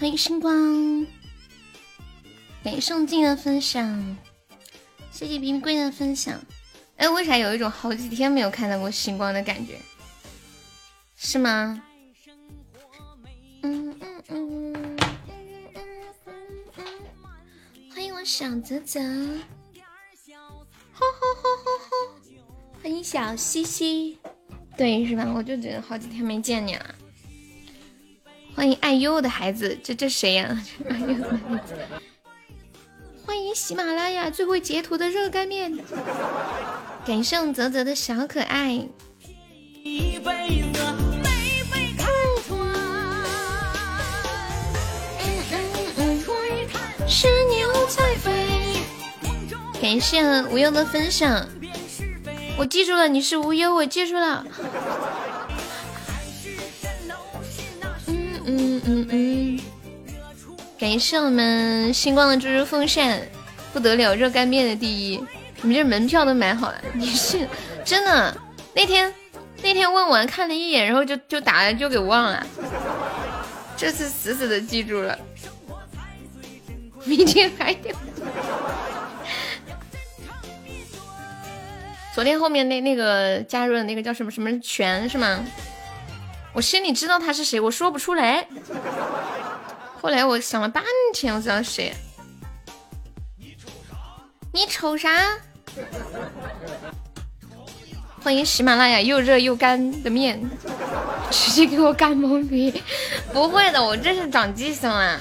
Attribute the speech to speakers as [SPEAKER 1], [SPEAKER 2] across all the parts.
[SPEAKER 1] 欢迎星光，感谢宋静的分享，谢谢冰冰的分享。哎，为啥有一种好几天没有看到过星光的感觉？是吗？嗯嗯嗯嗯欢迎我小泽泽，吼吼吼吼吼！欢迎小西西，对是吧？我就觉得好几天没见你了。欢迎爱优的孩子，这这谁呀？欢迎喜马拉雅最会截图的热干面，感谢我泽泽的小可爱。是牛在飞。感谢无忧的分享，我记住了，你是无忧，我记住了。嗯嗯，感谢我们星光的猪猪风扇，不得了，热干面的第一，你们这门票都买好了，你是真的？那天 那天问完看了一眼，然后就就打了，就给忘了，这次死死的记住了，明天还得。昨天后面那那个加入的那个叫什么什么全是吗？我心里知道他是谁，我说不出来。后来我想了半天，我知道谁。你瞅啥？欢迎喜马拉雅又热又干的面，直接给我干懵逼。不会的，我这是长记性了。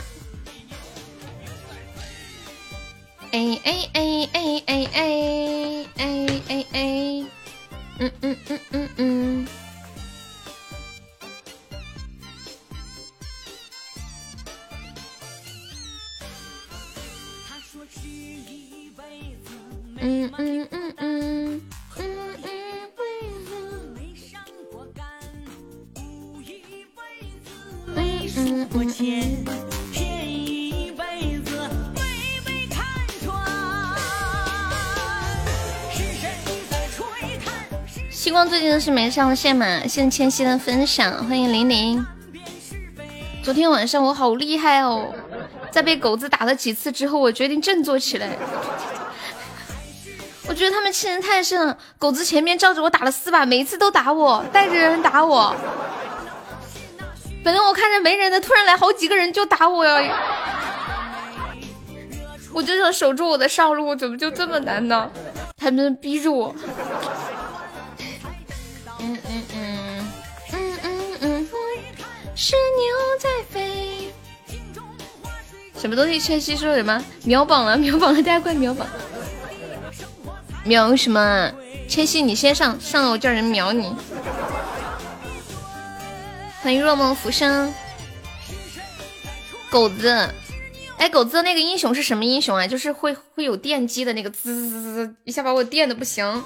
[SPEAKER 1] 哎哎哎哎哎哎哎哎哎，嗯嗯嗯嗯嗯。嗯嗯嗯嗯嗯嗯星光最近是没上线嘛？谢谢千玺的分享，欢迎玲玲。昨天晚上我好厉害哦，在被狗子打了几次之后，我决定振作起来。我觉得他们欺人太甚，狗子前面照着我打了四把，每一次都打我，带着人打我。本来我看着没人的，突然来好几个人就打我呀！我就想守住我的上路，怎么就这么难呢？他们逼着我。嗯嗯嗯嗯嗯嗯，是牛在飞。什么东西？千玺说什么？秒榜了，秒榜了，大家快秒榜！秒什么？千玺，你先上，上了我叫人秒你。欢迎若梦浮生，狗子，哎，狗子那个英雄是什么英雄啊？就是会会有电击的那个，滋滋滋滋，一下把我电的不行。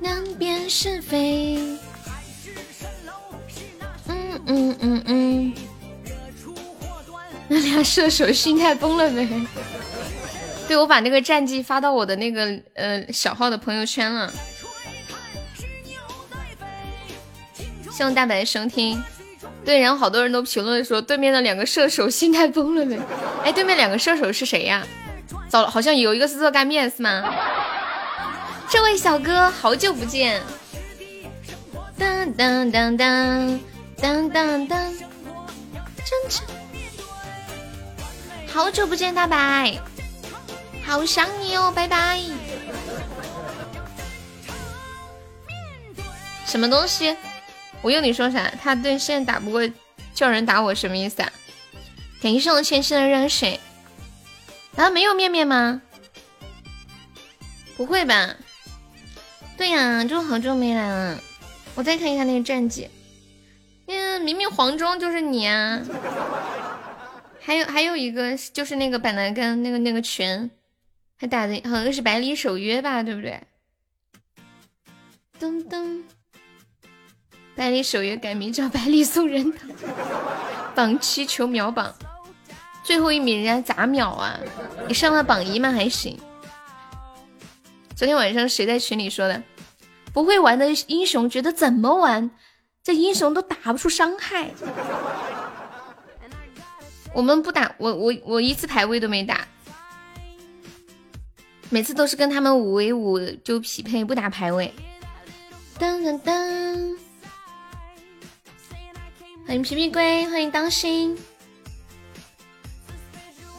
[SPEAKER 1] 难辨是非。嗯嗯嗯嗯。那俩射手心态崩了没？对，我把那个战绩发到我的那个呃小号的朋友圈了。希望大白收听。对，然后好多人都评论说对面的两个射手心态崩了没？哎，对面两个射手是谁呀？早了，好像有一个是热干面是吗？这位小哥，好久不见。当当当当当当当，真真。好久不见，大白。好想你哦，拜拜。什么东西？我用你说啥？他对现在打不过，叫人打我什么意思啊？感谢我千玺的热水。啊，没有面面吗？不会吧？对呀，就好久没来了。我再看一下那个战绩。嗯，明明黄忠就是你啊。还有还有一个就是那个板蓝根那个那个群。还打的好像是百里守约吧，对不对？噔噔，百里守约改名叫百里送人头，榜七求秒榜，最后一名人家咋秒啊？你上了榜一吗？还行。昨天晚上谁在群里说的？不会玩的英雄觉得怎么玩这英雄都打不出伤害。我们不打，我我我一次排位都没打，每次都是跟他们五 v 五就匹配，不打排位。噔噔噔，欢迎皮皮龟，欢迎当心。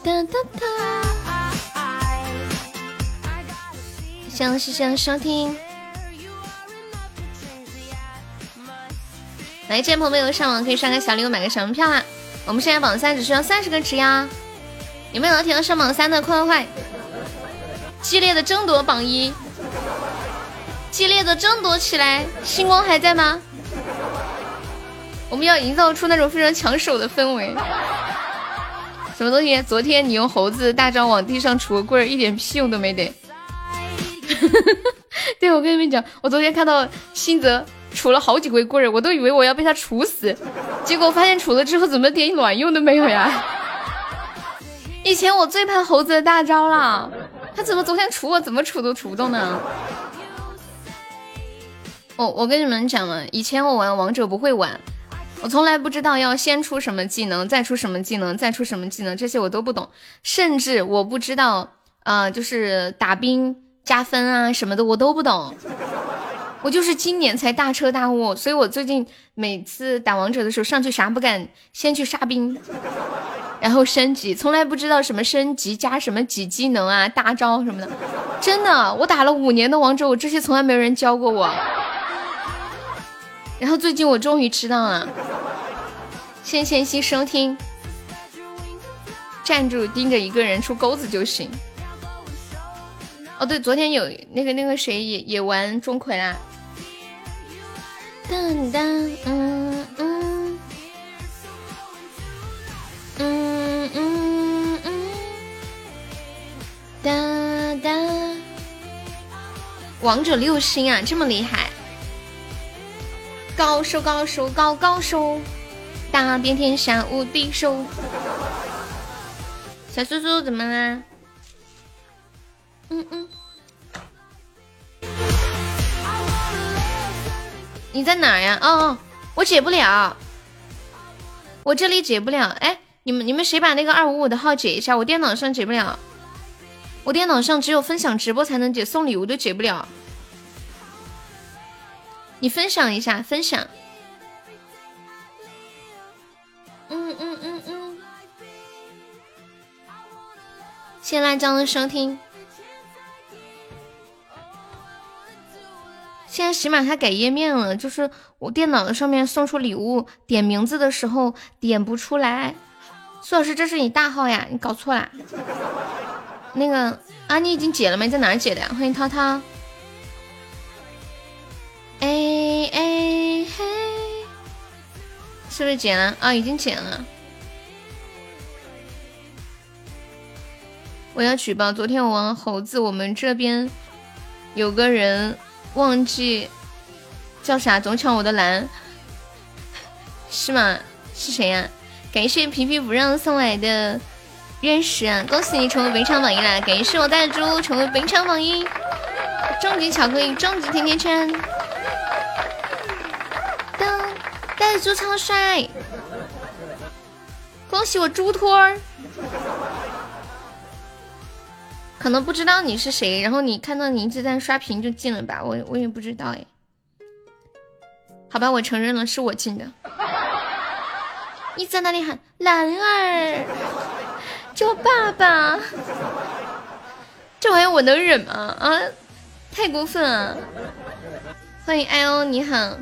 [SPEAKER 1] 噔噔噔，谢谢谢收听。来，这些朋友有上网可以刷个小礼物，买个小门票啊！我们现在榜三只需要三十个值呀，有没有老铁要上榜三的？快快快！激烈的争夺榜一，激烈的争夺起来！星光还在吗？我们要营造出那种非常抢手的氛围。什么东西？昨天你用猴子大招往地上杵个棍儿，一点屁用都没得。对，我跟你们讲，我昨天看到新泽。杵了好几回棍儿，我都以为我要被他杵死，结果发现杵了之后怎么点卵用都没有呀！以前我最怕猴子的大招了，他怎么昨天杵我怎么杵都杵不动呢？我我跟你们讲了，以前我玩王者不会玩，我从来不知道要先出什么技能，再出什么技能，再出什么技能，这些我都不懂，甚至我不知道啊，就是打兵加分啊什么的我都不懂。我就是今年才大彻大悟，所以我最近每次打王者的时候上去啥不敢，先去杀兵，然后升级，从来不知道什么升级加什么几技能啊、大招什么的。真的，我打了五年的王者，我这些从来没有人教过我。然后最近我终于知道了。谢谢千曦收听，站住，盯着一个人出钩子就行。哦，对，昨天有那个那个谁也也玩钟馗啦。噔噔，嗯，哒哒，王者六星啊，这么厉害，高手高手高高手，打遍天下无敌手。小叔叔怎么啦？嗯嗯。你在哪呀？哦哦，我解不了，我这里解不了。哎，你们你们谁把那个二五五的号解一下？我电脑上解不了，我电脑上只有分享直播才能解，送礼物都解不了。你分享一下，分享。嗯嗯嗯嗯。谢辣椒的收听。现在起码它改页面了，就是我电脑的上面送出礼物点名字的时候点不出来。苏老师，这是你大号呀？你搞错啦。那个啊，你已经解了吗？你在哪解的呀？欢迎涛涛。哎哎嘿，是不是解了？啊，已经解了。我要举报，昨天我玩猴子，我们这边有个人。忘记叫啥，总抢我的蓝，是吗？是谁呀？感谢皮皮不让送来的认识，恭喜你成为本场榜一啦！感谢我带猪成为本场榜一，终极巧克力，终极甜甜圈，噔，带猪超帅！恭喜我猪托儿。可能不知道你是谁，然后你看到你一直在刷屏就进了吧？我我也不知道哎。好吧，我承认了，是我进的。你在哪里喊兰儿？叫爸爸？这玩意我能忍吗？啊，太过分了！欢迎艾欧，你好。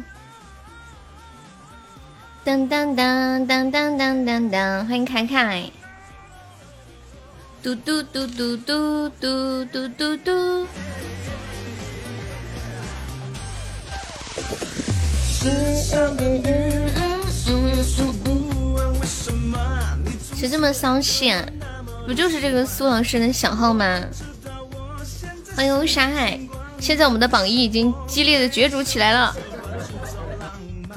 [SPEAKER 1] 当当当当当当当当，欢迎凯凯。嘟嘟嘟嘟嘟嘟嘟嘟嘟。谁这么骚气啊？不就是这个苏老师的小号吗？欢迎沙海，现在我们的榜一已经激烈的角逐起来了。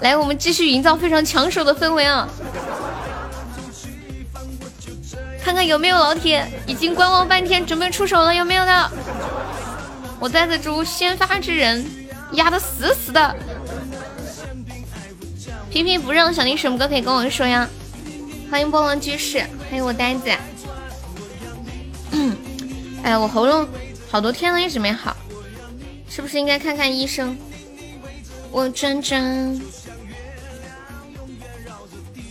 [SPEAKER 1] 来，我们继续营造非常抢手的氛围啊！看看有没有老铁已经观望半天，准备出手了？有没有的？我带的猪先发制人，压的死死的。平平不让，想听什么歌可以跟我说呀。欢迎波浪居士，欢迎我呆子。嗯，哎，我喉咙好多天了，一直没好，是不是应该看看医生？我真真，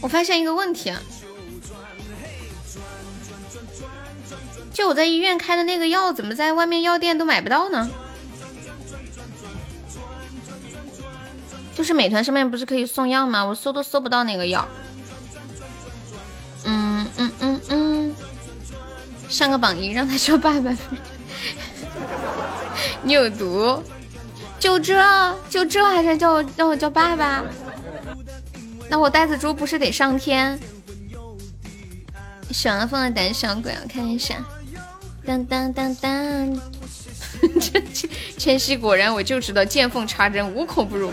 [SPEAKER 1] 我发现一个问题啊，就我在医院开的那个药，怎么在外面药店都买不到呢？就是美团上面不是可以送药吗？我搜都搜不到那个药。嗯嗯嗯嗯，上个榜一，让他叫爸爸。你有毒？就这就这还是叫我让我叫爸爸？那我呆子猪不是得上天？喜欢放的胆小鬼，我看一下。当当当当。千玺果然，我就知道见缝插针，无孔不入。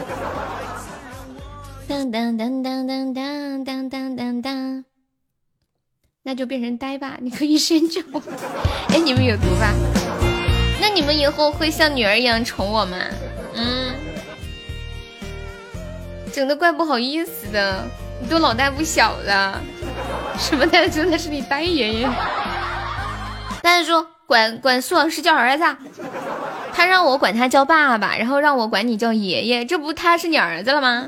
[SPEAKER 1] 当当当当当当当当当当，那就变成呆吧，你可以先救我。哎，你们有毒吧？那你们以后会像女儿一样宠我吗？嗯，整的怪不好意思的，你都老大不小了。什么呆子？那是你呆爷爷。呆叔。管管苏老师叫儿子，他让我管他叫爸爸，然后让我管你叫爷爷，这不他是你儿子了吗？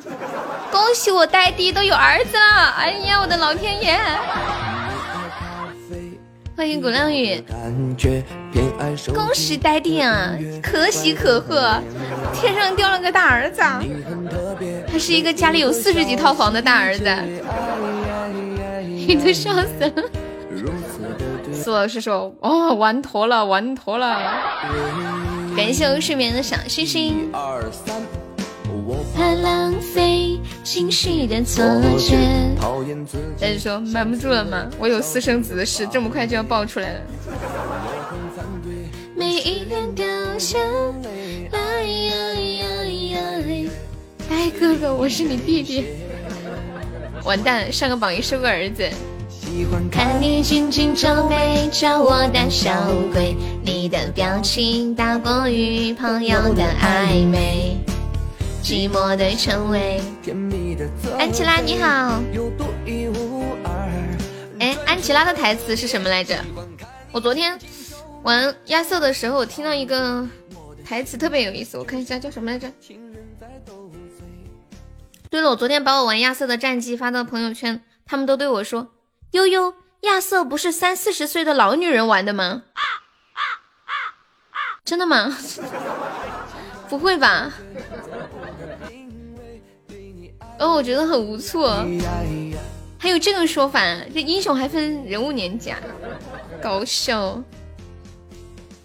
[SPEAKER 1] 恭喜我呆弟都有儿子了！哎呀，我的老天爷！欢迎古亮宇，恭喜呆定啊，可喜可贺，天上掉了个大儿子，他是一个家里有四十几套房的大儿子，你都笑死了。苏老师说：“哦，完坨了，完坨了。”感谢我睡眠的小星星。怕浪费情绪的错觉。但是说瞒不住了吗？我有私生子的事，这么快就要爆出来了。每一年凋谢。哎，哥哥，我是你弟弟。完蛋，上个榜一收个儿子。看你紧紧皱眉，叫我胆小鬼。你的表情大过于朋友的暧昧，寂寞的称谓。安琪拉你好。哎，安琪拉的台词是什么来着？我昨天玩亚瑟的时候，我听到一个台词特别有意思，我看一下叫什么来着。对了，我昨天把我玩亚瑟的战绩发到朋友圈，他们都对我说。悠悠，亚瑟不是三四十岁的老女人玩的吗？真的吗？不会吧？哦，我觉得很不错。还有这个说法，这英雄还分人物年纪啊？搞笑。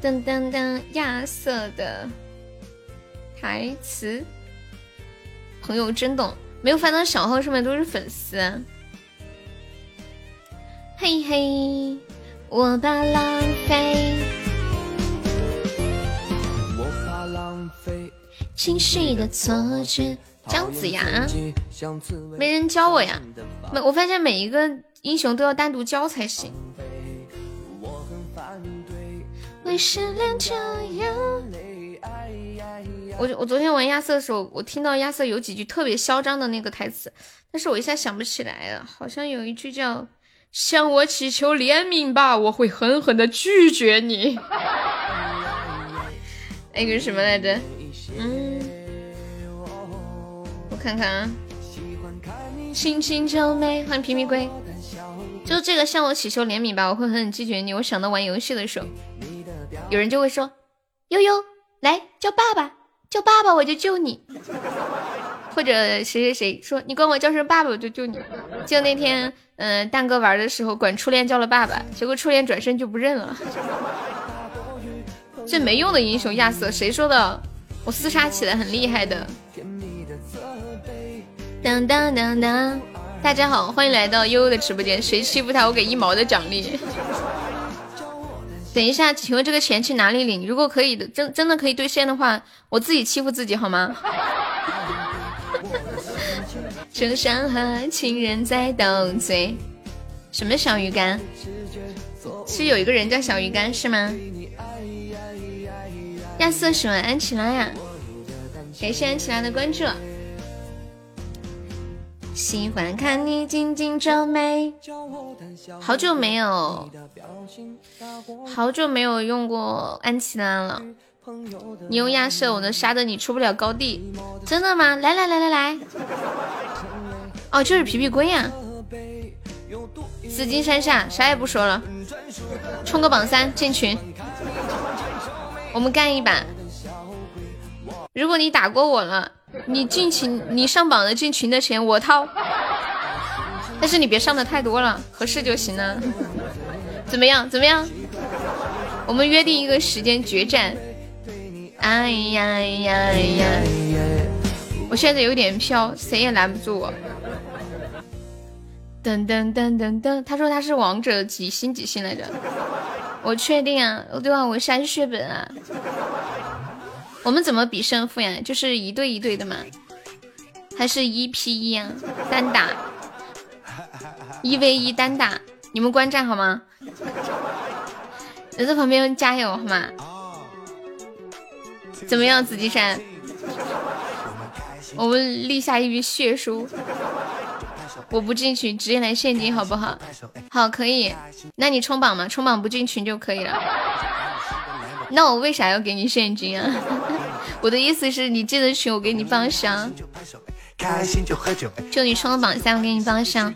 [SPEAKER 1] 噔噔噔，亚瑟的台词，朋友真懂，没有翻到小号上面都是粉丝。嘿嘿，我怕浪费，我怕浪费，情绪的错觉。姜子牙，没人教我呀。没，我发现每一个英雄都要单独教才行。我我昨天玩亚瑟的时候，我听到亚瑟有几句特别嚣张的那个台词，但是我一下想不起来了，好像有一句叫。向我祈求怜悯吧，我会狠狠的拒绝你。那个什么来着？看看啊。轻轻皱眉，欢迎皮皮龟。就这个向我祈求怜悯吧，我会狠狠拒绝你。我想到玩游戏的时候，有人就会说：悠悠，来叫爸爸，叫爸爸我就救你。或者谁谁谁说你管我叫声爸爸，我就救你。就那天，嗯，蛋哥玩的时候管初恋叫了爸爸，结果初恋转身就不认了。这没用的英雄亚瑟，谁说的？我厮杀起来很厉害的。当当当当，大家好，欢迎来到悠悠的直播间。谁欺负他，我给一毛的奖励。等一下，请问这个钱去哪里领？如果可以的，真真的可以兑现的话，我自己欺负自己好吗？这山河情人在斗嘴，什么小鱼干？是有一个人叫小鱼干是吗？亚瑟喜欢安琪拉呀，感谢安琪拉的关注。喜欢看你紧紧皱眉。好久没有，好久没有用过安琪拉了。你用亚瑟，我能杀的你出不了高地。真的吗？来来来来来。哦，就是皮皮龟呀。紫金山下，啥也不说了，冲个榜三进群。我们干一把。如果你打过我了，你进群，你上榜的进群的钱我掏。但是你别上的太多了，合适就行了。怎么样？怎么样？我们约定一个时间决战。哎呀呀呀！我现在有点飘，谁也拦不住我。噔噔噔噔噔，他说他是王者几星几星来着？我确定啊，对啊，我删血本啊。我们怎么比胜负呀？就是一对一对的嘛，还是一 P 一啊？单打，一 V 一单打，你们观战好吗？人在旁边加油好吗？怎么样，紫金山？我们立下一笔血书。我不进群，直接来现金好不好？好，可以。那你冲榜吗？冲榜不进群就可以了。那我为啥要给你现金啊？我的意思是你进的群，我给你开心。就喝酒，祝你冲了榜三，我给你报上。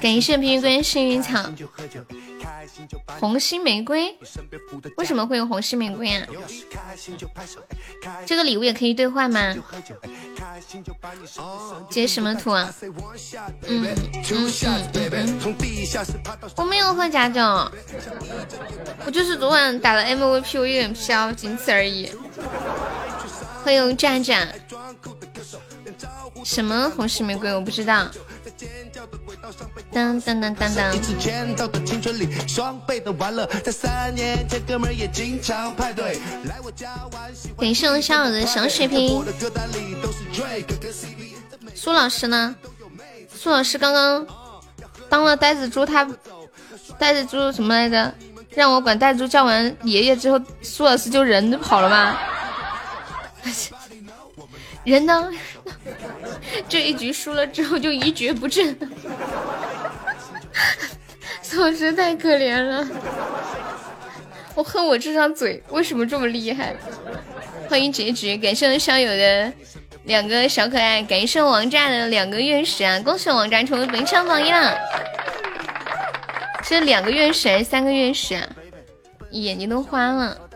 [SPEAKER 1] 感谢皮皮龟幸运草。红心玫瑰？为什么会有红心玫瑰啊？这个礼物也可以兑换吗？截什么图啊？嗯嗯嗯嗯。我没有喝假酒，我就是昨晚打了 MVP，我有点飘，仅此而已。欢迎战战。什么红石玫瑰？我不知道。当当当当当。感谢我小友的小水瓶。苏老师呢？苏老师刚刚当了呆子猪，他呆子猪什么来着？让我管呆子猪叫完爷爷之后，苏老师就人跑了吗？人呢？这一局输了之后就一蹶不振。苏老师太可怜了，我恨我这张嘴为什么这么厉害？欢迎结局，感谢我校友的两个小可爱，感谢王炸的两个月食啊！恭喜王炸成为本场榜一了，是两个月食还是三个月食啊？眼睛都花了。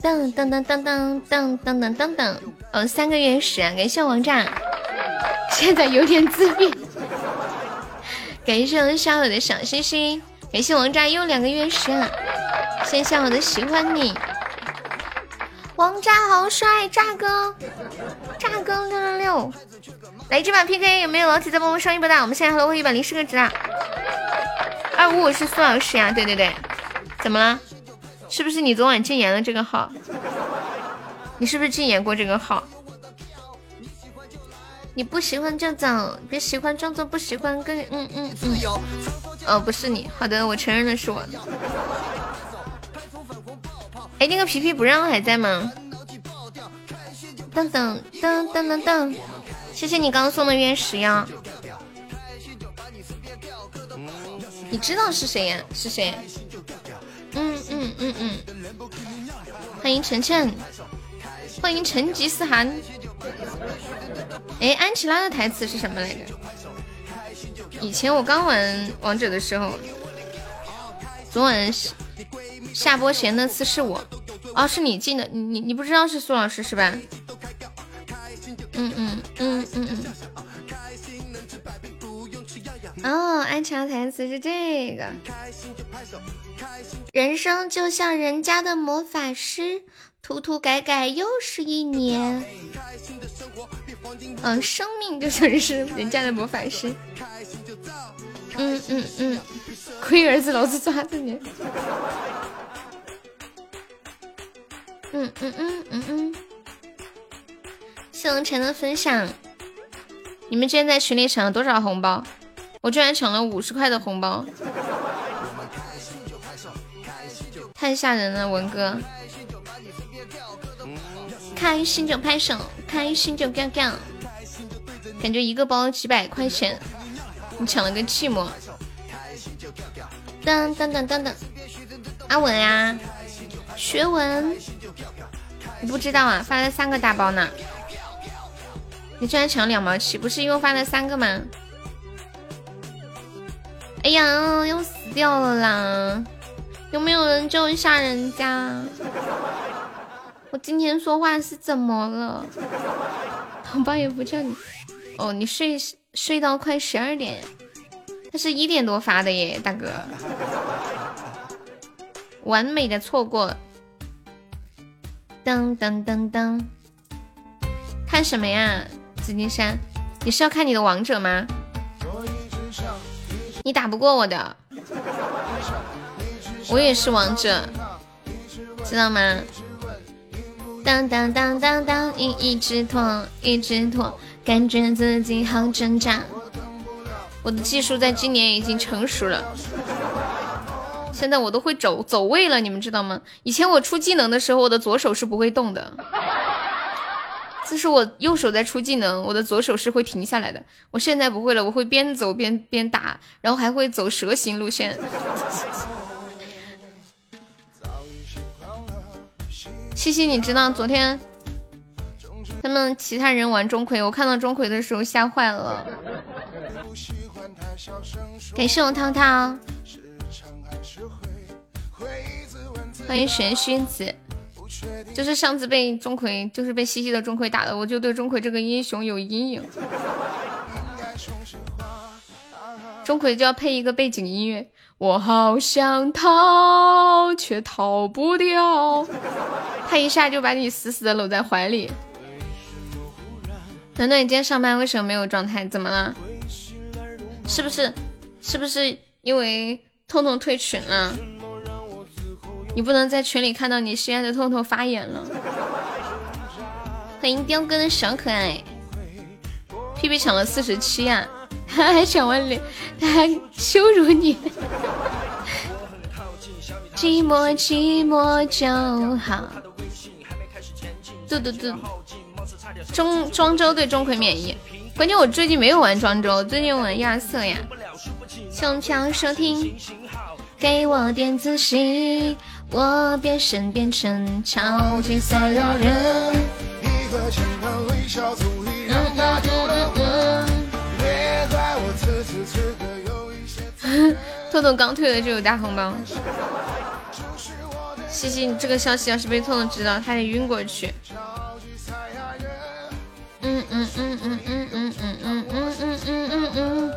[SPEAKER 1] 噔噔噔噔噔噔噔噔噔噔，哦，三个月食啊！感谢王炸，现在有点自闭。感谢我小友的小心心，感谢王炸又两个月食，谢谢我的喜欢你，王炸好帅，炸哥，炸哥六六六，来这把 PK 有没有老铁再帮我上一波的？我们现在还落后一百零四个值啊！二五五是苏老师呀，对对对，怎么了？是不是你昨晚禁言了这个号？你是不是禁言过这个号？你不喜欢就走，别喜欢装作不喜欢。跟嗯嗯嗯，哦，不是你，好的，我承认的是我。哎，那个皮皮不让还在吗？噔噔噔噔噔噔，谢谢你刚刚送的月石呀。你知道是谁呀？是谁？嗯嗯嗯嗯，欢迎晨晨，欢迎成吉思汗。哎，安琪拉的台词是什么来着？以前我刚玩王者的时候，昨晚下播前那次是我，哦，是你进的，你你你不知道是苏老师是吧？嗯嗯嗯嗯嗯。哦，安琪拉台词是这个。人生就像人家的魔法师。涂涂改改又是一年，嗯，生命就像是人家的魔法师，嗯嗯嗯，亏儿子老子抓着你，嗯嗯嗯嗯嗯，谢龙晨的分享，你们今天在群里抢了多少红包？我居然抢了五十块的红包，太吓人了，文哥。开心就拍手，开心就干干。感觉一个包几百块钱，你抢了个寂寞。噔噔噔噔噔，阿文呀，学文，你不知道啊？发了三个大包呢，你居然抢两毛七，不是因为发了三个吗？哎呀，要死掉了啦！有没有人救一下人家？我今天说话是怎么了？好吧，也不叫你。哦，你睡睡到快十二点，他是一点多发的耶，大哥。完美的错过。噔噔噔噔，看什么呀？紫金山，你是要看你的王者吗？你打不过我的，我也是王者，知道吗？当当当当当，一一直拖，一直拖，感觉自己好挣扎。我的技术在今年已经成熟了，现在我都会走走位了，你们知道吗？以前我出技能的时候，我的左手是不会动的。这是我右手在出技能，我的左手是会停下来的。我现在不会了，我会边走边边打，然后还会走蛇形路线。西西，你知道昨天他们其他人玩钟馗，我看到钟馗的时候吓坏了。感谢我涛涛，欢迎玄虚子。就是上次被钟馗，就是被西西的钟馗打的，我就对钟馗这个英雄有阴影。钟馗就要配一个背景音乐，我好想逃，却逃不掉。他一下就把你死死的搂在怀里。暖暖，你今天上班为什么没有状态？怎么了？是不是？是不是因为痛痛退群了？你不能在群里看到你心爱的痛痛发言了。欢迎雕哥的小可爱，P P 抢了四十七呀，他还想玩脸，他还羞辱你。寂寞寂寞就好。嘟嘟嘟。中庄周对钟馗免疫，关键我最近没有玩庄周，最近玩亚瑟呀。送票收听，给我点自信。我变身变成超级赛亚人。特特刚退了就有大红包。西西，这个消息要是被特特知道，他得晕过去。嗯嗯嗯嗯嗯嗯嗯嗯嗯嗯嗯嗯。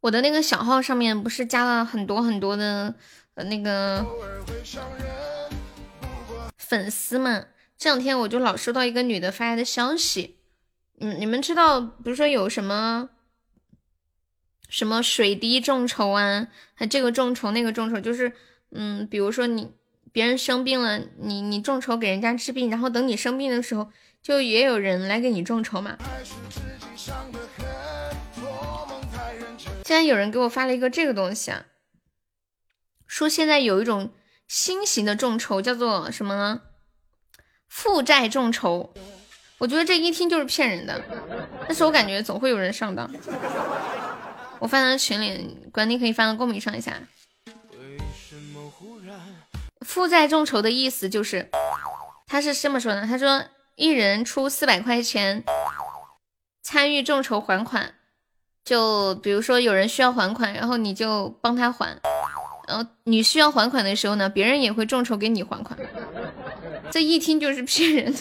[SPEAKER 1] 我的那个小号上面不是加了很多很多的呃那个粉丝嘛？这两天我就老收到一个女的发来的消息，嗯，你们知道，比如说有什么什么水滴众筹啊，还这个众筹那个众筹，就是嗯，比如说你别人生病了，你你众筹给人家治病，然后等你生病的时候，就也有人来给你众筹嘛。现在有人给我发了一个这个东西啊，说现在有一种新型的众筹，叫做什么负债众筹。我觉得这一听就是骗人的，但是我感觉总会有人上当。我发到群里，管理可以发到公屏上一下。负债众筹的意思就是，他是这么说的：他说一人出四百块钱参与众筹还款。就比如说有人需要还款，然后你就帮他还，然后你需要还款的时候呢，别人也会众筹给你还款。这一听就是骗人的。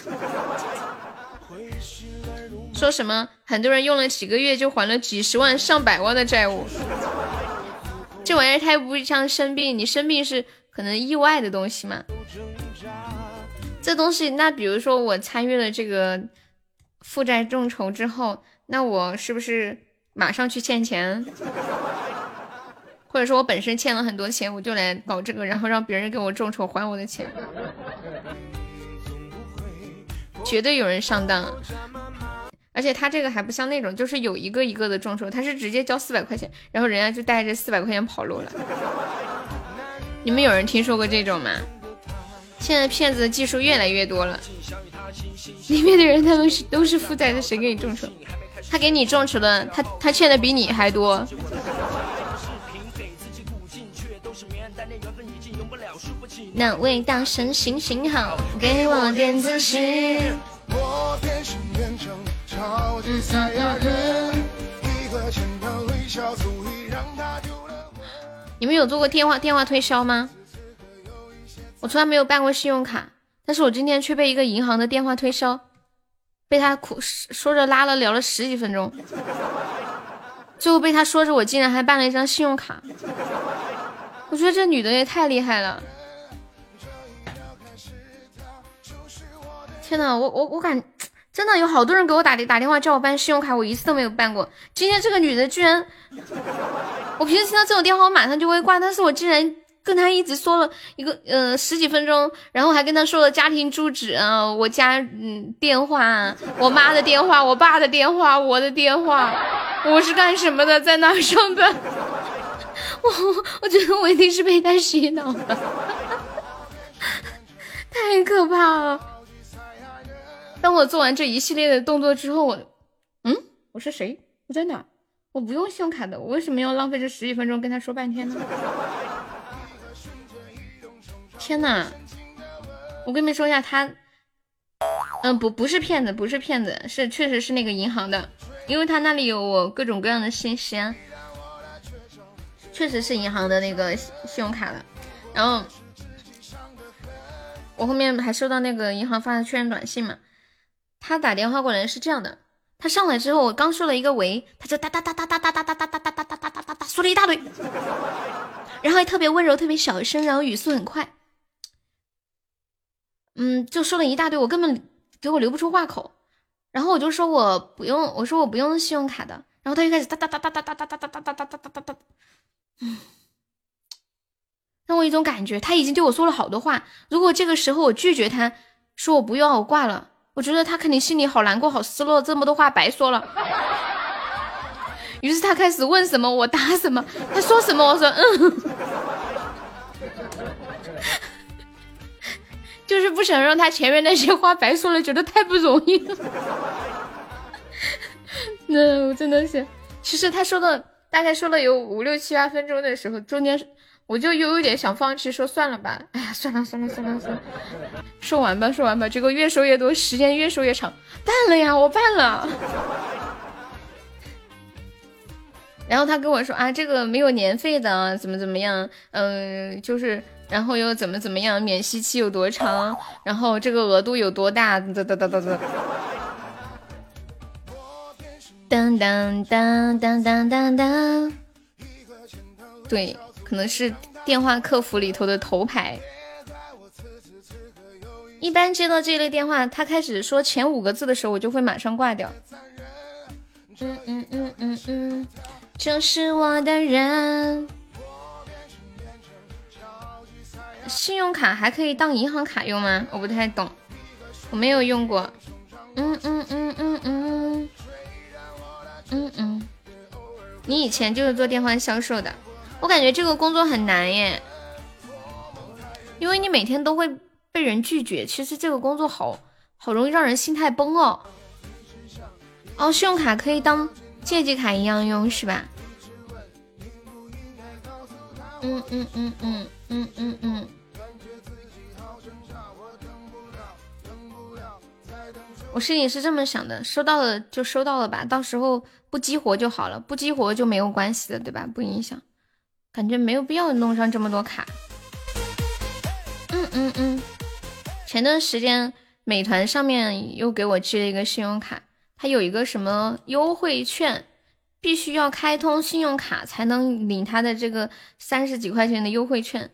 [SPEAKER 1] 说什么很多人用了几个月就还了几十万、上百万的债务，这玩意儿它又不像生病，你生病是可能意外的东西嘛。这东西，那比如说我参与了这个负债众筹之后，那我是不是？马上去欠钱，或者说我本身欠了很多钱，我就来搞这个，然后让别人给我众筹还我的钱，绝对有人上当。而且他这个还不像那种，就是有一个一个的众筹，他是直接交四百块钱，然后人家就带着四百块钱跑路了。你们有人听说过这种吗？现在骗子的技术越来越多了。里面的人他们是都是负债的，谁给你众筹？他给你众筹的，他他欠的比你还多。哪位大神行行好，给我点你们有做过电话电话推销吗？我从来没有办过信用卡，但是我今天却被一个银行的电话推销，被他苦说着拉了聊了十几分钟，最后被他说着我竟然还办了一张信用卡，我觉得这女的也太厉害了！天呐，我我我感真的有好多人给我打打电话叫我办信用卡，我一次都没有办过。今天这个女的居然，我平时听到这种电话我马上就会挂，但是我竟然。跟他一直说了一个呃十几分钟，然后还跟他说了家庭住址啊，我家嗯电话，我妈的电话，我爸的电话，我的电话，我是干什么的，在哪上班？我我觉得我一定是被他洗脑了，太可怕了。当我做完这一系列的动作之后，我嗯，我是谁？我在哪？我不用信用卡的，我为什么要浪费这十几分钟跟他说半天呢？天呐，我跟你们说一下，他，嗯，不，不是骗子，不是骗子，是确实是那个银行的，因为他那里有我各种各样的信息，确实是银行的那个信用卡的。然后我后面还收到那个银行发的确认短信嘛，他打电话过来是这样的，他上来之后，我刚说了一个喂，他就哒哒哒哒哒哒哒哒哒哒哒哒哒哒哒哒哒说了一大堆，然后还特别温柔，特别小声，然后语速很快。嗯，就说了一大堆，我根本给我留不出话口。然后我就说我不用，我说我不用信用卡的。然后他就开始哒哒哒哒哒哒哒哒哒哒哒哒哒哒哒，嗯，让我一种感觉，他已经对我说了好多话。如果这个时候我拒绝他，说我不用，我挂了，我觉得他肯定心里好难过，好失落，这么多话白说了。于是他开始问什么我答什么，他说什么我说嗯。就是不想让他前面那些话白说了，觉得太不容易了。那我真的是，其实他说的大概说了有五六七八分钟的时候，中间我就又有点想放弃，说算了吧。哎呀，算了算了算了算了，说完吧说完吧。结果越说越多，时间越说越长。办了呀，我办了。然后他跟我说啊，这个没有年费的，怎么怎么样？嗯，就是。然后又怎么怎么样？免息期有多长？然后这个额度有多大？哒哒哒哒哒。当当当当当当当。对，可能是电话客服里头的头牌。一般接到这类电话，他开始说前五个字的时候，我就会马上挂掉。嗯嗯嗯嗯嗯，就是我的人。信用卡还可以当银行卡用吗？我不太懂，我没有用过。嗯嗯嗯嗯嗯嗯嗯，你以前就是做电话销售的，我感觉这个工作很难耶，因为你每天都会被人拒绝。其实这个工作好好容易让人心态崩哦。哦，信用卡可以当借记卡一样用是吧？嗯嗯嗯嗯嗯嗯嗯。我心里是这么想的，收到了就收到了吧，到时候不激活就好了，不激活就没有关系的，对吧？不影响，感觉没有必要弄上这么多卡。嗯嗯嗯，前段时间美团上面又给我寄了一个信用卡，它有一个什么优惠券，必须要开通信用卡才能领它的这个三十几块钱的优惠券，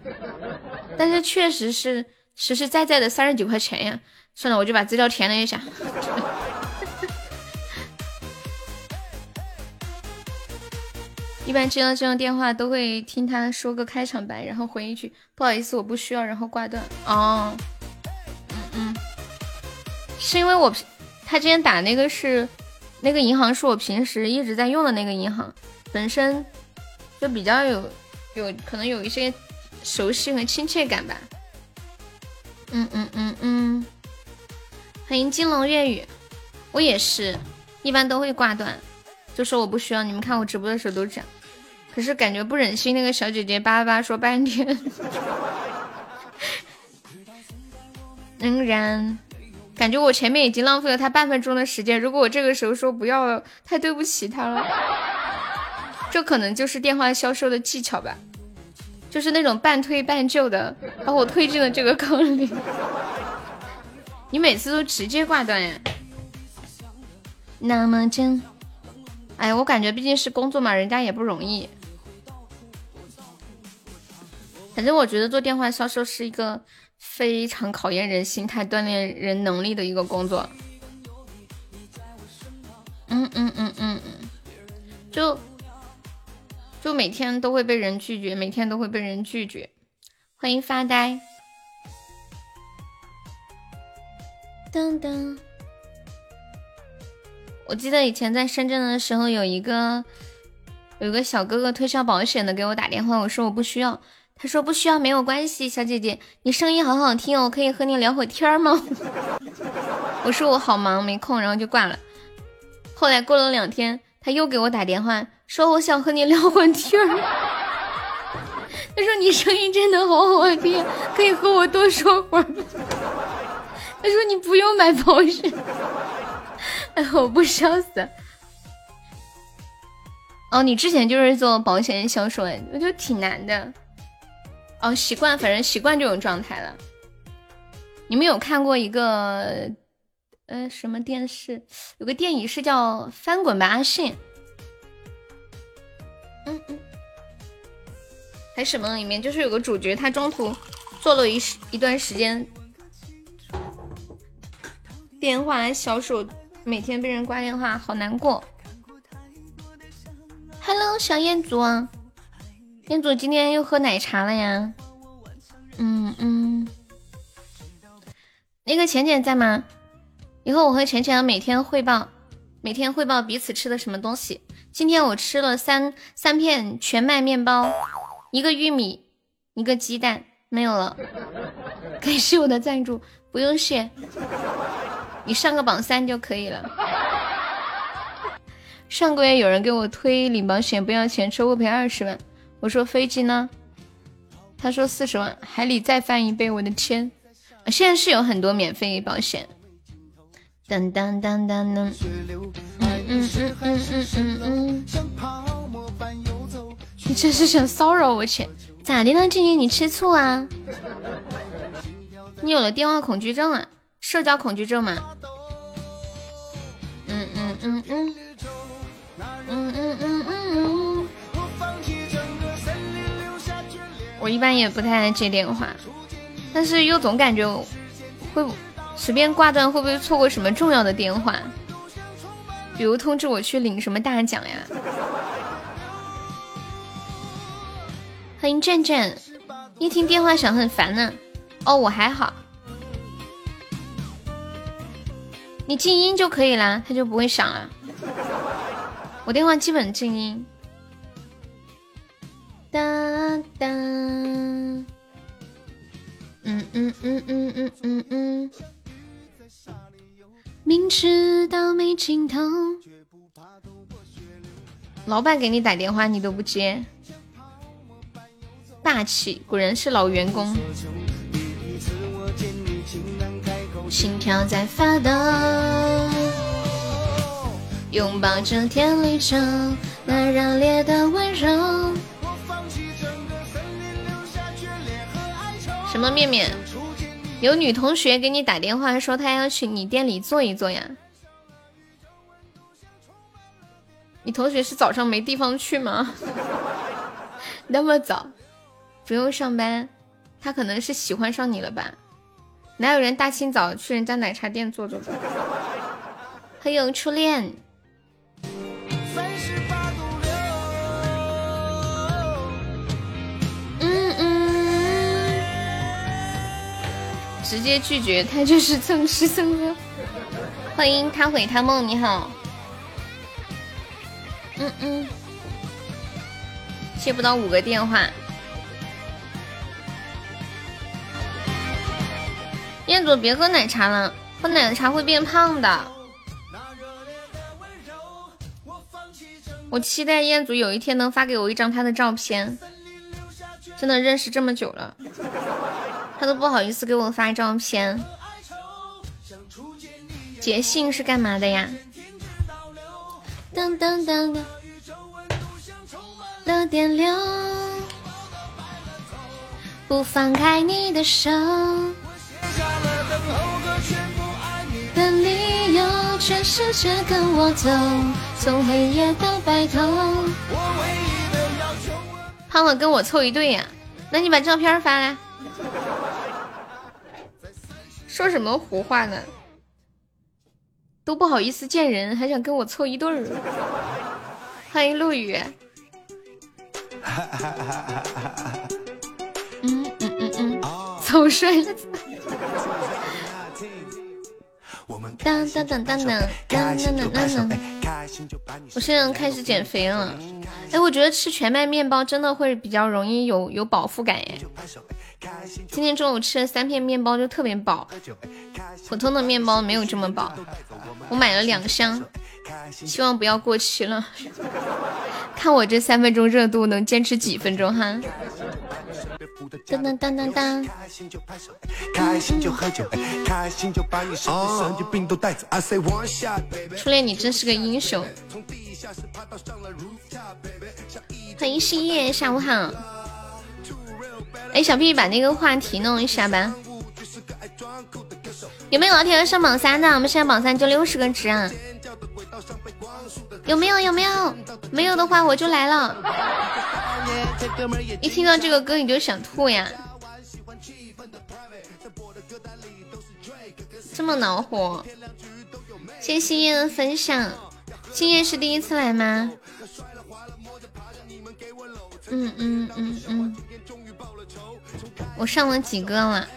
[SPEAKER 1] 但是确实是实实在在的三十几块钱呀。算了，我就把资料填了一下。一般接到这种电话，都会听他说个开场白，然后回一句“不好意思，我不需要”，然后挂断。哦，嗯嗯，是因为我他之前打那个是那个银行，是我平时一直在用的那个银行，本身就比较有有可能有一些熟悉和亲切感吧。嗯嗯嗯嗯。欢迎金龙粤语，我也是一般都会挂断，就说我不需要。你们看我直播的时候都这样，可是感觉不忍心那个小姐姐叭叭说半天，仍然感觉我前面已经浪费了她半分钟的时间。如果我这个时候说不要，太对不起她了。这可能就是电话销售的技巧吧，就是那种半推半就的把我推进了这个坑里。你每次都直接挂断呀？那么真，哎，我感觉毕竟是工作嘛，人家也不容易。反正我觉得做电话销售是一个非常考验人心态、锻炼人能力的一个工作。嗯嗯嗯嗯嗯，就就每天都会被人拒绝，每天都会被人拒绝。欢迎发呆。噔噔，我记得以前在深圳的时候，有一个有一个小哥哥推销保险的给我打电话，我说我不需要，他说不需要没有关系，小姐姐你声音好好听，我可以和你聊会天吗？我说我好忙没空，然后就挂了。后来过了两天，他又给我打电话，说我想和你聊会天。他说你声音真的好好听，可以和我多说会儿。他说：“你不用买保险。”哎，我不笑死。哦，你之前就是做保险销售，哎，我觉得挺难的。哦，习惯，反正习惯这种状态了。你们有看过一个呃什么电视？有个电影是叫《翻滚吧，阿信》。嗯嗯。还什么？里面就是有个主角，他中途做了一一段时间。电话小手，每天被人挂电话，好难过。Hello，小彦祖，彦祖今天又喝奶茶了呀？嗯嗯。那个浅浅在吗？以后我和浅浅每天汇报，每天汇报彼此吃的什么东西。今天我吃了三三片全麦面包，一个玉米，一个鸡蛋，没有了。感谢我的赞助，不用谢。你上个榜三就可以了。上个月有人给我推领保险不要钱，车祸赔二十万。我说飞机呢？他说四十万。海里再翻一倍，我的天！现在是有很多免费保险。当当当当当。嗯嗯嗯嗯嗯。你这是想骚扰我钱？咋的了，静静？你吃醋啊？你有了电话恐惧症啊？社交恐惧症吗？嗯嗯嗯嗯，嗯嗯嗯嗯。我一般也不太爱接电话，但是又总感觉会随便挂断，会不会错过什么重要的电话？比如通知我去领什么大奖呀？欢迎战战，一听电话响很烦呢。哦，我还好。你静音就可以啦，它就不会响了。我电话基本静音。哒哒，嗯嗯嗯嗯嗯嗯嗯。明知道没尽头。老板给你打电话你都不接，霸气，果然是老员工。心跳在发抖，拥抱着天里城那热烈的温柔。什么面面？有女同学给你打电话说她要去你店里坐一坐呀？你同学是早上没地方去吗？那么早，不用上班，他可能是喜欢上你了吧？哪有人大清早去人家奶茶店坐坐的？还有初恋。直接拒绝他就是蹭吃蹭喝。欢迎他毁他梦，你好。嗯嗯，接不到五个电话。彦祖，别喝奶茶了，喝奶茶会变胖的。我期待彦祖有一天能发给我一张他的照片。真的认识这么久了，他都不好意思给我发照片。捷信是干嘛的呀？噔噔噔噔，六点六，不放开你的手。的理由，全世界跟我走，从黑夜到白头。胖了跟我凑一对呀？那你把照片发来。说什么胡话呢？都不好意思见人，还想跟我凑一对儿。欢迎陆羽。嗯嗯嗯嗯，走帅了。当当当当当当当当当。我现在开始减肥了。哎，我觉得吃全麦面包真的会比较容易有有饱腹感哎。今天中午吃了三片面包就特别饱，普通的面包没有这么饱。我买了两箱，希望不要过期了。看我这三分钟热度能坚持几分钟哈。当当当当当。初恋，你真是个英雄。欢迎夕夜，下午好。哎，小屁把那个话题弄一下吧。有没有老铁要上榜三的？我们现在榜三就六十个值啊。有没有？有没有？没有的话我就来了。一听到这个歌你就想吐呀？这么恼火？谢谢星夜的分享。星夜是第一次来吗？嗯嗯嗯嗯。我上了几个了？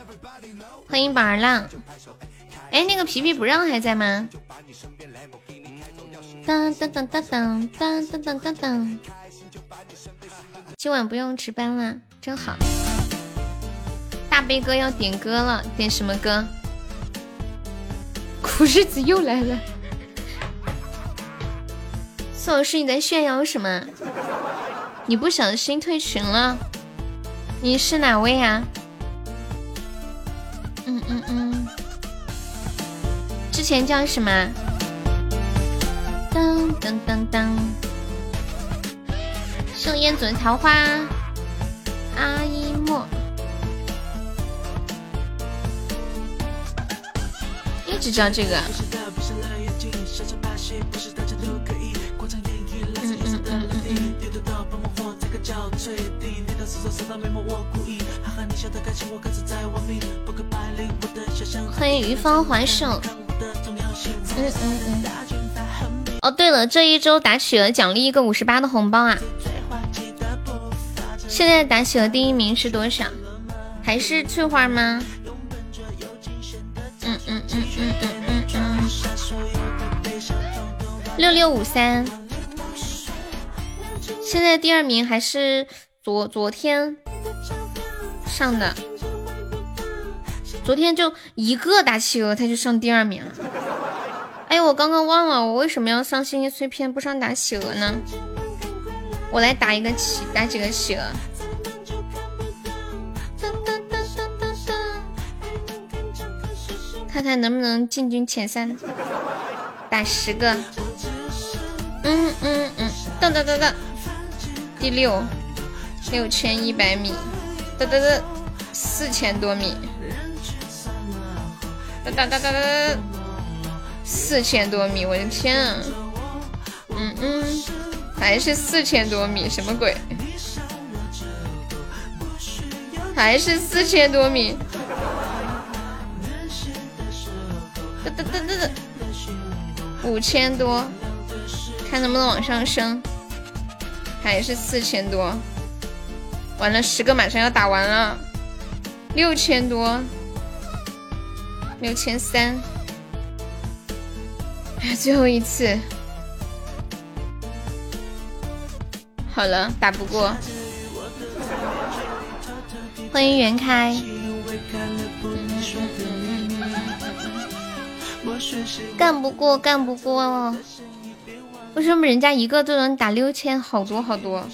[SPEAKER 1] 欢迎宝儿浪。哎，那个皮皮不让还在吗？当当当当当当当当当当。今晚不用值班了，真好。大悲哥要点歌了，点什么歌？苦日子又来了。宋老师，你在炫耀什么？你不小心退群了？你是哪位呀？嗯嗯嗯。之前叫什么？当当当当。盛烟嘴桃花，阿依莫，一直叫这个。嗯嗯嗯嗯嗯。欢迎余芳还手。嗯嗯嗯。哦，对了，这一周打企鹅奖励一个五十八的红包啊！现在打企鹅第一名是多少？还是翠花吗？嗯嗯嗯嗯嗯嗯嗯。六六五三。现在第二名还是昨昨天上的，昨天就一个打企鹅他就上第二名了。哎，我刚刚忘了我为什么要上星星碎片不上打企鹅呢？我来打一个企，打几个企鹅。看看能不能进军前三，打十个。嗯嗯嗯，噔噔噔噔，第六，六千一百米，噔噔噔，四千多米，哒哒哒哒哒，四千多米，我的天啊！嗯嗯，还是四千多米，什么鬼？还是四千多米。哒哒哒哒哒，五千多，看能不能往上升，还是四千多，完了十个马上要打完了，六千多，六千三，最后一次，好了，打不过，欢迎袁开。干不过，干不过。为什么人家一个都能打六千，好多好多？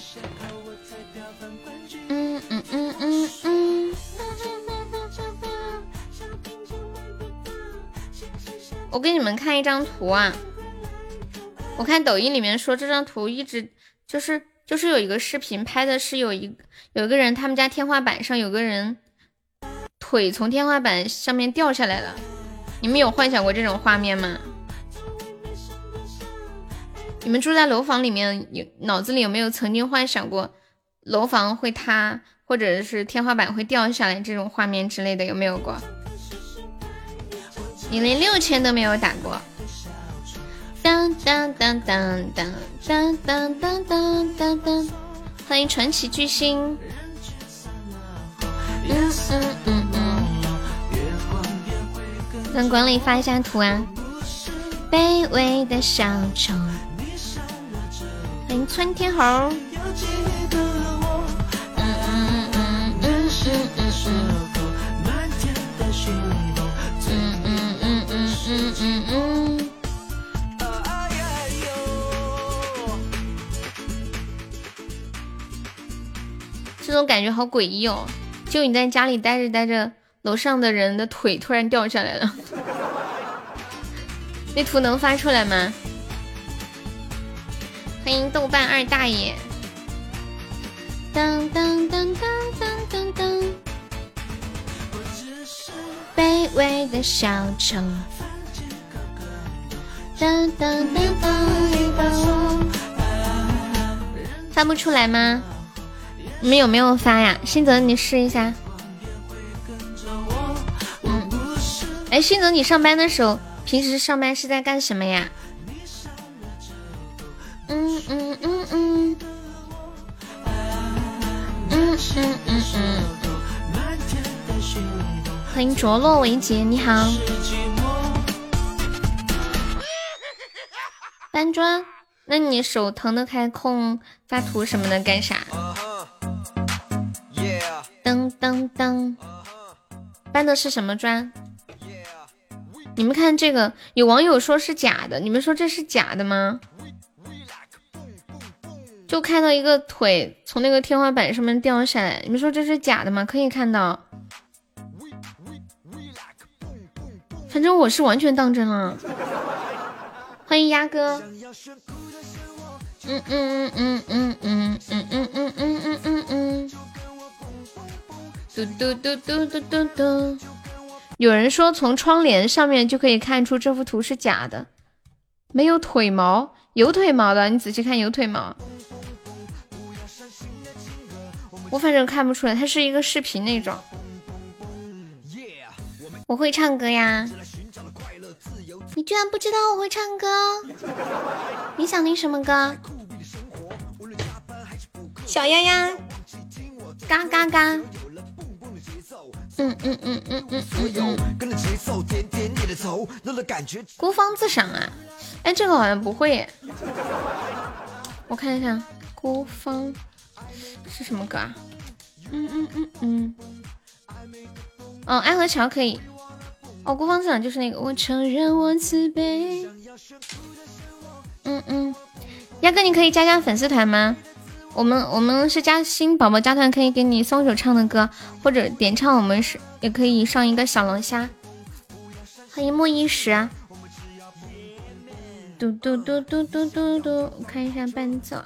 [SPEAKER 1] 我给你们看一张图啊，我看抖音里面说这张图一直就是就是有一个视频拍的是有一有一个人他们家天花板上有个人腿从天花板上面掉下来了，你们有幻想过这种画面吗？你们住在楼房里面，有脑子里有没有曾经幻想过楼房会塌，或者是天花板会掉下来这种画面之类的？有没有过？你连六千都没有打过。当当当当当当当当当当当，欢迎传奇巨星。嗯嗯嗯嗯。等管理发一下图啊。卑微的小丑。欢迎窜天猴。嗯嗯嗯嗯嗯嗯嗯。这种感觉好诡异哦！就你在家里待着待着，楼上的人的腿突然掉下来了。那图能发出来吗？欢迎豆瓣二大爷。当当当当当当当。卑微的小丑。当当当当。发不出来吗？你们有没有发呀？新泽，你试一下。嗯。哎，新泽，你上班的时候，平时上班是在干什么呀？嗯嗯嗯嗯，嗯嗯嗯嗯，欢迎着落维杰，你好。搬砖？那你手腾的开空发图什么的干啥？噔噔噔，搬的是什么砖？你们看这个，有网友说是假的，你们说这是假的吗？就看到一个腿从那个天花板上面掉下来，你们说这是假的吗？可以看到，反正我是完全当真了。欢迎鸭哥。嗯嗯嗯嗯嗯嗯嗯嗯嗯嗯嗯嗯。嘟嘟嘟嘟嘟嘟嘟。有人说从窗帘上面就可以看出这幅图是假的，没有腿毛，有腿毛的，你仔细看有腿毛。我反正看不出来，它是一个视频那种。我会唱歌呀！你居然不知道我会唱歌？你想听什么歌？小丫丫，嘎嘎嘎！嗯嗯嗯嗯嗯嗯。孤芳自赏啊！哎，这个好像不会。我看一下，孤芳。是什么歌啊？嗯嗯嗯嗯，哦，爱河桥可以。哦，孤芳自赏就是那个。我承认我自卑。嗯嗯，鸭哥，你可以加加粉丝团吗？我们我们是加新宝宝加团，可以给你送首唱的歌，或者点唱，我们是也可以上一个小龙虾。欢迎莫一时。嘟嘟嘟嘟嘟嘟嘟，我看一下伴奏。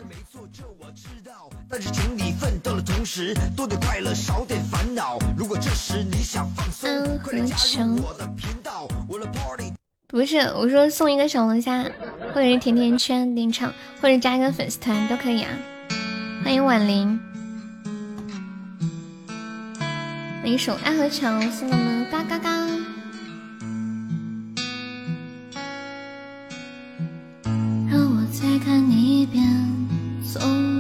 [SPEAKER 1] 但是请你奋斗的同时，多点快乐，少点烦恼。如果这时你想放松，快点加入我的频道。不是，我说送一个小龙虾，或者是甜甜圈点唱，或者加一个粉丝团都可以啊。欢迎婉玲，那一首《爱和桥》送我们嘎嘎嘎。让我再看你一遍，从。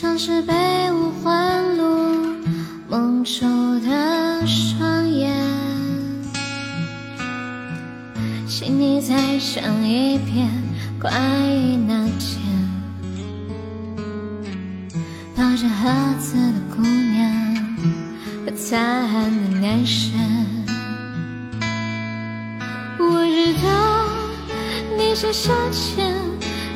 [SPEAKER 1] 像是被五环路蒙住的双眼，请你再想一遍关于那天抱着盒子的姑娘和擦汗的男生。我知道你是夏天。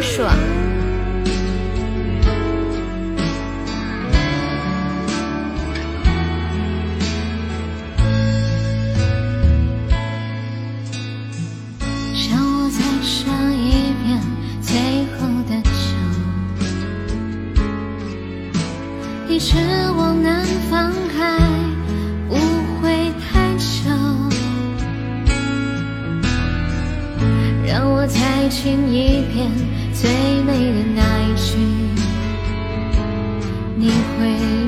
[SPEAKER 1] 让我再尝一遍最后的酒，一直往南方开，不会太久。让我再听一遍最美的那一句，你回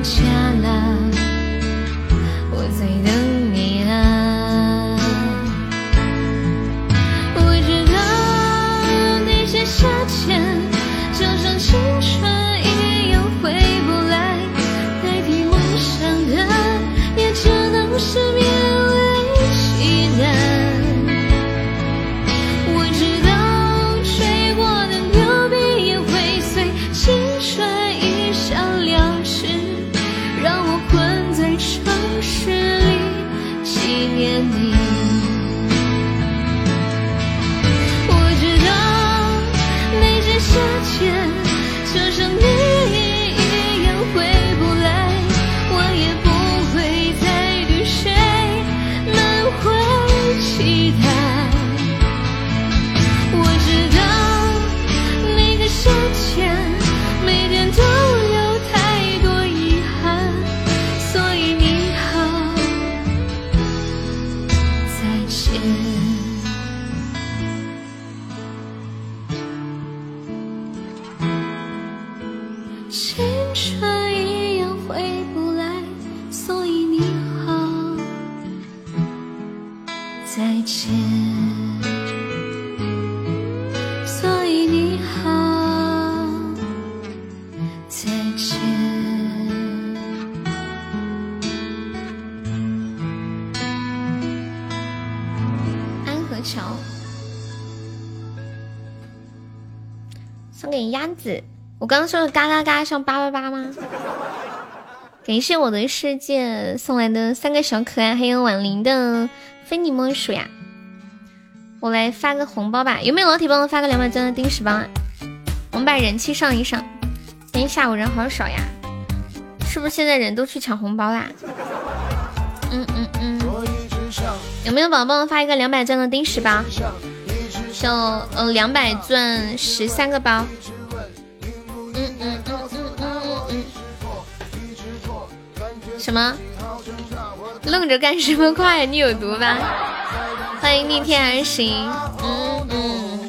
[SPEAKER 1] 家了，我在等我刚刚说的嘎嘎嘎像八八八吗？感谢我的世界送来的三个小可爱，还有婉玲的非你莫属呀！我来发个红包吧，有没有老铁帮我发个两百钻的定时包啊？我们把人气上一上。今天下午人好少呀，是不是现在人都去抢红包啦？嗯嗯嗯，有没有宝宝帮我发一个两百钻的定时包？就呃两百钻十三个包。什么？愣着干什么快？你有毒吧？欢迎逆天而行。嗯嗯，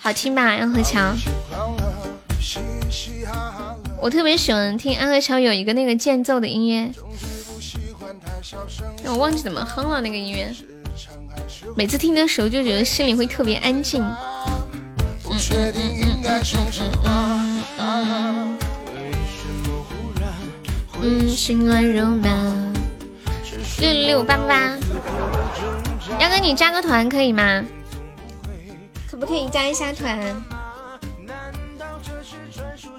[SPEAKER 1] 好听吧？安河桥。我特别喜欢听安河桥有一个那个间奏的音乐，我忘记怎么哼了那个音乐。每次听的时候就觉得心里会特别安静。嗯嗯嗯嗯嗯嗯，心乱如麻。六六六八八八，要跟你加个团可以吗？可不可以加一下团？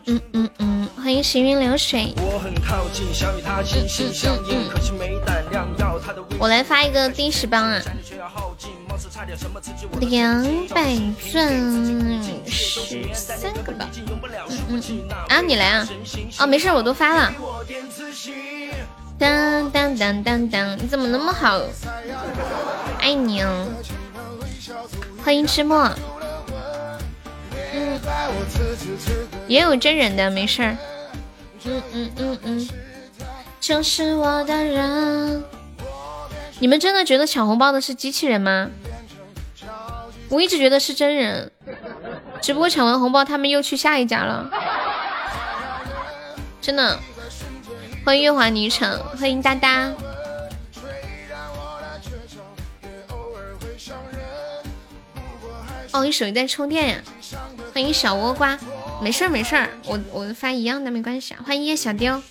[SPEAKER 1] 嗯嗯嗯，欢迎行云流水。我来发一个第十帮啊，两百钻十三个吧。嗯嗯，啊，你来啊？哦，没事，我都发了。当当当当当，你怎么那么好？爱你哦！欢迎吃墨。嗯，也有真人的，没事。嗯嗯嗯嗯，就是我的人。你们真的觉得抢红包的是机器人吗？我一直觉得是真人，只不过抢完红包他们又去下一家了。真的，欢迎月华霓橙，欢迎哒哒。哦，你手机在充电呀？欢迎小倭瓜，没事没事，我我发一样的没关系啊。欢迎叶小雕，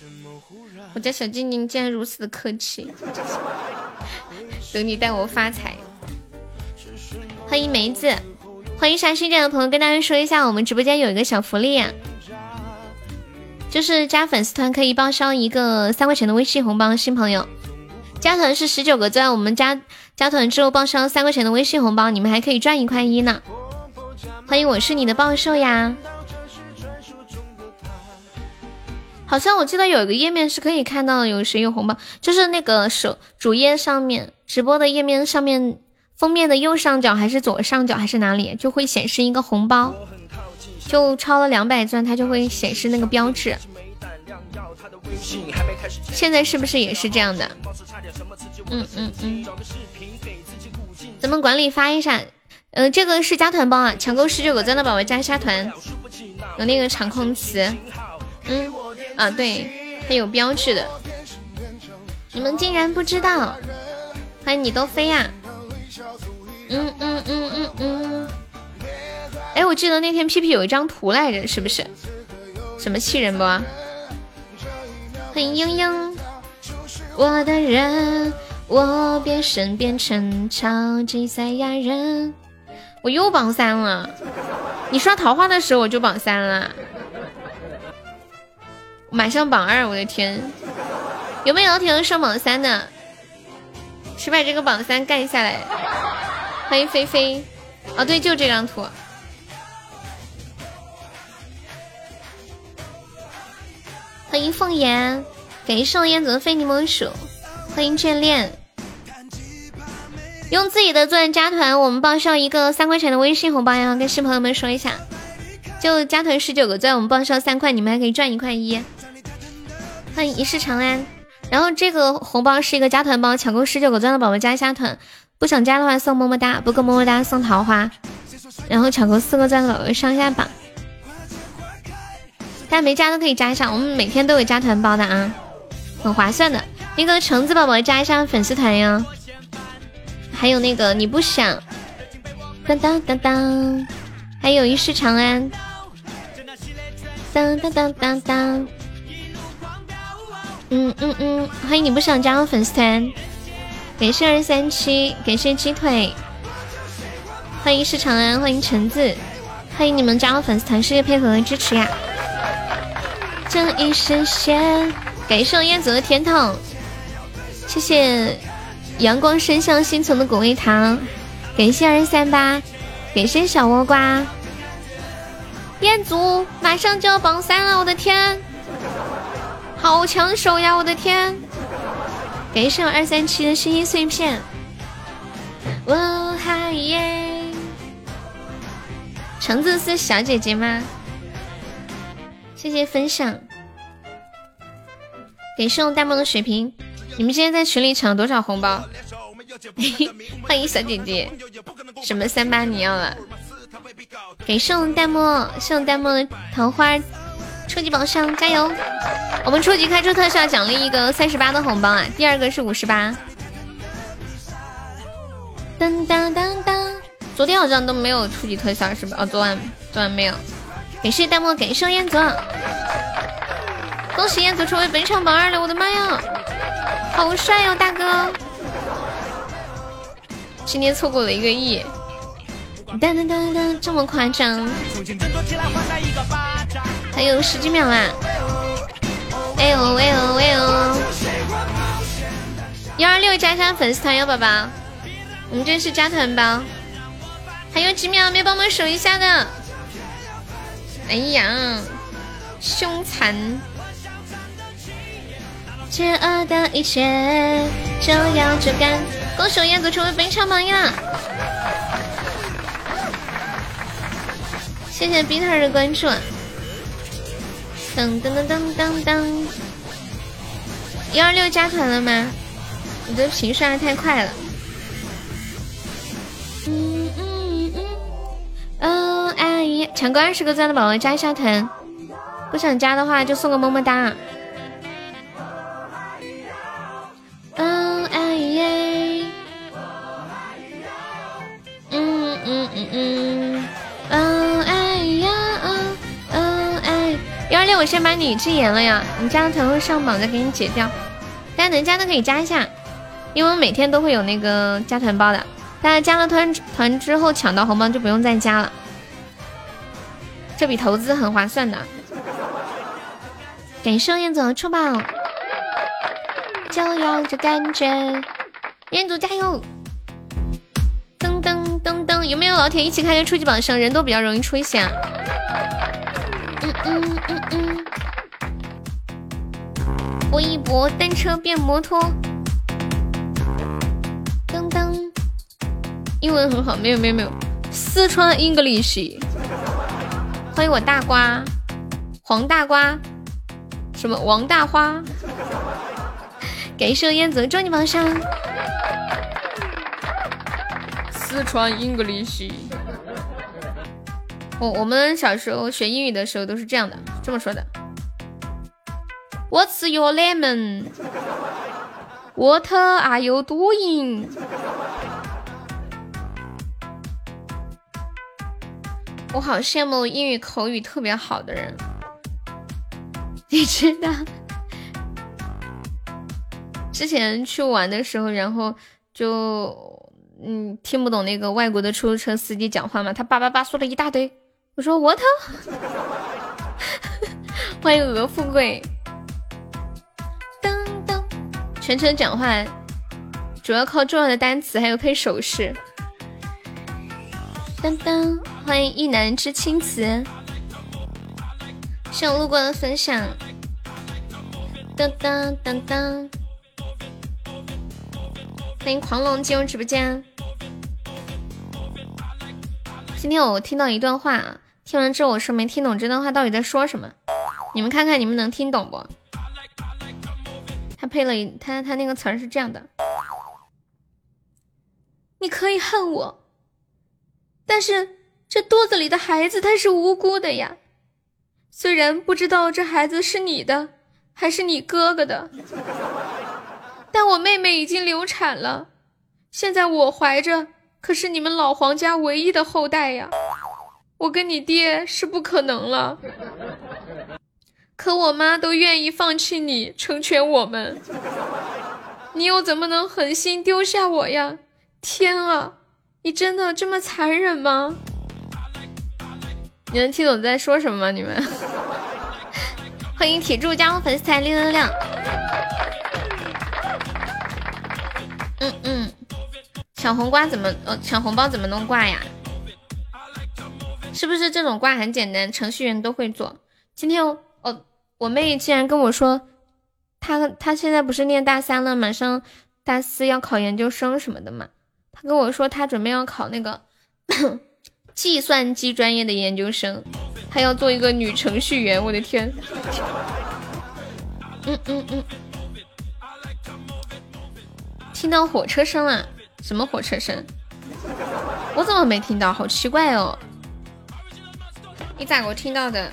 [SPEAKER 1] 我家小精灵竟然如此的客气，等你带我发财。欢迎梅子，欢迎啥新进的朋友，跟大家说一下，我们直播间有一个小福利呀，就是加粉丝团可以报销一个三块钱的微信红包，新朋友加团是十九个钻，我们加。加团之后报销三块钱的微信红包，你们还可以赚一块一呢。欢迎，我是你的报寿呀。好像我记得有一个页面是可以看到有谁有红包，就是那个手主页上面直播的页面上面封面的右上角还是左上角还是哪里，就会显示一个红包，就超了两百钻，它就会显示那个标志。现在是不是也是这样的？嗯嗯嗯。咱们管理发一下，呃，这个是加团包啊，抢够十九个钻的宝宝加一下团，有那个场控词，嗯啊对，它有标志的，你们竟然不知道，欢迎你都飞呀，嗯嗯嗯嗯嗯，哎，我记得那天屁屁有一张图来着，是不是？什么气人不？欢迎英英，我的人。我变身变成超级赛亚人，我又榜三了。你刷桃花的时候我就榜三了，马上榜二，我的天！有没有铁能上榜三的？去把这个榜三干下来。欢迎菲菲，哦对，就这张图。欢迎凤颜，感谢盛燕子的非你莫属。欢迎眷恋。用自己的钻加团，我们报销一个三块钱的微信红包呀！跟新朋友们说一下，就加团十九个钻，我们报销三块，你们还可以赚一块一。欢迎一世长安。然后这个红包是一个加团包，抢够十九个钻的宝宝加一下团，不想加的话送么么哒，不够么么哒送桃花。然后抢够四个钻的宝宝上下榜，大家没加都可以加一下，我们每天都有加团包的啊，很划算的。那个橙子宝宝加一下粉丝团呀。还有那个你不想，当当当当，还有一世长安，当当当当当，嗯嗯嗯，欢迎你不想加入粉丝团，感谢二三七，感谢鸡腿，欢迎一世长安，欢迎橙子，欢迎你们加入粉丝团，谢谢配合和支持呀！这一世线，感谢我燕子的甜筒，谢谢。阳光伸向心存的果味糖，感谢二三八，感谢小倭瓜，彦祖马上就要榜三了，我的天，好抢手呀，我的天，感谢二三七的声音碎片，我嗨耶，橙子是小姐姐吗？谢谢分享，感谢我大梦的水瓶。你们今天在群里抢了多少红包？欢迎小姐姐，什么三八你要了？给送弹幕，送弹幕的桃花初级宝箱，加油！我们初级开出特效奖励一个三十八的红包啊，第二个是五十八。当当当当，昨天好像都没有初级特效是吧？哦，昨晚昨晚没有。感谢弹幕，感谢燕子，恭喜燕子成为本场榜二了！我的妈呀！好帅哟，大哥！今天错过了一个亿，噔噔噔噔，这么夸张？还有十几秒啦！哎呦喂呦喂呦！幺二六加上粉丝团哟，宝宝，我们这是加团包，还有几秒，没帮忙守一下的。哎呀，凶残！邪恶的一切就要追赶。恭喜燕子成为本场榜一啦！谢谢 Bitter 的关注。噔噔噔噔噔噔，幺二六加团了吗？你的屏刷的太快了。嗯嗯嗯嗯。哦哎呀，抢够二十个钻的宝宝加一下团，不想加的话就送个么么哒。嗯哎耶，嗯嗯嗯嗯，我先把你禁言了呀，你加了团会上榜，再给你解掉。大家能加的可以加一下，因为我每天都会有那个加团包的。大家加了团团之后抢到红包就不用再加了，这笔投资很划算的。感谢燕子出宝，就要这感觉，彦祖加油！噔噔噔噔，有没有老铁一起开个初级榜上？人都比较容易出一些。嗯嗯嗯嗯。搏一搏，单车变摩托。噔噔，英文很好，没有没有没有，四川 English。欢迎我大瓜，黄大瓜，什么王大花？感谢燕子，祝你榜上。四川 English。我我们小时候学英语的时候都是这样的，这么说的。What's your name? What are you doing? 我好羡慕英语口语特别好的人，你知道？之前去玩的时候，然后就嗯听不懂那个外国的出租车司机讲话嘛，他叭叭叭说了一大堆，我说 What？欢迎鹅富贵。噔噔全程讲话主要靠重要的单词，还有配手势。当当，欢迎一南之青瓷，谢我路过的分享。当当当当，欢迎狂龙进入直播间。今天我听到一段话，听完之后我是没听懂这段话到底在说什么，你们看看你们能听懂不？他配了一他他那个词儿是这样的：你可以恨我，但是这肚子里的孩子他是无辜的呀。虽然不知道这孩子是你的还是你哥哥的，但我妹妹已经流产了，现在我怀着可是你们老黄家唯一的后代呀。我跟你爹是不可能了。可我妈都愿意放弃你，成全我们，你又怎么能狠心丢下我呀？天啊，你真的这么残忍吗？你能听懂在说什么吗？你们，欢迎铁柱加入粉丝团，亮亮亮。嗯嗯，抢红瓜怎么呃抢红包怎么能挂呀？是不是这种挂很简单，程序员都会做？今天哦。我妹竟然跟我说，她她现在不是念大三了，马上大四要考研究生什么的嘛。她跟我说，她准备要考那个 计算机专业的研究生，她要做一个女程序员。我的天！嗯嗯嗯，听到火车声了？什么火车声？我怎么没听到？好奇怪哦！你咋给我听到的？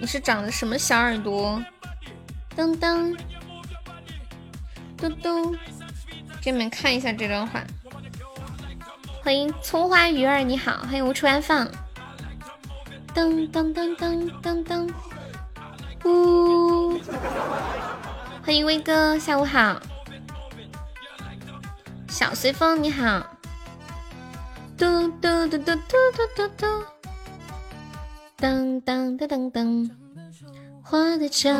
[SPEAKER 1] 你是长的什么小耳朵？噔噔嘟嘟，给你们看一下这段话。欢迎葱花鱼儿，你好，欢迎无处安放。噔噔噔噔噔噔，呜！欢迎威哥，下午好。小随风，你好。嘟嘟嘟嘟嘟嘟嘟嘟。噔噔噔噔噔，花的酒。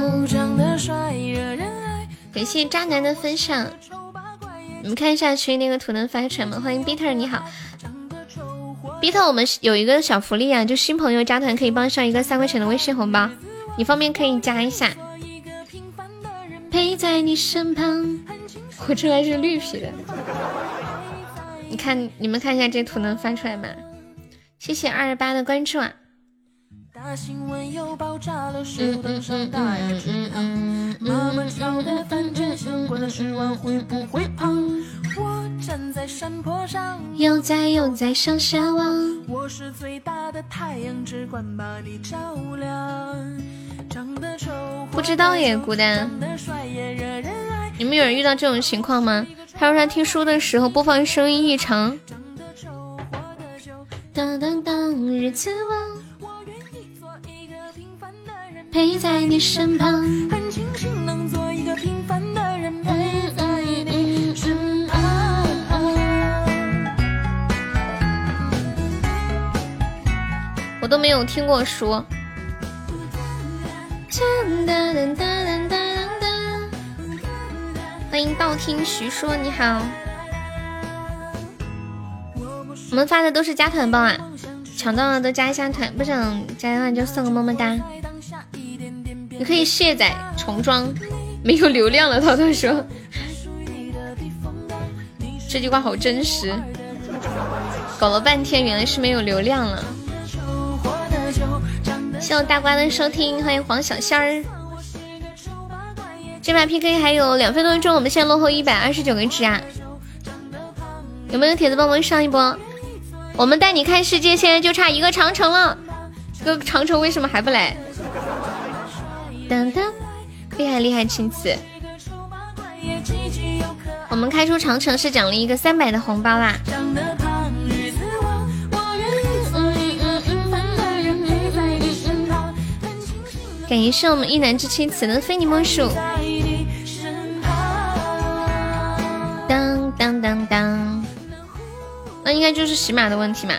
[SPEAKER 1] 感谢渣男的分享，你们看一下群那个图能发出来吗？欢迎 Bitter，你好，Bitter，我们有一个小福利啊，就新朋友加团可以帮上一个三块钱的微信红包，你方便可以加一下。陪在你身旁，我这还是绿皮的，你看你们看一下这图能翻出来吗？谢谢二十八的关注啊。大新闻又爆炸了，树登上大雅之堂。妈妈炒的饭卷，相关的十万会不会胖？我站在山坡上，悠哉悠哉向下望。我是最大的太阳，只管把你照亮。长得丑，不知道耶，孤单。你们有人遇到这种情况吗？他说他听书的时候播放声音异常。当当当，日子旺。陪在你身旁。我都没有听过说。欢迎道听徐说，你好。我们发的都是加团包啊，抢到了都加一下团，不想加的话就送个么么哒。你可以卸载重装，没有流量了。涛涛说，这句话好真实。搞了半天，原来是没有流量了。谢谢大瓜的收听，欢迎黄小仙儿。这把 PK 还有两分多钟，我们现在落后一百二十九个值啊！有没有铁子帮忙上一波？我们带你看世界，现在就差一个长城了。哥，长城为什么还不来？当当，厉害厉害，青瓷！我们开出长城是奖励一个三百的红包啦。感谢我们一男之妻此的非你莫属。当当当当。那应该就是喜马的问题嘛，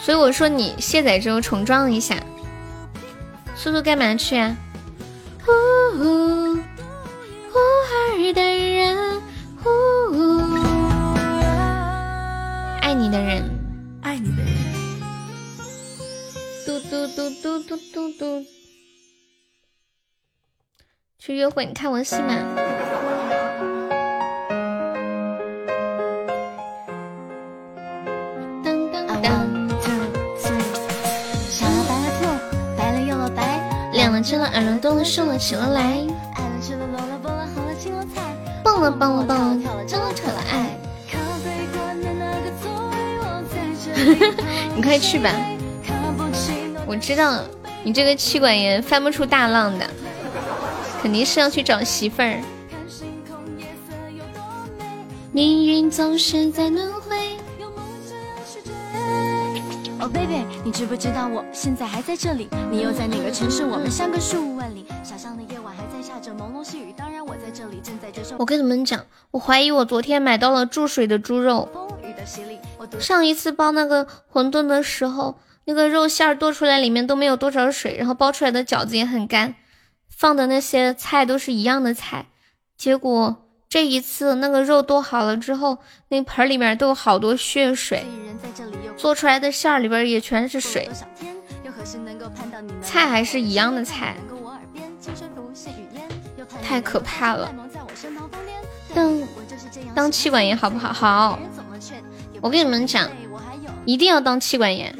[SPEAKER 1] 所以我说你卸载之后重装一下。叔叔干嘛去啊？呼呼儿的人，呼爱你的人，爱你的人，嘟嘟嘟嘟嘟嘟嘟，去约会？你看我戏吗？吃了，耳朵多了，瘦了，起了来。蹦了蹦了蹦了，跳了跳了爱。你快去吧，我知道你这个妻管严翻不出大浪的，肯定是要去找媳妇儿。命运总是在轮回。哦，baby，你知不知道我现在还在这里？你又在哪个城市？我们相隔数万里。小巷的夜晚还在下着朦胧细雨。当然，我在这里正在接受。我跟你们讲，我怀疑我昨天买到了注水的猪肉。上一次包那个馄饨的时候，那个肉馅儿剁出来里面都没有多少水，然后包出来的饺子也很干，放的那些菜都是一样的菜。结果这一次那个肉剁好了之后，那盆里面都有好多血水。做出来的馅儿里边也全是水，菜还是一样的菜，太可怕了。当当气管炎好不好？好。我跟你们讲，一定要当气管炎。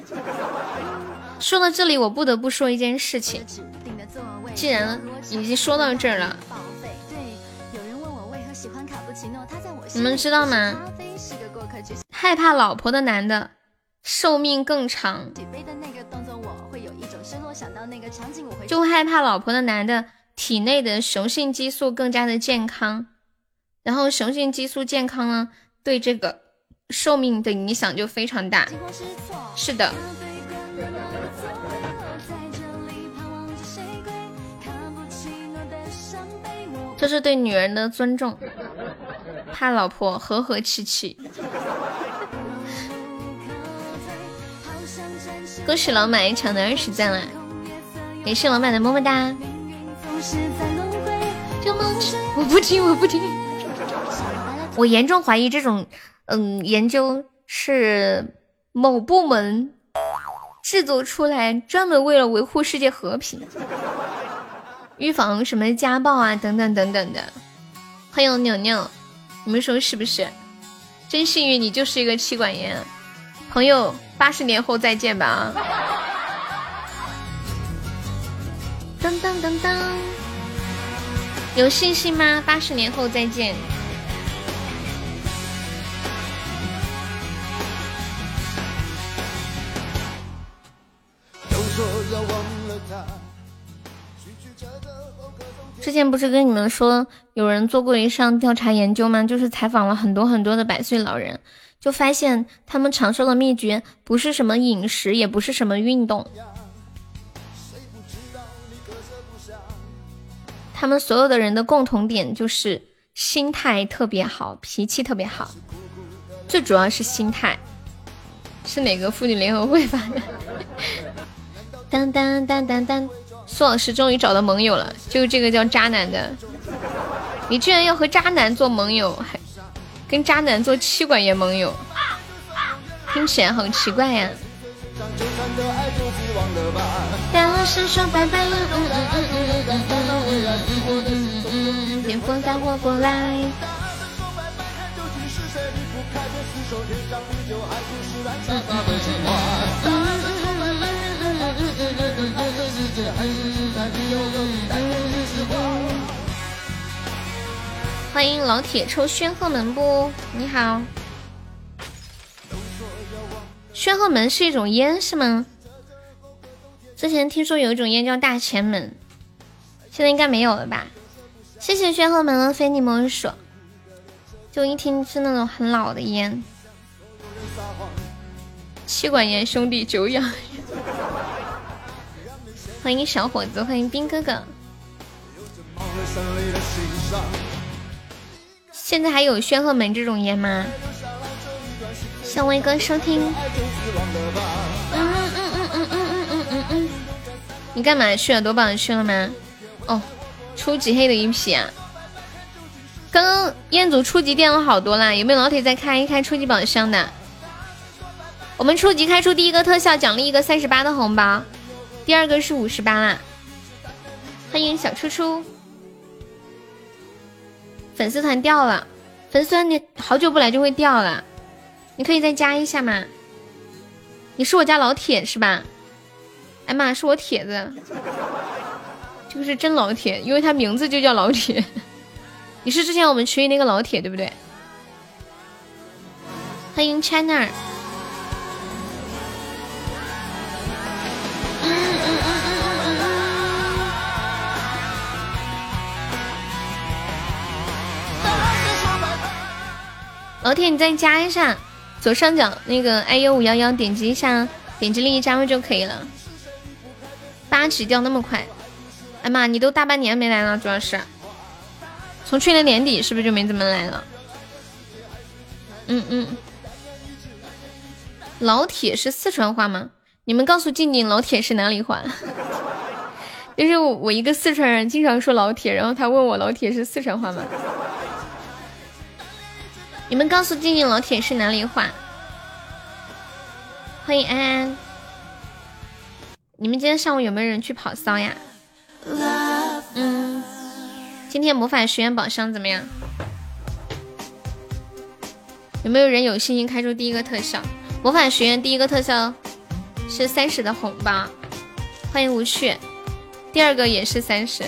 [SPEAKER 1] 说到这里，我不得不说一件事情。既然已经说到这儿了，你们知道吗？害怕老婆的男的。寿命更长，就害怕老婆的男的体内的雄性激素更加的健康，然后雄性激素健康呢，对这个寿命的影响就非常大。是的，这是对女人的尊重，怕老婆和和气气。恭喜老板一场的二十赞了，也是老板的么么哒。我不听，我不听。我严重怀疑这种，嗯，研究是某部门制作出来，专门为了维护世界和平，预防什么家暴啊，等等等等的。欢迎牛牛，你们说是不是？真幸运，你就是一个妻管严，朋友。八十年后再见吧啊！当当当当，有信心吗？八十年后再见。都说要忘之前不是跟你们说，有人做过一项调查研究吗？就是采访了很多很多的百岁老人。就发现他们长寿的秘诀不是什么饮食，也不是什么运动，他们所有的人的共同点就是心态特别好，脾气特别好，最主要是心态。是哪个妇女联合会发的？当当当当当，苏老师终于找到盟友了，就这个叫渣男的。你居然要和渣男做盟友，还跟渣男做妻管严盟友，听起来好奇怪呀。欢迎老铁抽宣鹤门不？你好，宣鹤门是一种烟是吗？之前听说有一种烟叫大前门，现在应该没有了吧？谢谢宣鹤门的非你莫属，就一听是那种很老的烟。妻管严兄弟久仰，欢迎小伙子，欢迎兵哥哥。现在还有宣赫门这种烟吗？向威哥收听。嗯嗯嗯嗯嗯嗯嗯嗯。你干嘛去了？夺宝去了吗？哦，初级黑的一批啊。刚刚彦祖初级垫了好多啦，有没有老铁再开一开初级宝箱的？我们初级开出第一个特效，奖励一个三十八的红包，第二个是五十八啦。欢迎小初初，粉丝团掉了，粉丝团你好久不来就会掉了，你可以再加一下吗？你是我家老铁是吧？哎妈，是我铁子，这个是真老铁，因为他名字就叫老铁。你是之前我们群里那个老铁对不对？欢迎 China。老铁，你再加一下左上角那个 i u 五幺幺，点击一下，点击立即加入就可以了。八级掉那么快，哎妈，你都大半年没来了，主要是从去年年底是不是就没怎么来了？嗯嗯，老铁是四川话吗？你们告诉静静，老铁是哪里话？就是我一个四川人，经常说老铁，然后他问我老铁是四川话吗？你们告诉静静老铁是哪里话？欢迎安安。你们今天上午有没有人去跑骚呀？嗯。今天魔法学院宝箱怎么样？有没有人有信心开出第一个特效？魔法学院第一个特效是三十的红包。欢迎无趣。第二个也是三十。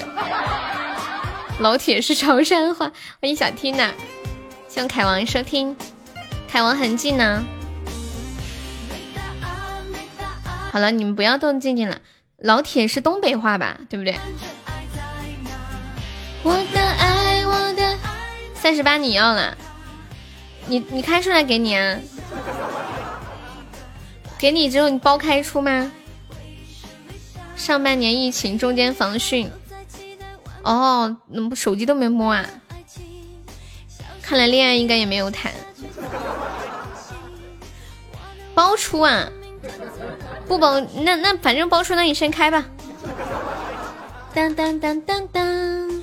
[SPEAKER 1] 老铁是潮汕话。欢迎小 Tina。谢谢凯王收听，凯王痕迹呢。好了，你们不要动静静了。老铁是东北话吧？对不对？我的爱，我的三十八你要了？你你开出来给你啊？给你之后你包开出吗？上半年疫情中间防汛，哦，那手机都没摸啊？看来恋爱应该也没有谈，包出啊？不包，那那反正包出，那你先开吧。当当当当当，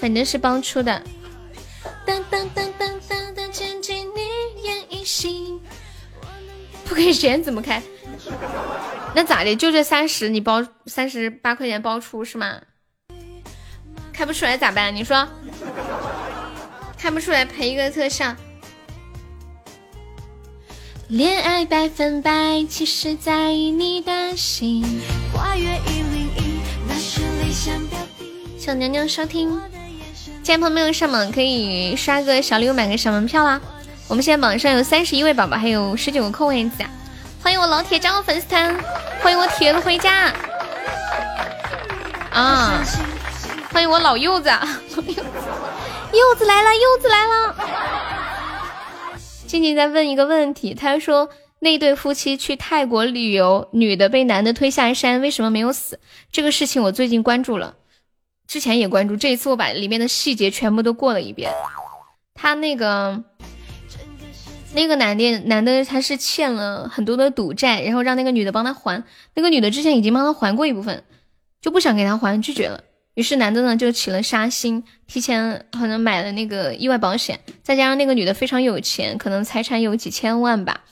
[SPEAKER 1] 反正是包出的。当当当当当当，牵起你眼一心。不给钱怎么开？那咋的？就这三十，你包三十八块钱包出是吗？开不出来咋办？你说，看不出来赔一个特效。恋爱百分百，其实在意你的心。跨越一零一，那是理想标的。小娘娘收听，今天朋友们上榜可以刷个小礼物，买个小门票啦。我们现在榜上有三十一位宝宝，还有十九个空位子。欢迎我老铁加入粉丝团，欢迎我铁子回家。啊。欢迎我老柚子，柚子来了，柚子来了。静静在问一个问题，他说那对夫妻去泰国旅游，女的被男的推下山，为什么没有死？这个事情我最近关注了，之前也关注，这一次我把里面的细节全部都过了一遍。他那个那个男的男的他是欠了很多的赌债，然后让那个女的帮他还，那个女的之前已经帮他还过一部分，就不想给他还，拒绝了。于是男的呢就起了杀心，提前可能买了那个意外保险，再加上那个女的非常有钱，可能财产有几千万吧。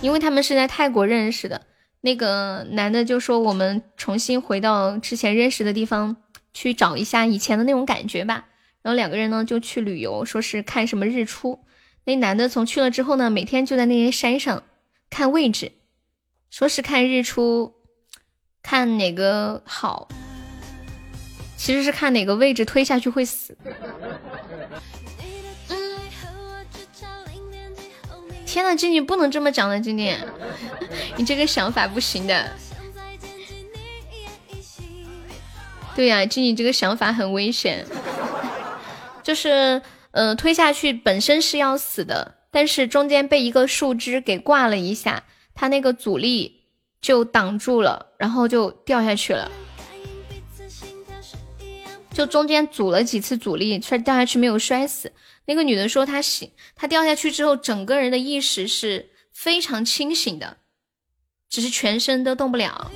[SPEAKER 1] 因为他们是在泰国认识的，那个男的就说我们重新回到之前认识的地方去找一下以前的那种感觉吧。然后两个人呢就去旅游，说是看什么日出。那男的从去了之后呢，每天就在那些山上看位置，说是看日出。看哪个好，其实是看哪个位置推下去会死。天呐，静静不能这么讲的，静静，你这个想法不行的。对呀，静静这个想法很危险。就是，呃，推下去本身是要死的，但是中间被一个树枝给挂了一下，它那个阻力。就挡住了，然后就掉下去了，就中间阻了几次阻力，摔掉下去没有摔死。那个女的说她醒，她掉下去之后，整个人的意识是非常清醒的，只是全身都动不了。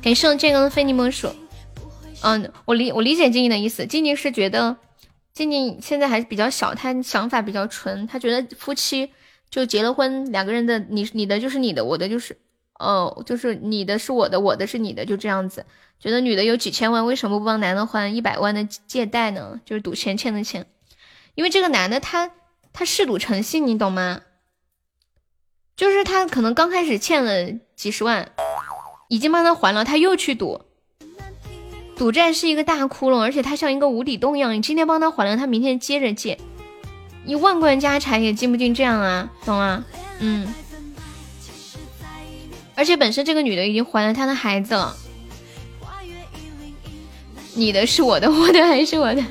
[SPEAKER 1] 感谢我健康的非你莫属。嗯，我理我理解静静的意思，静静是觉得静静现在还是比较小，她想法比较纯，她觉得夫妻就结了婚，两个人的你你的就是你的，我的就是。哦，就是你的是我的，我的是你的，就这样子。觉得女的有几千万，为什么不帮男的还一百万的借贷呢？就是赌钱欠的钱。因为这个男的他他嗜赌成性，你懂吗？就是他可能刚开始欠了几十万，已经帮他还了，他又去赌。赌债是一个大窟窿，而且他像一个无底洞一样。你今天帮他还了，他明天接着借，你万贯家财也进不进这样啊？懂吗？嗯。而且本身这个女的已经怀了他的孩子了，你的是我的，我的还是我的。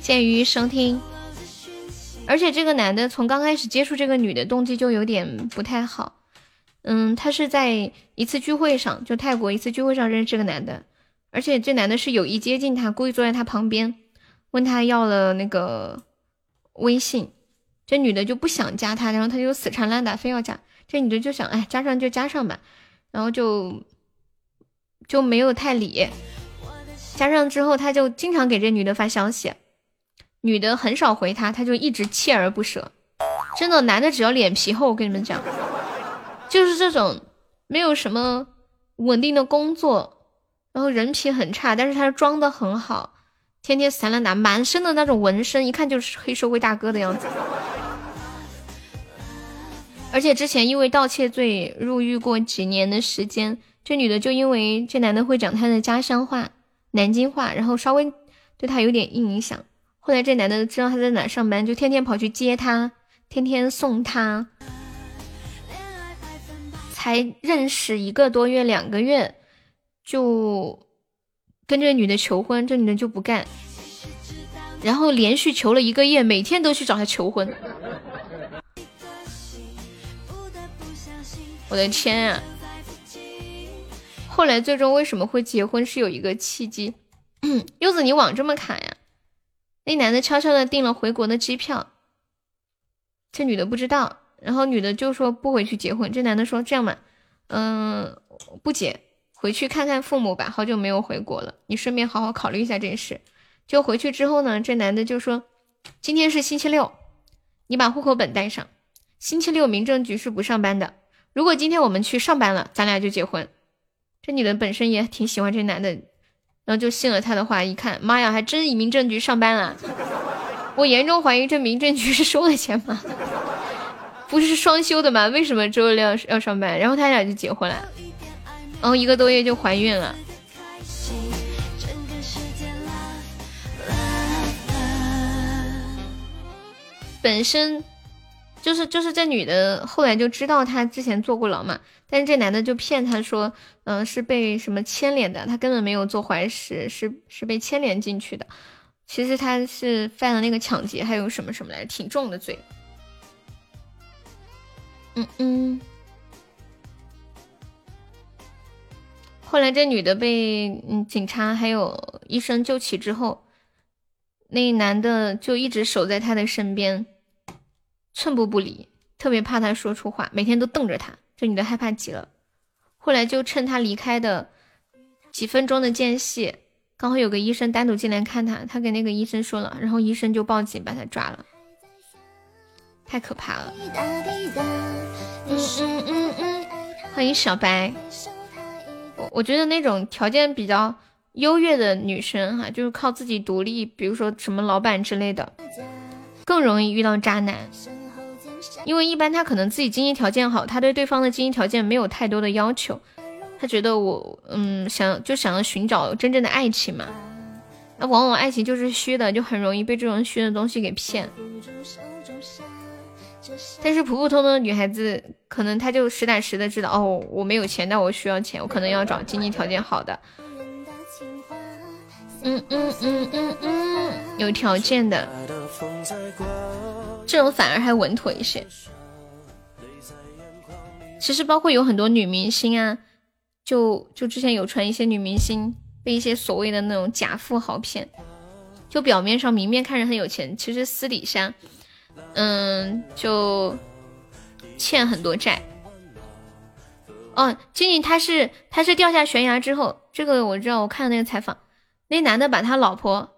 [SPEAKER 1] 鉴于收听，而且这个男的从刚开始接触这个女的动机就有点不太好。嗯，他是在一次聚会上，就泰国一次聚会上认识这个男的，而且这男的是有意接近他，故意坐在他旁边，问他要了那个微信，这女的就不想加他，然后他就死缠烂打，非要加。这女的就想，哎，加上就加上吧，然后就就没有太理。加上之后，他就经常给这女的发消息，女的很少回他，他就一直锲而不舍。真的，男的只要脸皮厚，我跟你们讲，就是这种没有什么稳定的工作，然后人品很差，但是他装的很好，天天散了打，满身的那种纹身，一看就是黑社会大哥的样子。而且之前因为盗窃罪入狱过几年的时间，这女的就因为这男的会讲她的家乡话南京话，然后稍微对她有点影响。后来这男的知道她在哪上班，就天天跑去接她，天天送她。才认识一个多月、两个月，就跟这女的求婚，这女的就不干，然后连续求了一个月，每天都去找他求婚。我的天啊！后来最终为什么会结婚？是有一个契机。柚子，你网这么卡呀？那男的悄悄的订了回国的机票，这女的不知道，然后女的就说不回去结婚。这男的说这样吧，嗯，不结，回去看看父母吧。好久没有回国了，你顺便好好考虑一下这事。就回去之后呢，这男的就说今天是星期六，你把户口本带上，星期六民政局是不上班的。如果今天我们去上班了，咱俩就结婚。这女的本身也挺喜欢这男的，然后就信了他的话。一看，妈呀，还真民政局上班了。我严重怀疑这民政局是收了钱吗？不是双休的吗？为什么周六要要上班？然后他俩就结婚了，然后一个多月就怀孕了。本身。就是就是这女的后来就知道他之前坐过牢嘛，但是这男的就骗她说，嗯，是被什么牵连的，他根本没有做坏事，是是被牵连进去的。其实他是犯了那个抢劫，还有什么什么来着，挺重的罪。嗯嗯。后来这女的被嗯警察还有医生救起之后，那男的就一直守在她的身边，寸步不离，特别怕他说出话，每天都瞪着她。这女的害怕极了。后来就趁他离开的几分钟的间隙，刚好有个医生单独进来看他，他给那个医生说了，然后医生就报警把他抓了。太可怕了。嗯嗯嗯嗯，欢迎小白。我我觉得那种条件比较优越的女生哈，就是靠自己独立，比如说什么老板之类的，更容易遇到渣男。因为一般他可能自己经济条件好，他对对方的经济条件没有太多的要求，他觉得我嗯想就想要寻找真正的爱情嘛。那往往爱情就是虚的，就很容易被这种虚的东西给骗。但是普普通通的女孩子，可能她就实打实的知道，哦，我没有钱，但我需要钱，我可能要找经济条件好的。嗯嗯嗯嗯嗯，有条件的，这种反而还稳妥一些。其实包括有很多女明星啊，就就之前有传一些女明星被一些所谓的那种假富豪骗，就表面上明面看着很有钱，其实私底下。嗯，就欠很多债。哦，静静他是他是掉下悬崖之后，这个我知道，我看了那个采访，那男的把他老婆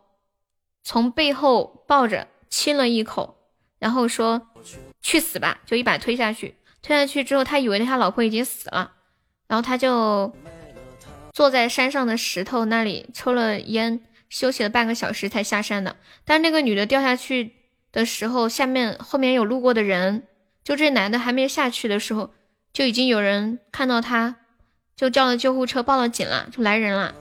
[SPEAKER 1] 从背后抱着亲了一口，然后说去死吧，就一把推下去。推下去之后，他以为他老婆已经死了，然后他就坐在山上的石头那里抽了烟，休息了半个小时才下山的。但是那个女的掉下去。的时候，下面后面有路过的人，就这男的还没下去的时候，就已经有人看到他，就叫了救护车，报了警了，就来人了。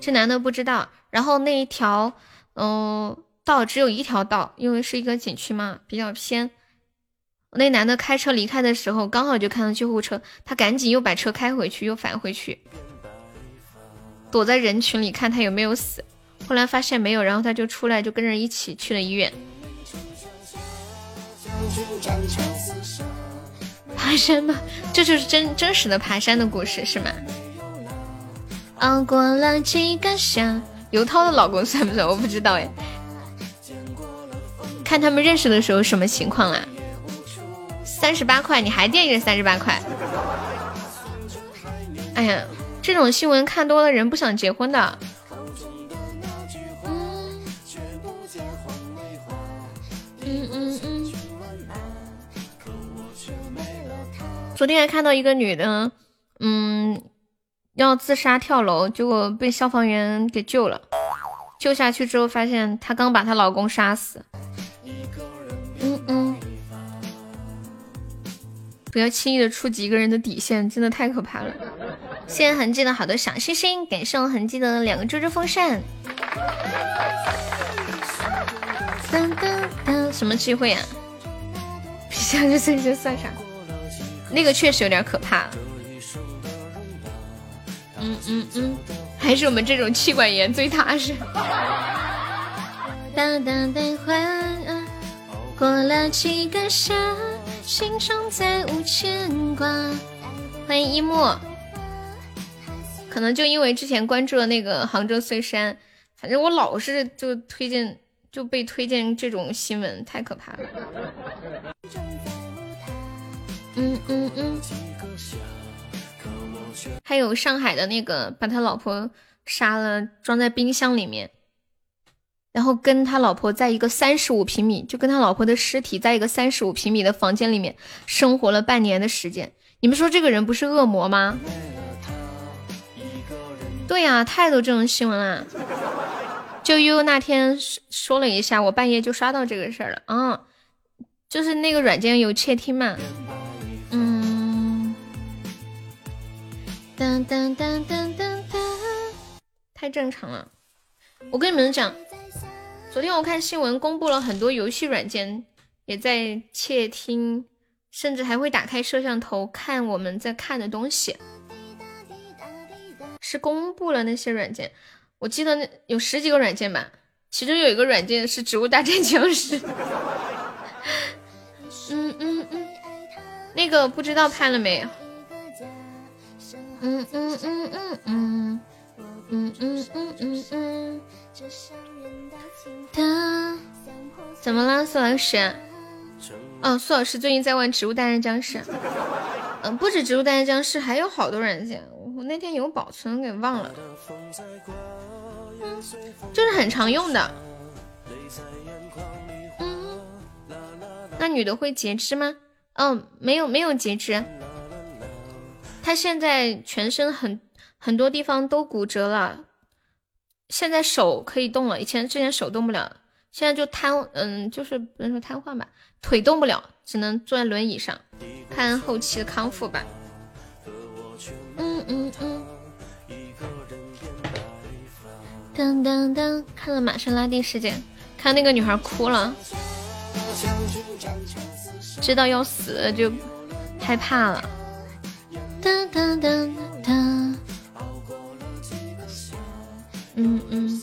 [SPEAKER 1] 这男的不知道，然后那一条，嗯，道只有一条道，因为是一个景区嘛，比较偏。那男的开车离开的时候，刚好就看到救护车，他赶紧又把车开回去，又返回去，躲在人群里看他有没有死。后来发现没有，然后他就出来，就跟着一起去了医院。爬山吗？这就是真真实的爬山的故事是吗？熬过了几个夏，刘涛的老公算不算？我不知道哎。看他们认识的时候什么情况啦？三十八块，你还惦记着三十八块？哎呀，这种新闻看多了，人不想结婚的。嗯嗯昨天还看到一个女的，嗯，要自杀跳楼，结果被消防员给救了。救下去之后，发现她刚把她老公杀死。嗯嗯，不要轻易的触及一个人的底线，真的太可怕了。谢谢痕迹的好多小星星，感谢我痕迹的两个猪猪风扇。噔噔噔，什么机会呀？下个星星算啥？那个确实有点可怕。嗯嗯嗯，还是我们这种妻管严最踏实。当当当欢，过了几个夏，心中再无牵挂。欢迎一木，可能就因为之前关注了那个杭州碎山，反正我老是就推荐就被推荐这种新闻，太可怕了。嗯嗯嗯，还有上海的那个把他老婆杀了，装在冰箱里面，然后跟他老婆在一个三十五平米，就跟他老婆的尸体在一个三十五平米的房间里面生活了半年的时间。你们说这个人不是恶魔吗？对呀，太多这种新闻了。就悠悠那天说说了一下，我半夜就刷到这个事儿了。嗯，就是那个软件有窃听嘛。嗯，噔噔噔噔噔噔，太正常了。我跟你们讲，昨天我看新闻公布了很多游戏软件也在窃听，甚至还会打开摄像头看我们在看的东西。是公布了那些软件，我记得那有十几个软件吧，其中有一个软件是《植物大战僵尸》。嗯嗯嗯。那个不知道拍了没？嗯嗯嗯嗯嗯嗯嗯嗯嗯嗯。他怎么了，苏老师？哦，苏老师最近在玩《植物大战僵尸》。嗯，不止《植物大战僵尸》，还有好多软件。我那天有保存，给忘了。嗯就是很常用的。嗯。那女的会截肢吗？嗯，没有，没有截肢。她现在全身很很多地方都骨折了。现在手可以动了，以前之前手动不了，现在就瘫，嗯，就是不能说瘫痪吧，腿动不了，只能坐在轮椅上，看后期的康复吧。嗯嗯嗯。噔噔噔，看了玛莎拉蒂事件，看那个女孩哭了，知道要死就害怕了。当当当当。嗯嗯，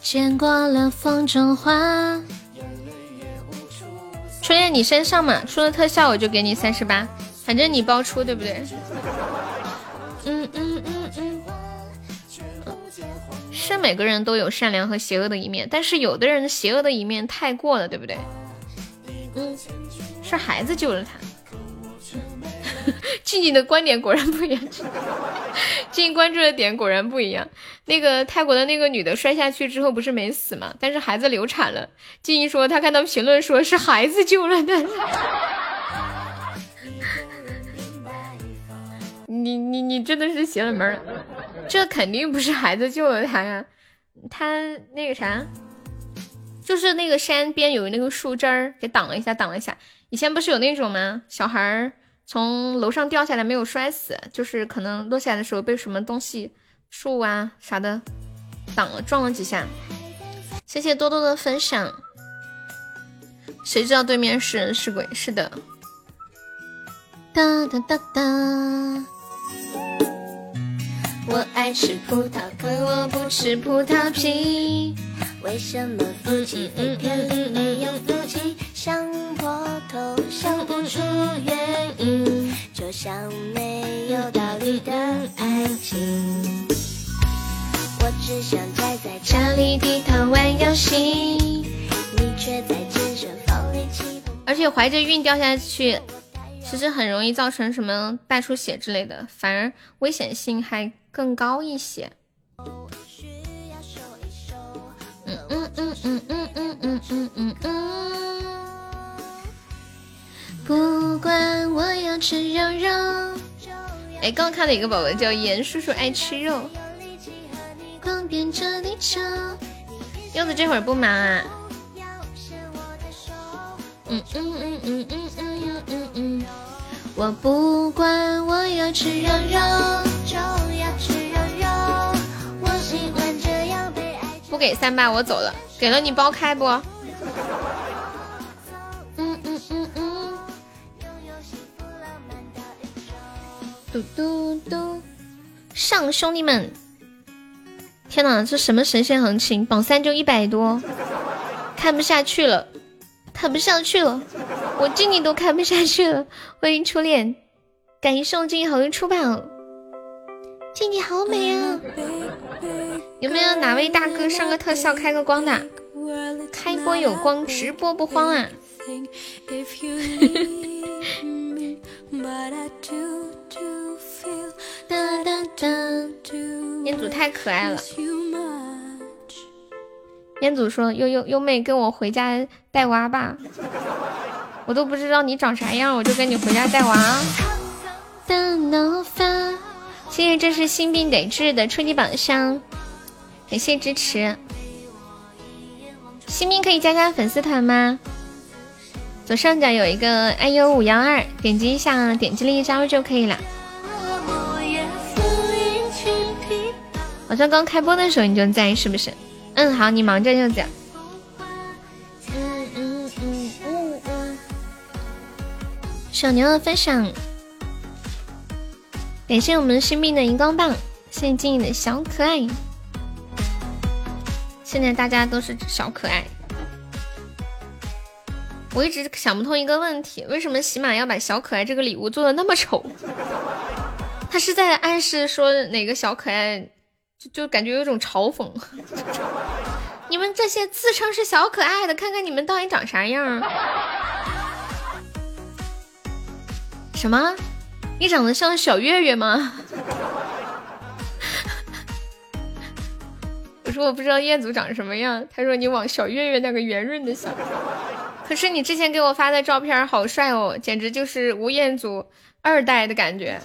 [SPEAKER 1] 见过了风中花，出现你身上嘛？出了特效我就给你三十八，反正你包出对不对？嗯嗯嗯嗯，是每个人都有善良和邪恶的一面，但是有的人邪恶的一面太过了，对不对？嗯，是孩子救了他。静静的观点果然不一样，静静关注的点果然不一样。那个泰国的那个女的摔下去之后不是没死吗？但是孩子流产了。静静说她看到评论说是孩子救了她。你你你真的是邪了门了，这肯定不是孩子救了她呀，她那个啥，就是那个山边有那个树枝儿给挡了一下，挡了一下。以前不是有那种吗？小孩儿。从楼上掉下来没有摔死，就是可能落下来的时候被什么东西、树啊啥的挡了，撞了几下。谢谢多多的分享。谁知道对面是人是鬼？是的。哒哒哒哒。我爱吃葡萄，可我不吃葡萄皮。为什么夫妻肺片里没有夫妻？想破头想不出原因，就像没有道理的爱情。我只想宅在家里低头玩游戏，你却在健身房里起步。而且怀着孕掉下去，其实很容易造成什么大出血之类的，反而危险性还更高一些。嗯嗯嗯嗯嗯嗯嗯嗯嗯嗯。不管我要吃肉肉。哎，刚看了一个宝宝叫严叔叔爱吃肉。柚子这会儿不忙啊？嗯嗯嗯嗯嗯嗯嗯嗯。我不管我要吃肉肉，就要吃肉肉。我喜欢这样被。不给三八，我走了。给了你包开不？嘟嘟，上兄弟们！天哪，这什么神仙行情？榜三就一百多，看不下去了，看不下去了，我静静都看不下去了。欢迎初恋，感谢我静好运出榜。静静好美啊！有没有哪位大哥上个特效开个光的？开播有光，直播不慌啊！烟祖太可爱了。烟祖说：“优优优妹，跟我回家带娃吧。”我都不知道你长啥样，我就跟你回家带娃。谢谢，这是心病得治的初级榜上，感谢支持。新兵可以加加粉丝团吗？左上角有一个 iu 五幺二，点击一下，点击立即加入就可以了。好像刚开播的时候你就在，是不是？嗯，好，你忙着就讲。小牛的分享。感谢我们新兵的荧光棒，谢谢静怡的小可爱。现在大家都是小可爱。我一直想不通一个问题，为什么喜马要把小可爱这个礼物做的那么丑？他是在暗示说哪个小可爱，就就感觉有种嘲讽。你们这些自称是小可爱的，看看你们到底长啥样？什么？你长得像小月月吗？我说我不知道彦祖长什么样，他说你往小月月那个圆润的想。可是你之前给我发的照片好帅哦，简直就是吴彦祖二代的感觉。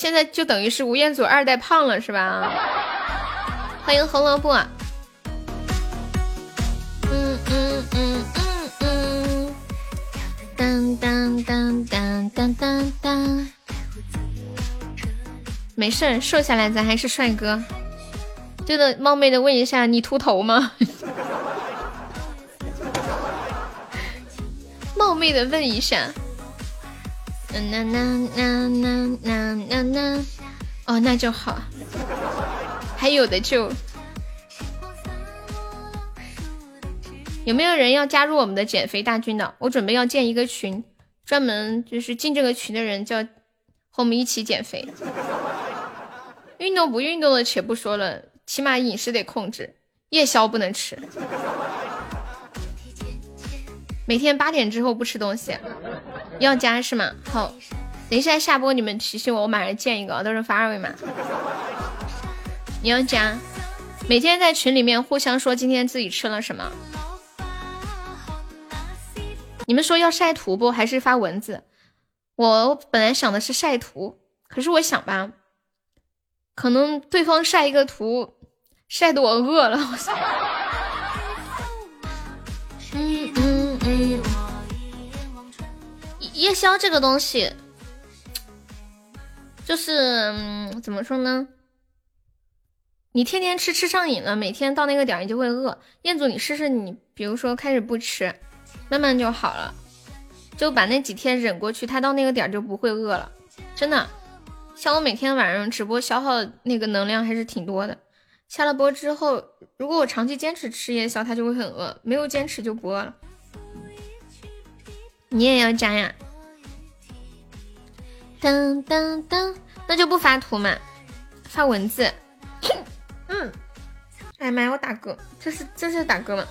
[SPEAKER 1] 现在就等于是吴彦祖二代胖了是吧？欢迎红萝卜。嗯嗯嗯嗯嗯。当当当当当当当。没事，瘦下来咱还是帅哥。真的冒昧的问一下，你秃头吗？冒昧的问一下。那那那那那那那，哦，那就好。还有的就，有没有人要加入我们的减肥大军的？我准备要建一个群，专门就是进这个群的人，叫和我们一起减肥。运动不运动的且不说了。起码饮食得控制，夜宵不能吃。每天八点之后不吃东西，要加是吗？好，等一下下播你们提醒我，我马上建一个，到时候发二维码。你要加，每天在群里面互相说今天自己吃了什么。你们说要晒图不？还是发文字？我本来想的是晒图，可是我想吧，可能对方晒一个图。晒得我饿了，我夜宵这个东西，就是嗯怎么说呢？你天天吃吃上瘾了，每天到那个点儿你就会饿。彦祖，你试试，你比如说开始不吃，慢慢就好了，就把那几天忍过去，他到那个点儿就不会饿了。真的，像我每天晚上直播消耗那个能量还是挺多的。下了播之后，如果我长期坚持吃夜宵，他就会很饿；没有坚持就不饿了。你也要加呀？噔噔噔，那就不发图嘛，发文字。嗯，哎妈呀，我打嗝，这是这是打嗝吗？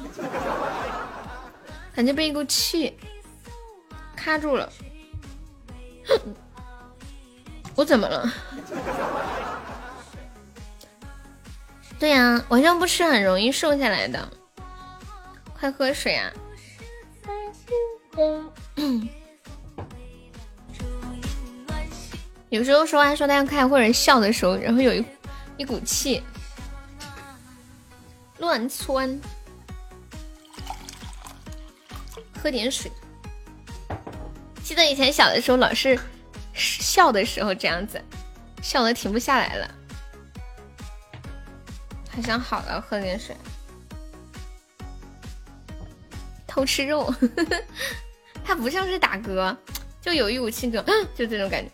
[SPEAKER 1] 感觉被一股气卡住了。我怎么了？对呀，晚上不吃很容易瘦下来的。快喝水啊！有时候说话说太快或者笑的时候，然后有一一股气乱窜。喝点水。记得以前小的时候，老是笑的时候这样子，笑的停不下来了。好像好了，喝点水。偷吃肉，他不像是打嗝，就有一股气，就就这种感觉。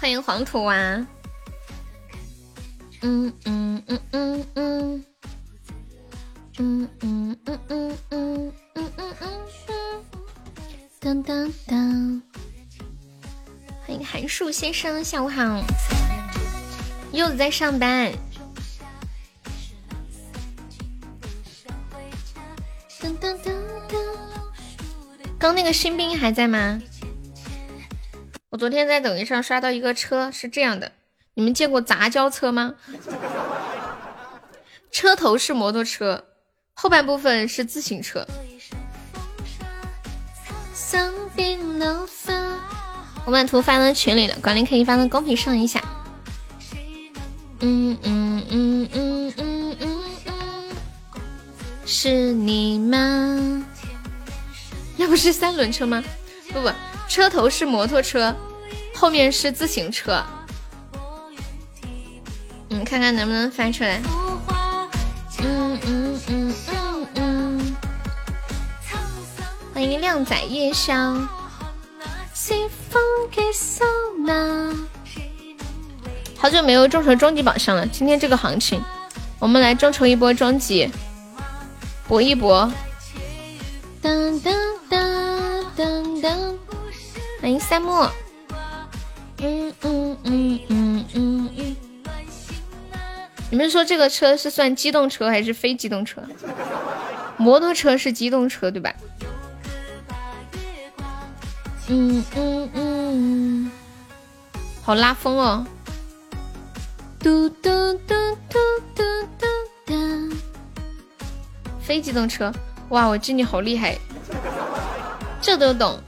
[SPEAKER 1] 欢迎黄土啊！嗯嗯嗯嗯嗯嗯嗯嗯嗯嗯嗯嗯嗯。当当当！欢迎韩树先生，下午好。柚子在上班。刚那个新兵还在吗？我昨天在抖音上刷到一个车，是这样的，你们见过杂交车吗？车头是摩托车，后半部分是自行车。我把图发到群里了，管理可以发到公屏上一下。嗯嗯嗯嗯嗯嗯嗯，是你吗？那不是三轮车吗？不不，车头是摩托车，后面是自行车。嗯，看看能不能翻出来。嗯嗯嗯嗯嗯，欢迎靓仔夜宵。好久没有众筹终极宝箱了，今天这个行情，我们来众筹一波终极。搏一搏。当当当当当，欢迎三木。嗯嗯嗯嗯嗯嗯。你们说这个车是算机动车还是非机动车？摩托车是机动车对吧？嗯嗯嗯，好拉风哦！嘟嘟嘟嘟嘟嘟嘟，非机动车，哇，我记你好厉害，这都懂。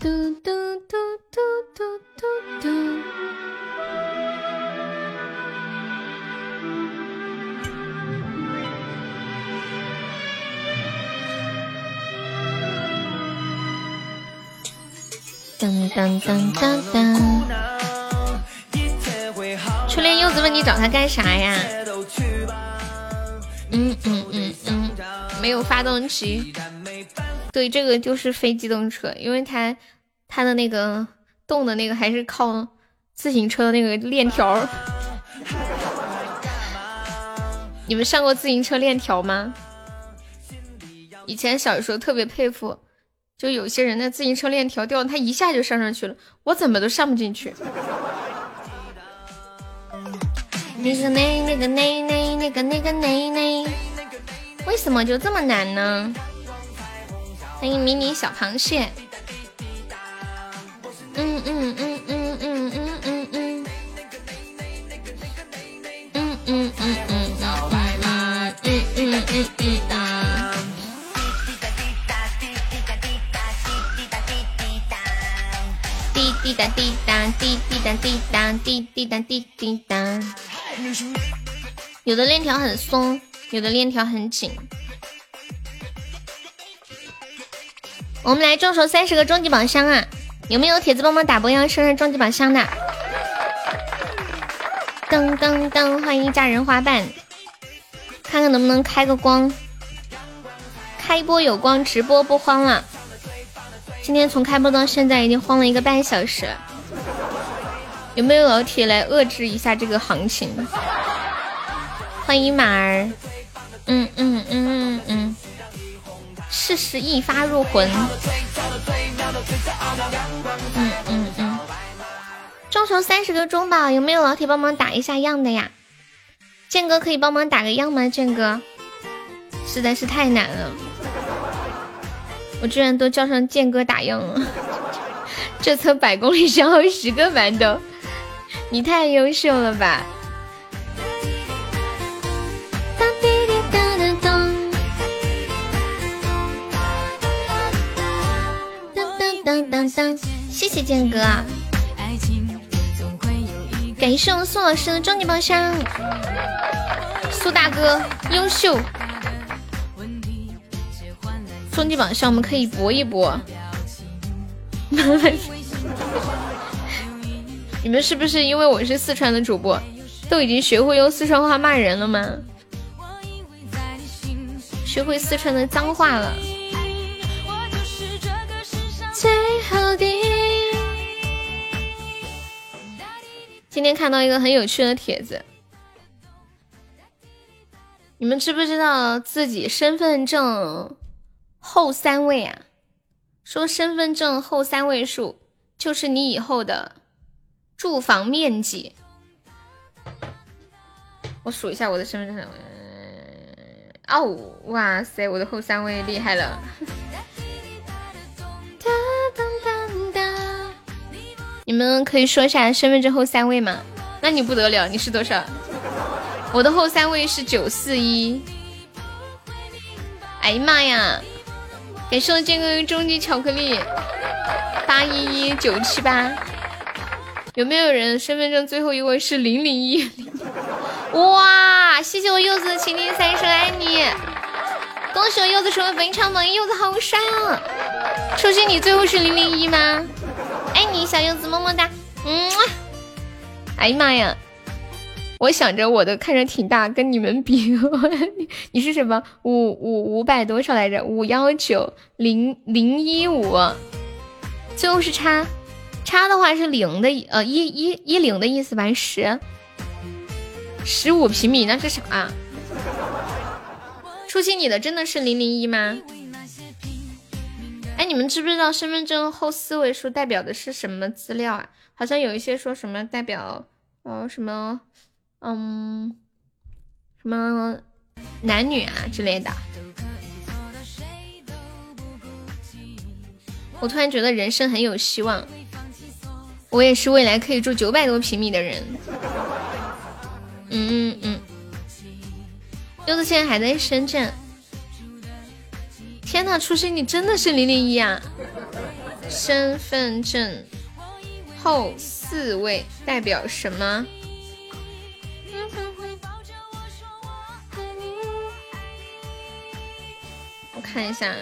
[SPEAKER 1] 嘟嘟嘟嘟嘟嘟嘟。噔噔噔噔噔。你找他干啥呀？嗯嗯嗯嗯，没有发动机。对，这个就是非机动车，因为它它的那个动的那个还是靠自行车的那个链条。你们上过自行车链条吗？以前小时候特别佩服。就有些人的自行车链条掉，他一下就上上去了，我怎么都上不进去。那个那那个那那那个那个那那，为什么就这么难呢？欢迎迷你小螃蟹。嗯嗯嗯嗯嗯嗯嗯嗯。嗯嗯嗯嗯嗯嗯嗯嗯。滴答滴答滴滴答滴答滴滴答滴滴答。有的链条很松，有的链条很紧。我们来众筹三十个终极宝箱啊！有没有铁子帮忙打波样生日终极宝箱的？噔噔噔！欢迎佳人花瓣，看看能不能开个光。开播有光，直播不慌了。今天从开播到现在已经慌了一个半小时，有没有老铁来遏制一下这个行情？欢迎马儿，嗯嗯嗯嗯嗯，事事一发入魂，嗯嗯嗯，众筹三十个中宝，有没有老铁帮忙打一下样的呀？剑哥可以帮忙打个样吗？剑哥，实在是太难了。我居然都叫上剑哥打样了，这车百公里消耗十个馒头，你太优秀了吧！当当当当，当，谢谢剑哥，感谢我们苏老师的终极宝箱，苏大哥优秀。终极榜上我们可以搏一搏。你们是不是因为我是四川的主播，都已经学会用四川话骂人了吗？学会四川的脏话了。今天看到一个很有趣的帖子，你们知不知道自己身份证？后三位啊，说身份证后三位数就是你以后的住房面积。我数一下我的身份证，哦，哇塞，我的后三位厉害了！你们可以说一下身份证后三位吗？那你不得了，你是多少？我的后三位是九四一。哎呀妈呀！感谢我剑哥终极巧克力八一一九七八，有没有人身份证最后一位是零零一？哇！谢谢我柚子的晴天三生爱你，恭喜我柚子成为本场榜一，柚子好帅啊！初心你最后是零零一吗？爱你小柚子么么哒，嗯，哎呀妈呀！我想着我的看着挺大，跟你们比，你是什么五五五百多少来着？五幺九零零一五，最后是叉，叉的话是零的，呃一一一零的意思吧？十，十五平米那是啥？啊初心，你的真的是零零一吗？哎，你们知不知道身份证后四位数代表的是什么资料啊？好像有一些说什么代表呃什么嗯什么男女啊之类的。我突然觉得人生很有希望，我也是未来可以住九百多平米的人。嗯嗯嗯。柚子现在还在深圳。天呐，初心你真的是零零一啊！身份证后四位代表什么？我看一下。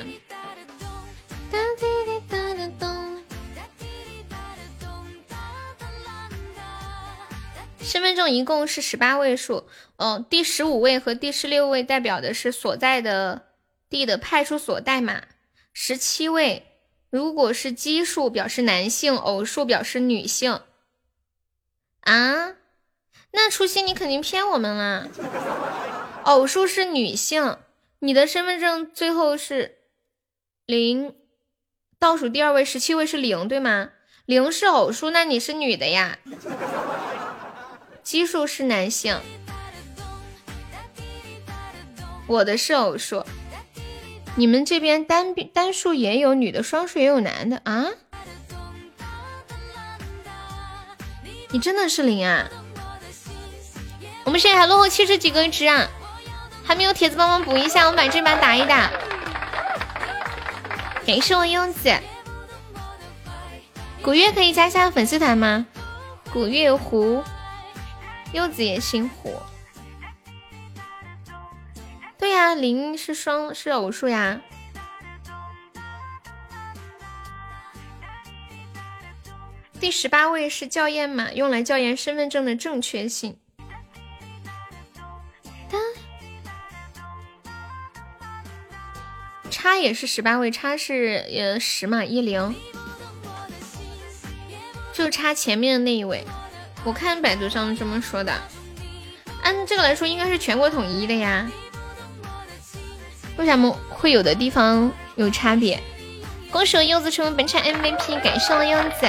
[SPEAKER 1] 身份证一共是十八位数，嗯，第十五位和第十六位代表的是所在的地的派出所代码。十七位如果是奇数表示男性，偶数表示女性。啊？那初心你肯定骗我们啦！偶数是女性，你的身份证最后是零，倒数第二位十七位是零，对吗？零是偶数，那你是女的呀？奇数是男性，我的是偶数。你们这边单单数也有女的，双数也有男的啊？你真的是零啊？我们现在还落后七十几个值啊，还没有铁子帮忙补一下，我们把这把打一打。感谢我柚子，古月可以加下粉丝团吗？古月湖。柚子也姓胡，对呀，零是双是偶数呀。第十八位是校验码，用来校验身份证的正确性。叉也是十八位，叉是呃十嘛一零，就差前面的那一位。我看百度上这么说的，按这个来说应该是全国统一的呀，为什么会有的地方有差别？恭喜柚子成为本场 MVP，感谢了柚子。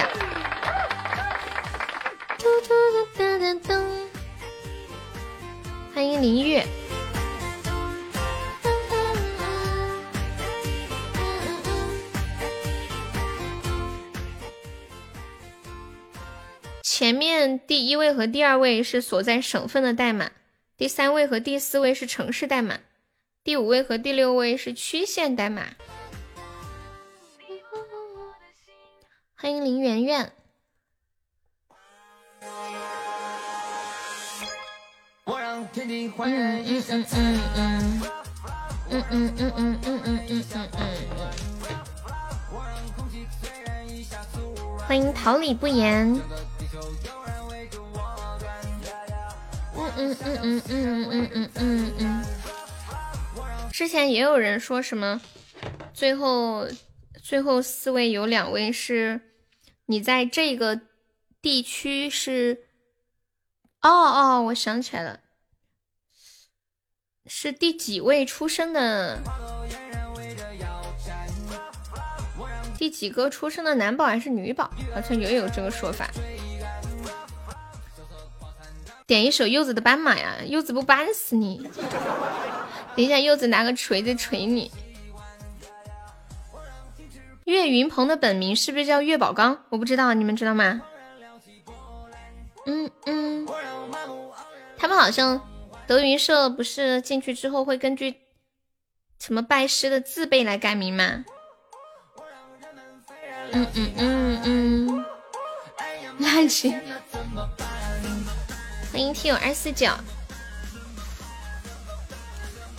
[SPEAKER 1] 欢迎林月。第一位和第二位是所在省份的代码，第三位和第四位是城市代码，第五位和第六位是区县代码。欢迎林媛媛。嗯嗯嗯嗯嗯嗯嗯嗯嗯嗯嗯嗯。欢迎桃李不言。嗯嗯嗯嗯嗯嗯嗯嗯。之前也有人说什么，最后最后四位有两位是你在这个地区是，哦哦，我想起来了，是第几位出生的？第几个出生的男宝还是女宝？好像也有这个说法。点一首柚子的斑马呀，柚子不搬死你！等一下，柚子拿个锤子锤你。岳云鹏的本名是不是叫岳宝刚？我不知道，你们知道吗？嗯嗯，他们好像德云社不是进去之后会根据什么拜师的字辈来改名吗？嗯嗯嗯嗯，烂心。欢迎听友二四九，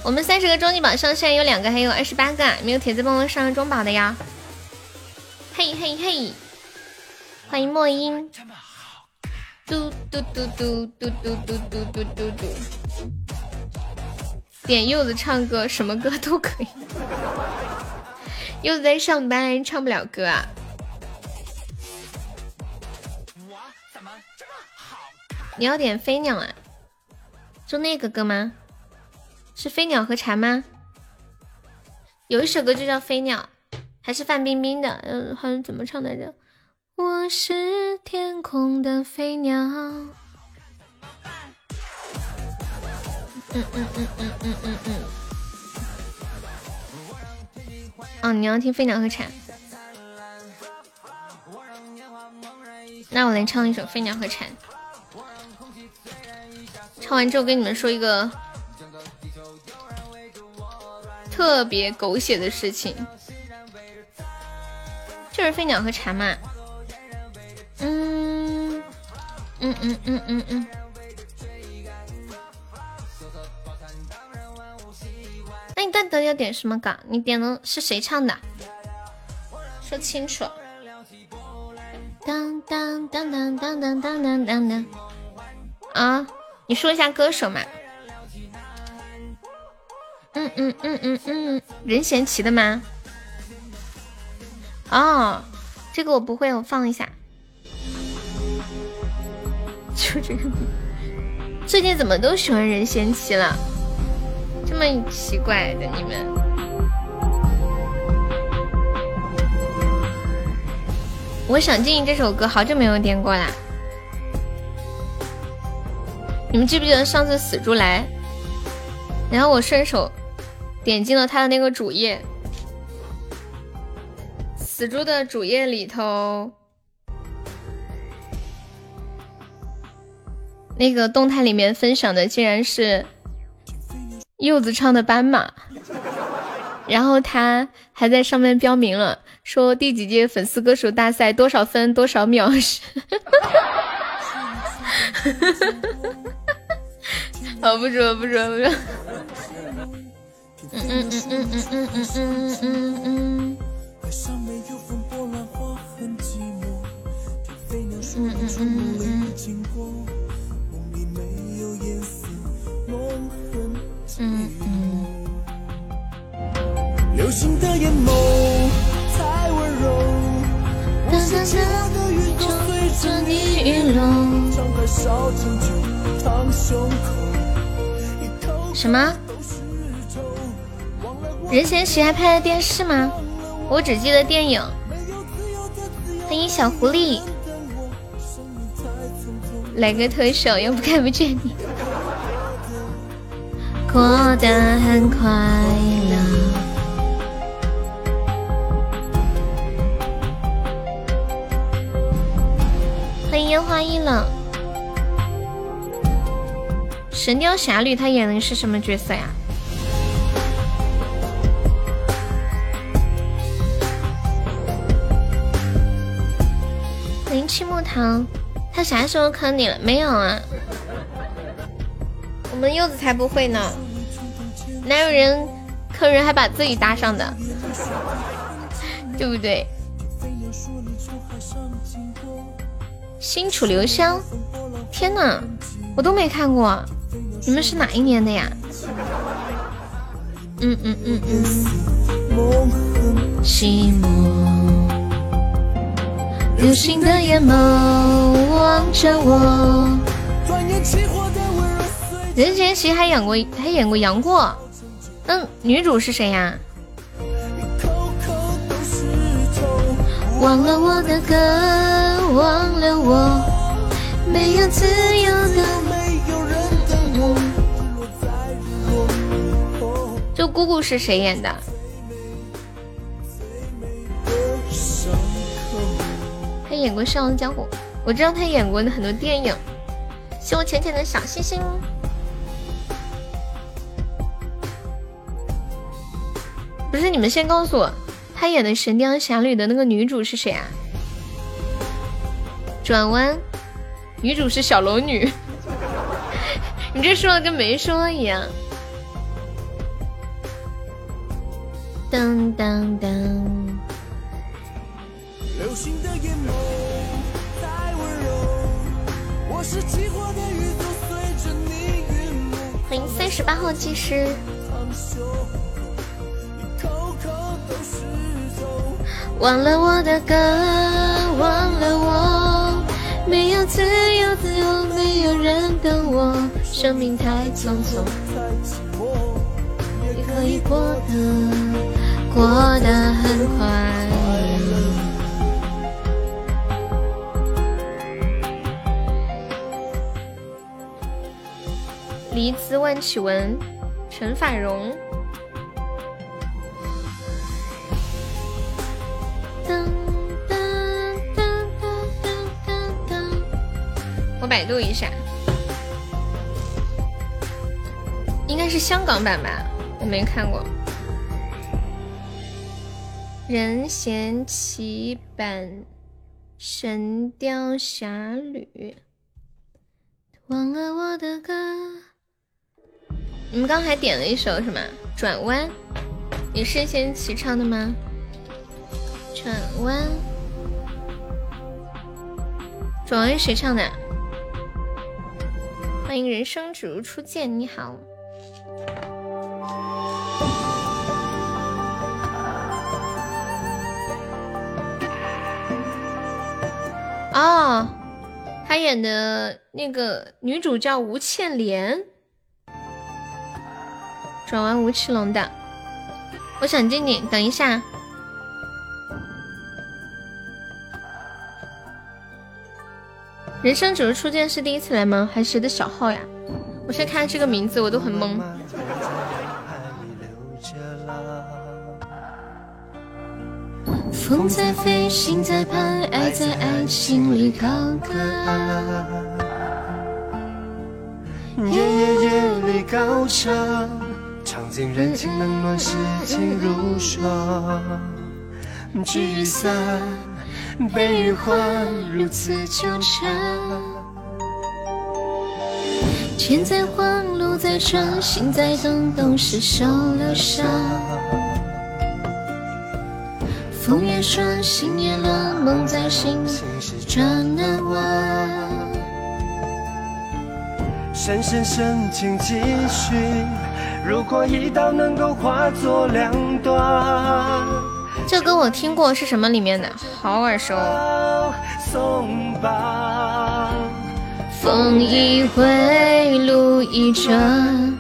[SPEAKER 1] 我们三十个终极宝上现在有两个，还有二十八个，没有铁子帮忙上中宝的呀！嘿嘿嘿，欢迎莫音，嘟嘟嘟嘟嘟嘟嘟嘟嘟嘟嘟，点柚子唱歌，什么歌都可以。柚子在上班，唱不了歌啊。你要点飞鸟啊？就那个歌吗？是飞鸟和蝉吗？有一首歌就叫飞鸟，还是范冰冰的？嗯，好像怎么唱来着？我是天空的飞鸟。嗯嗯嗯嗯嗯嗯嗯。哦，你要听飞鸟和蝉？那我来唱一首《飞鸟和蝉》。唱完之后跟你们说一个特别狗血的事情，就是飞鸟和蝉嘛。嗯嗯嗯嗯嗯嗯。那你到底要点什么歌？你点的是谁唱的？说清楚。当当当当当当当当当。啊。你说一下歌手嘛？嗯嗯嗯嗯嗯，任贤齐的吗？哦，这个我不会，我放一下。就这个，最近怎么都喜欢任贤齐了？这么奇怪的你们？我想静这首歌好久没有点过啦。你们记不记得上次死猪来，然后我顺手点进了他的那个主页，死猪的主页里头，那个动态里面分享的竟然是柚子唱的《斑马》，然后他还在上面标明了说第几届粉丝歌手大赛多少分多少秒。是。好，不说不说不说。嗯嗯嗯嗯嗯嗯嗯嗯嗯嗯。嗯嗯嗯嗯嗯。流星的眼眸太温柔，我想起我的宇宙随着你陨落，张开小拳就烫胸口。什么？任贤齐还拍了电视吗？我只记得电影。欢迎小狐狸，来个特效，又不看不见你。过得很快乐。欢迎烟花易冷。《神雕侠侣》他演的是什么角色呀？欢迎青木堂，他啥时候坑你了？没有啊，我们柚子才不会呢，哪有人坑人还把自己搭上的，对不对？新楚留香，天哪，我都没看过。你们是哪一年的呀？嗯嗯嗯嗯。寂寞，流星的眼眸望着我。任贤齐还演过，还演过杨过。那女主是谁呀？忘了我的歌，忘了我，没有自由的。姑姑是谁演的？他演过《笑傲江湖》，我知道他演过的很多电影。谢我浅浅的小心心。不是你们先告诉我，他演的《神雕侠侣》的那个女主是谁啊？转弯，女主是小龙女。你这说的跟没说一样。噔噔噔。
[SPEAKER 2] 流星的眼眸太温柔，我是寂寞的雨，都随着你云梦。
[SPEAKER 1] 欢迎三十八号技师。忘了我的歌，忘了我，没有自由，自由没有人等我，生命太匆匆，也可以过得。过得很快。黎姿万绮雯，陈法蓉。我百度一下。应该是香港版吧，我没看过。任贤齐版《神雕侠侣》。忘了我的歌。你们刚还点了一首什么？转弯，也是任贤齐唱的吗？转弯，转弯谁唱的？欢迎人生只如初见，你好。哦，他演的那个女主叫吴倩莲，转完吴奇隆的。我想进你，等一下。人生只是初见是第一次来吗？还是谁的小号呀？我现在看这个名字，我都很懵。风在飞，心在盼，爱在爱情里高歌。夜夜夜里高唱，唱尽人情冷暖，世情如霜。聚散悲与欢，如此纠缠。天在晃，路在转，心在动，都是受了伤。风也顺，心也乱，梦在心事转难忘。深深深情几许，如果一刀能够化作两段。这歌我听过，是什么里面的？好耳熟。风一回，路一转。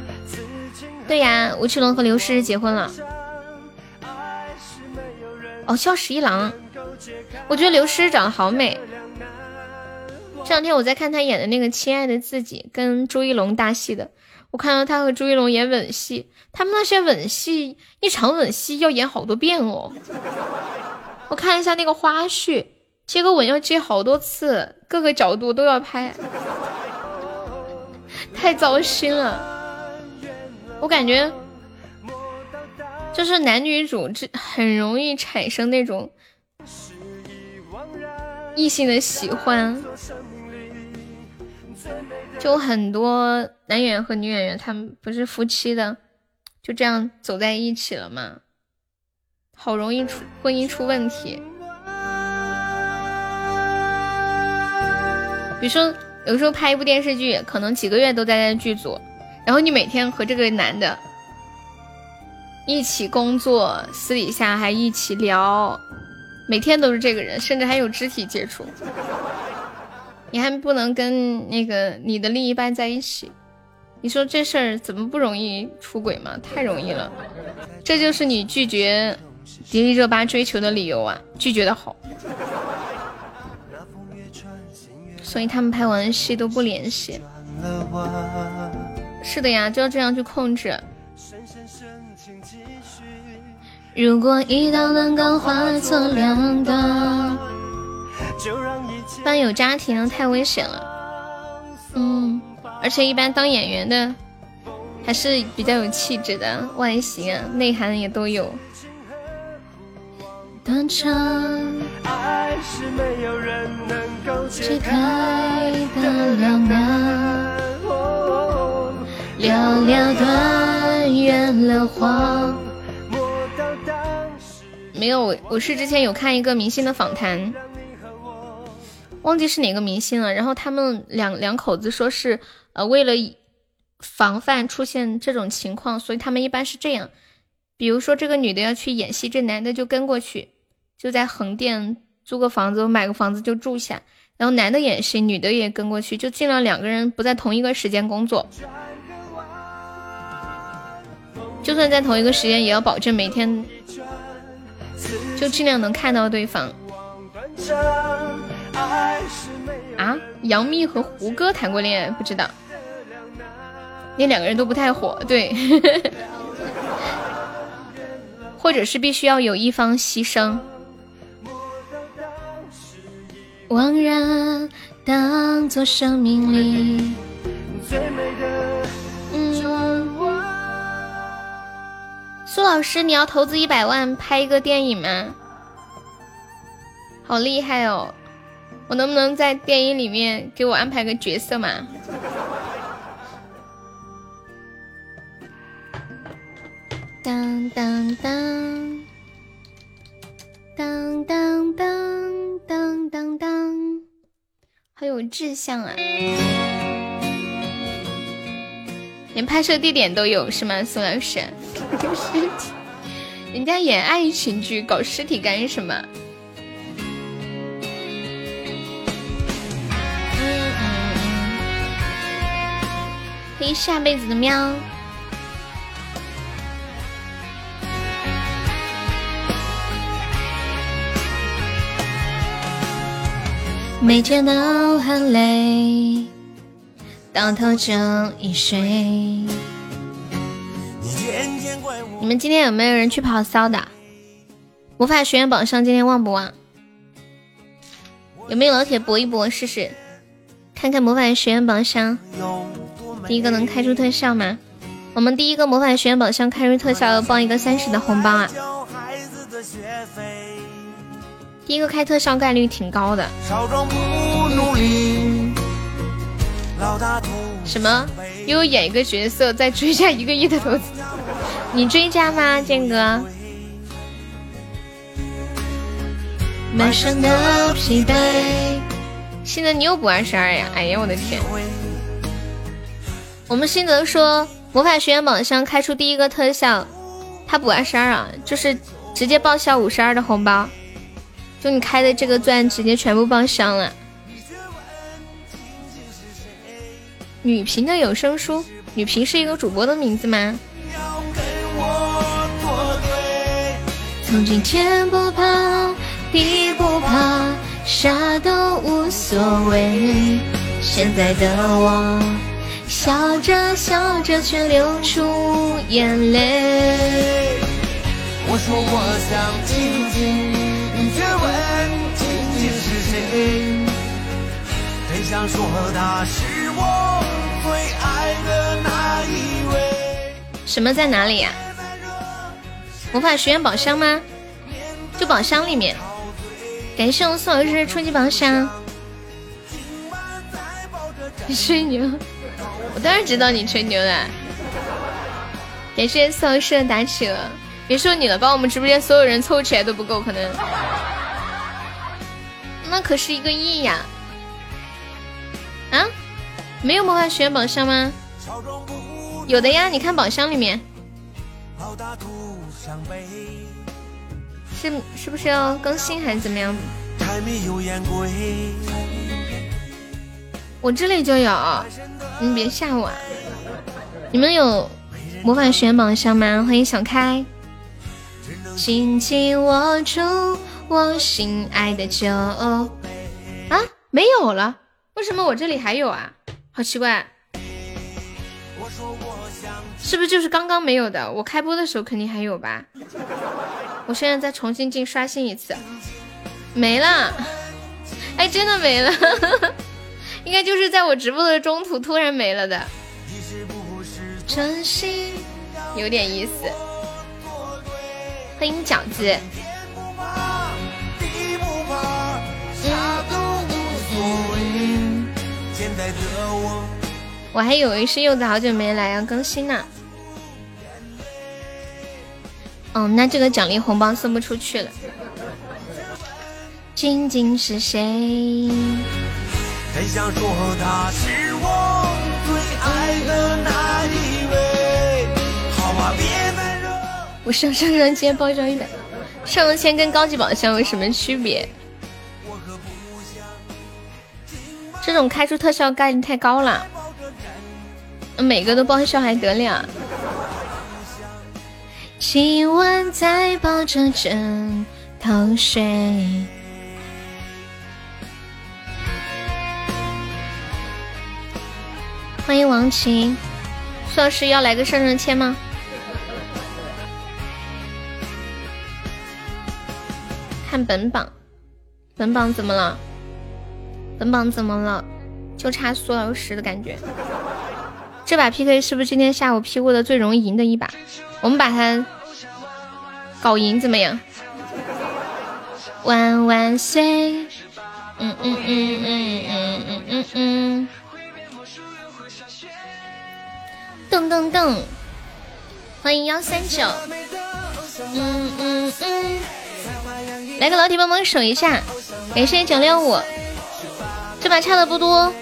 [SPEAKER 1] 对呀，吴奇隆和刘诗诗结婚了。哦，萧十一郎，我觉得刘诗长得好美。这两天我在看她演的那个《亲爱的自己》，跟朱一龙搭戏的。我看到她和朱一龙演吻戏，他们那些吻戏，一场吻戏要演好多遍哦。我看一下那个花絮，接个吻要接好多次，各个角度都要拍，太糟心了。我感觉。就是男女主这很容易产生那种异性的喜欢，就很多男演员和女演员他们不是夫妻的，就这样走在一起了吗？好容易出婚姻出问题。比如说，有时候拍一部电视剧，可能几个月都待在剧组，然后你每天和这个男的。一起工作，私底下还一起聊，每天都是这个人，甚至还有肢体接触。你还不能跟那个你的另一半在一起，你说这事儿怎么不容易出轨吗？太容易了，这就是你拒绝迪丽热巴追求的理由啊！拒绝的好，所以他们拍完戏都不联系。是的呀，就要这样去控制。如果一刀能够化作两断，班有家庭太危险了。嗯，而且一般当演员的还是比较有气质的，外形啊、内涵也都有。断肠，解开的两难，寥寥断缘了黄。没有，我是之前有看一个明星的访谈，忘记是哪个明星了。然后他们两两口子说是，呃，为了防范出现这种情况，所以他们一般是这样：，比如说这个女的要去演戏，这男的就跟过去，就在横店租个房子，买个房子就住下，然后男的演戏，女的也跟过去，就尽量两个人不在同一个时间工作。就算在同一个时间，也要保证每天就尽量能看到对方。啊，杨幂和胡歌谈过恋爱，不知道。那两个人都不太火，对。或者是必须要有一方牺牲。忘然当作生命里最美的苏老师，你要投资一百万拍一个电影吗？好厉害哦！我能不能在电影里面给我安排个角色嘛？当当当，当当当当当当，好有志向啊！连拍摄地点都有是吗？苏老师，尸体，人家演爱情剧，搞尸体干什么？嗯嗯嗯，可以下辈子的喵。每天都很累。到头就一睡。你们今天有没有人去跑骚的？魔法学院宝箱今天旺不旺？有没有老铁搏一搏试试？看看魔法学院宝箱，第一个能开出特效吗？我们第一个魔法学院宝箱开出特效要包一个三十的红包啊！第一个开特效概率挺高的。什么？又演一个角色再追加一个亿的投资？你追加吗，剑哥？满身的疲惫。现在你又补二十二呀？哎呀，我的天！我们新泽说魔法学院宝箱开出第一个特效，他补二十二啊，就是直接报销五十二的红包，就你开的这个钻直接全部报销了。女频的有声书，女频是一个主播的名字吗？从今天不怕地不怕，啥都无所谓。现在的我笑着笑着却流出眼泪。我说我想静静，你却问静静是谁？真想说他是我。最爱的那一位。什么在哪里呀？魔法学院宝箱吗？就宝箱里面。感谢我们宋老师初级宝箱。你 吹牛？我当然知道你吹牛了。感谢宋老师的打起了，别说你了，把我们直播间所有人凑起来都不够，可能。那可是一个亿呀！啊？没有魔法学院宝箱吗？有的呀，你看宝箱里面。是是不是要更新还是怎么样？我这里就有，你别吓我。你们有魔法学院宝箱吗？欢迎小开。紧紧握住我心爱的酒。啊，没有了，为什么我这里还有啊？好奇怪，是不是就是刚刚没有的？我开播的时候肯定还有吧。我现在再重新进刷新一次，没了。哎，真的没了，应该就是在我直播的中途突然没了的。有点意思。欢迎饺子。我还以为是柚子好久没来要更新呢。哦，那这个奖励红包送不出去了。究竟是谁？我上上上签包装一百，上签跟高级宝箱有什么区别？这种开出特效概率太高了，每个都报销还得了？今晚再抱着枕头睡。欢迎王晴，苏老师要来个上上签吗？看本榜，本榜怎么了？本榜怎么了？就差苏老师的感觉。这把 PK 是不是今天下午 P 过的最容易赢的一把？我们把它搞赢怎么样？万万岁！嗯嗯嗯嗯嗯嗯嗯嗯。噔噔噔！欢迎幺三九。嗯嗯嗯。来个老铁帮忙守一下，感谢九六五。这把差的不多，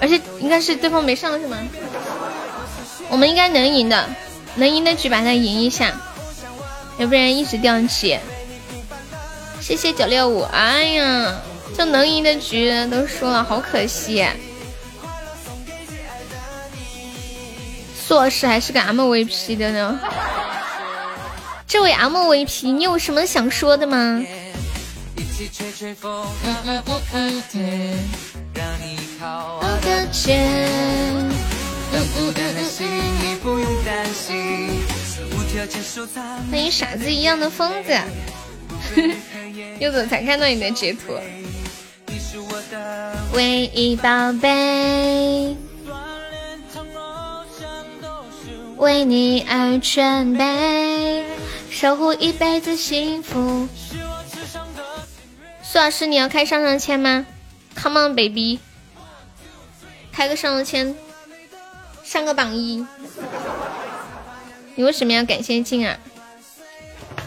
[SPEAKER 1] 而且应该是对方没上是吗？我们应该能赢的，能赢的局把它赢一下，要不然一直掉级。谢谢九六五，哎呀，这能赢的局都输了，好可惜。苏老师还是个 MVP 的呢，这位 MVP，你有什么想说的吗？欢迎傻子一样的疯子，柚子才看到你的截图。唯一宝贝，为你而准备，守护一辈子幸福。苏老师，你要开上上签吗？Come on baby，开个上上签，上个榜一。你为什么要感谢静啊？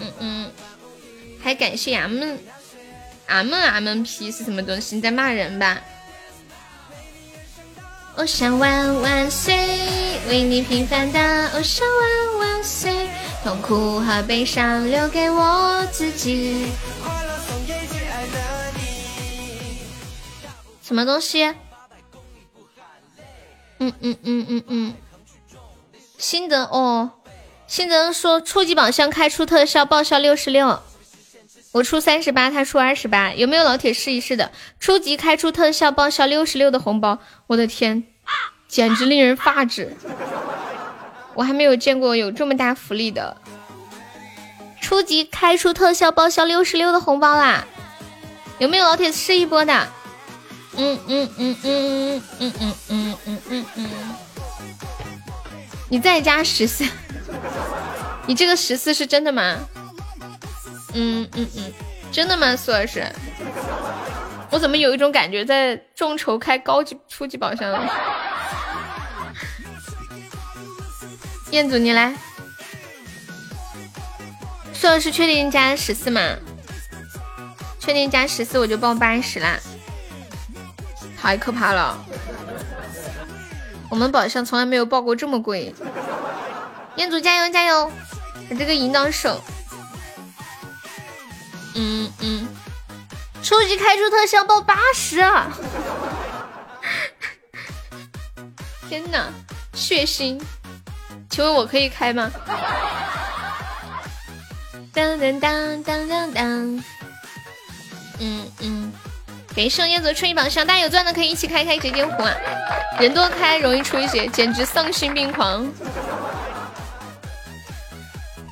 [SPEAKER 1] 嗯嗯，还感谢俺们俺们俺们 P 是什么东西？你在骂人吧？我想万万岁，为你平凡的我想万万岁，痛苦和悲伤留给我自己。什么东西？嗯嗯嗯嗯嗯，心得哦，心得说初级宝箱开出特效报销六十六，我出三十八，他出二十八，有没有老铁试一试的？初级开出特效报销六十六的红包，我的天，简直令人发指！我还没有见过有这么大福利的，初级开出特效报销六十六的红包啦！有没有老铁试一波的？嗯嗯嗯嗯嗯嗯嗯嗯嗯嗯，你再加十四，你这个十四是真的吗？嗯嗯嗯，真的吗，苏老师？我怎么有一种感觉在众筹开高级初级宝箱了？彦祖，你来。苏老师确定加十四吗？确定加十四我就报八十啦。太可怕了！我们宝箱从来没有爆过这么贵。彦祖加油加油，把这个引导手。嗯嗯，初级开出特效报八十！天哪，血腥！请问我可以开吗？当当当当当当。嗯嗯。给圣叶子出一榜上，大家有钻的可以一起开开结晶壶啊！人多开容易出一些，简直丧心病狂！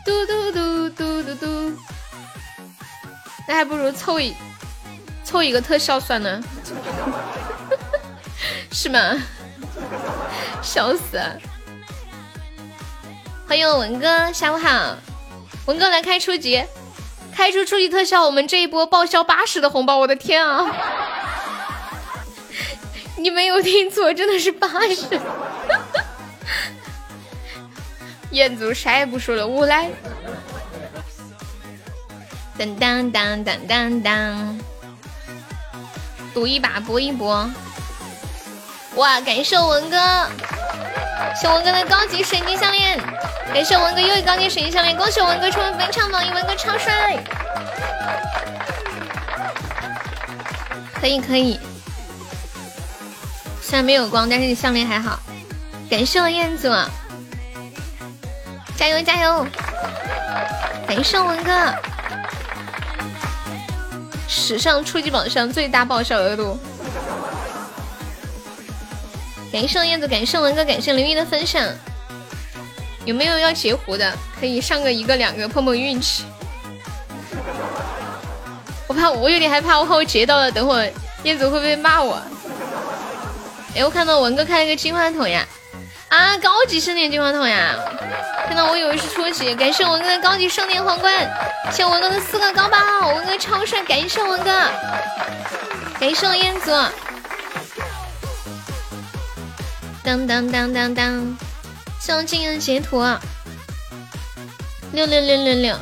[SPEAKER 1] 嘟嘟嘟嘟嘟嘟，那还不如凑一凑一个特效算了，是吗？笑死！欢迎文哥，下午好，文哥来开初级。开出初级特效，我们这一波报销八十的红包！我的天啊！你没有听错，真的是八十。彦祖啥也不说了，我来。当当当当当当，赌一把，搏一搏。哇！感谢我文哥，谢文哥的高级水晶项链，感谢文哥又一高级水晶项链，恭喜文哥成为本场榜一，文哥超帅！可以可以，虽然没有光，但是你项链还好。感谢我燕子，加油加油！感谢文哥，史上初级榜上最大爆笑额度。感谢燕子，感谢文哥，感谢林玉的分享。有没有要截胡的？可以上个一个两个碰碰运气。我怕我有点害怕，我怕我截到了，等会儿燕子会不会骂我？哎，我看到文哥开了个金话筒呀！啊，高级盛典金话筒呀！看到我以为是初级，感谢文哥的高级盛典皇冠，谢文哥的四个高宝，文哥超帅，感谢文哥，感谢我燕子。当当当当当，谢我静音截图，六六六六六。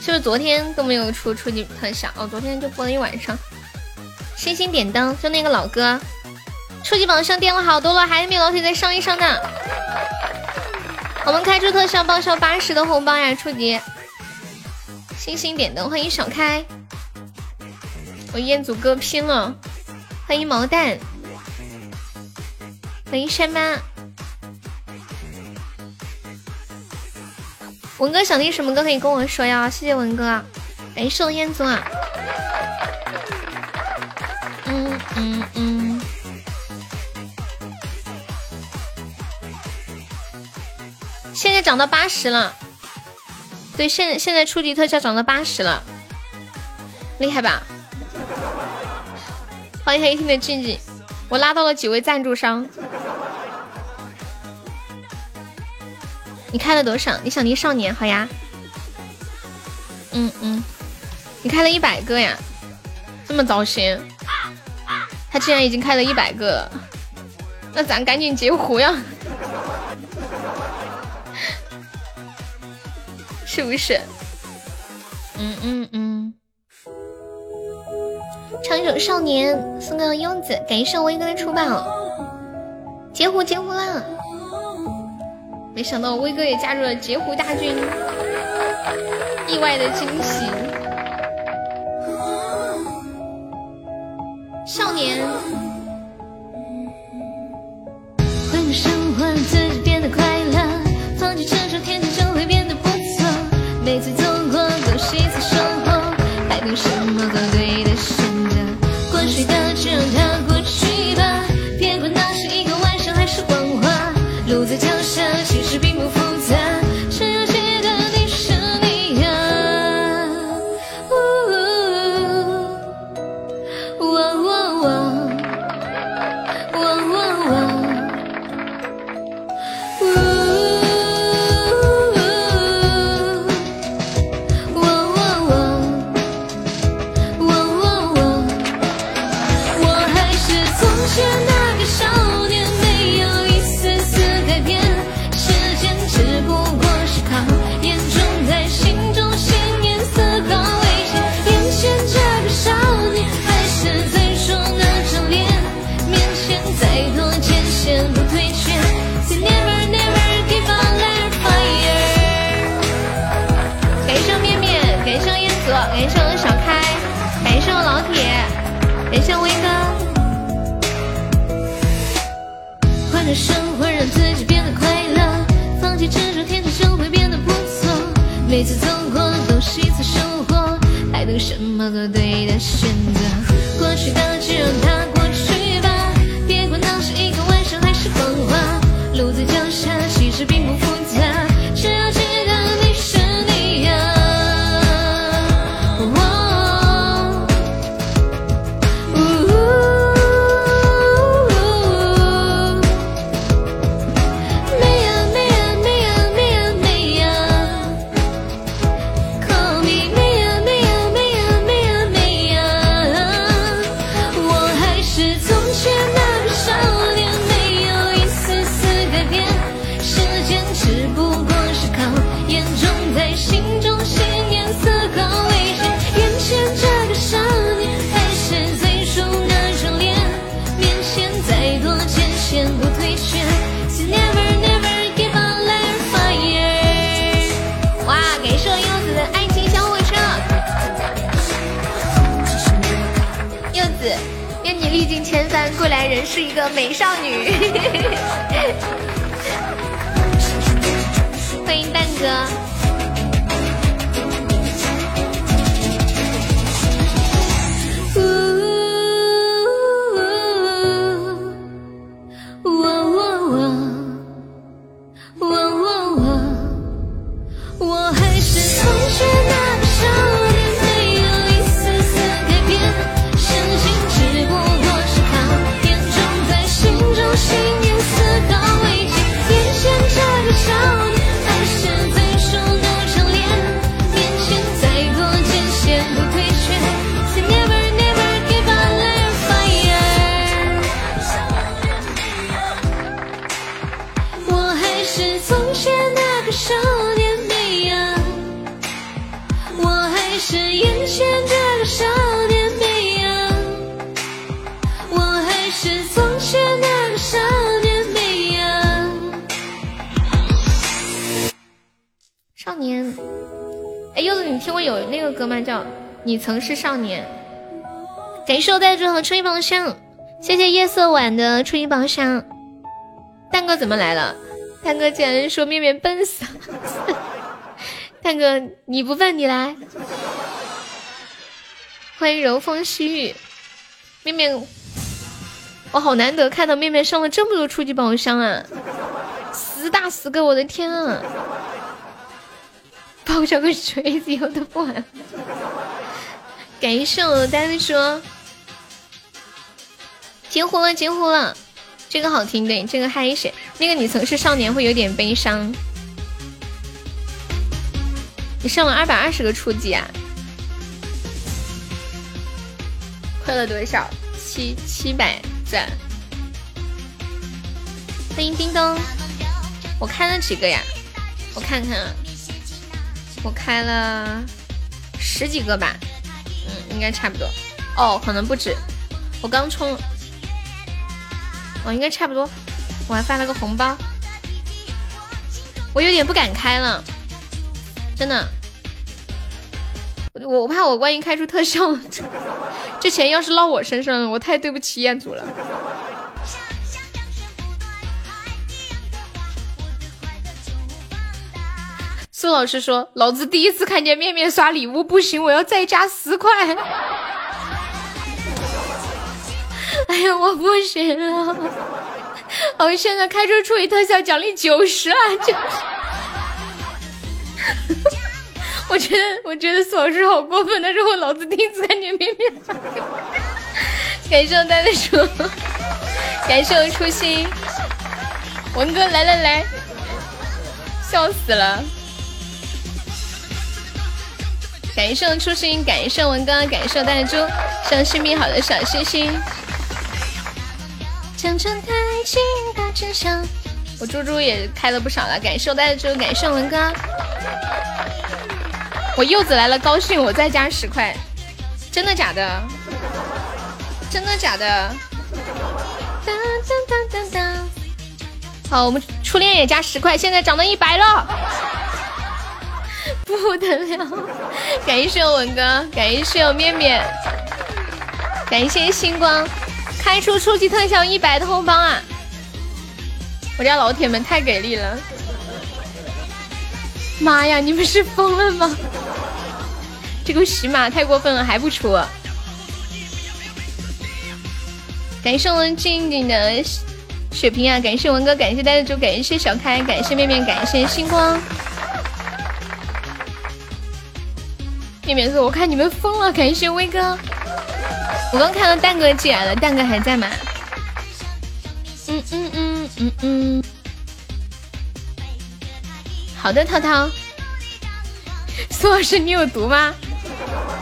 [SPEAKER 1] 是不是昨天都没有出初级特效？哦，昨天就播了一晚上。星星点灯，就那个老哥，初级榜上垫了好多了，还没有老铁再上一上呢。我们开出特效报销八十的红包呀！初级，星星点灯，欢迎小开，我彦祖哥拼了，欢迎毛蛋，欢迎山妈。文哥想听什么歌可以跟我说呀？谢谢文哥，感谢我燕子啊。嗯嗯嗯。现在涨到八十了，对，现现在初级特效涨到八十了，厉害吧？欢迎黑听的静静，我拉到了几位赞助商。你开了多少？你想听少年好呀？嗯嗯，你开了一百个呀？这么糟心？他竟然已经开了一百个了，那咱赶紧截胡呀！是不是？嗯嗯嗯。唱一首《少年》，送个柚子，感谢我一哥的出宝，截胡截胡啦！没想到威哥也加入了截胡大军，意外的惊喜。少年，换个生活自己变得快么？做对的选择。过去的就让它过去吧，别管那是一个玩笑还是谎话。路在脚下，其实并不复杂，只要个美少女。欢迎蛋哥。是少年》。感谢我带着和初一宝箱，谢谢夜色晚的初一宝箱。蛋哥怎么来了？蛋哥竟然说面面笨死了。蛋哥你不笨，你来。欢迎柔风细雨，面面，我好难得看到面面上了这么多初级宝箱啊！十大十个，我的天啊！抱着个锤子有的不玩。感谢我丹说，截胡了截胡了，这个好听对，这个嗨一些。那个你曾是少年会有点悲伤。你上了二百二十个初级啊？亏了多少？七七百赞。欢迎叮咚，我开了几个呀？我看看啊。我开了十几个吧，应该差不多。哦，可能不止。我刚充，哦，应该差不多。我还发了个红包，我有点不敢开了，真的。我我怕我万一开出特效，这钱要是落我身上，我太对不起彦祖了。苏老师说：“老子第一次看见面面刷礼物，不行，我要再加十块。”哎呀，我不行了！我现在开出初一特效奖励九十啊！就，我觉得，我觉得苏老师好过分，但是我老子第一次看见面面。感谢我呆呆叔，感谢我初心，文哥来来来，笑死了。感谢我初心，感谢文哥，感谢我大猪，向新币好的小心心。我猪猪也开了不少了，感谢我大猪，感谢文哥。我柚子来了，高兴，我再加十块，真的假的？真的假的？好，我们初恋也加十块，现在涨到一百了。不得了！感谢我文哥，感谢我面面，感谢星光，开出初级特效一百的红包啊！我家老铁们太给力了！妈呀，你们是疯了吗？这个喜马太过分了，还不出！感谢我们静静的血瓶啊！感谢文哥，感谢呆子猪，感谢小开，感谢面面，感谢星光。面面说：“我看你们疯了，感谢威哥。我刚看到蛋哥进来了，蛋哥还在吗？嗯嗯嗯嗯嗯。好的，涛涛。苏老师，你有毒吗？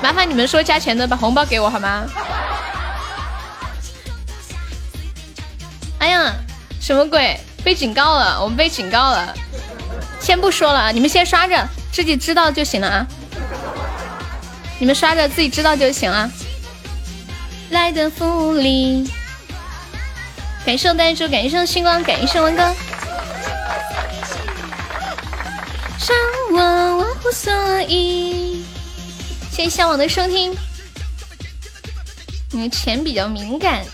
[SPEAKER 1] 麻烦你们说加钱的把红包给我好吗？哎呀，什么鬼？被警告了，我们被警告了。先不说了，你们先刷着，自己知道就行了啊。”你们刷着自己知道就行了。来的福利，感谢我呆猪，感谢我星光，感谢文哥。伤我我无所以。谢谢向往的收听。你的钱比较敏感，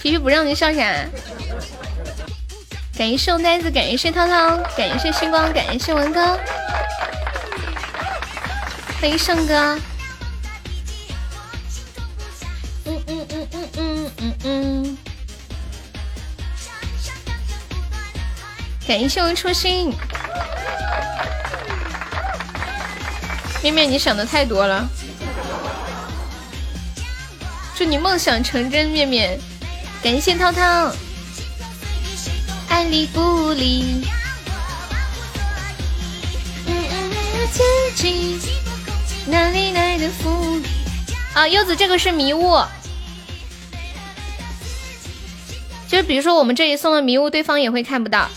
[SPEAKER 1] 皮皮不让你笑啥？感谢呆子，感谢涛涛，感谢星光，感谢文哥，欢迎胜哥。嗯。感谢我初心。面面，你想的太多了。祝你梦想成真，面面。感谢涛涛。爱理不理。嗯哪里来的福？啊，柚子，这个是迷雾。就比如说，我们这里送了迷雾，对方也会看不到。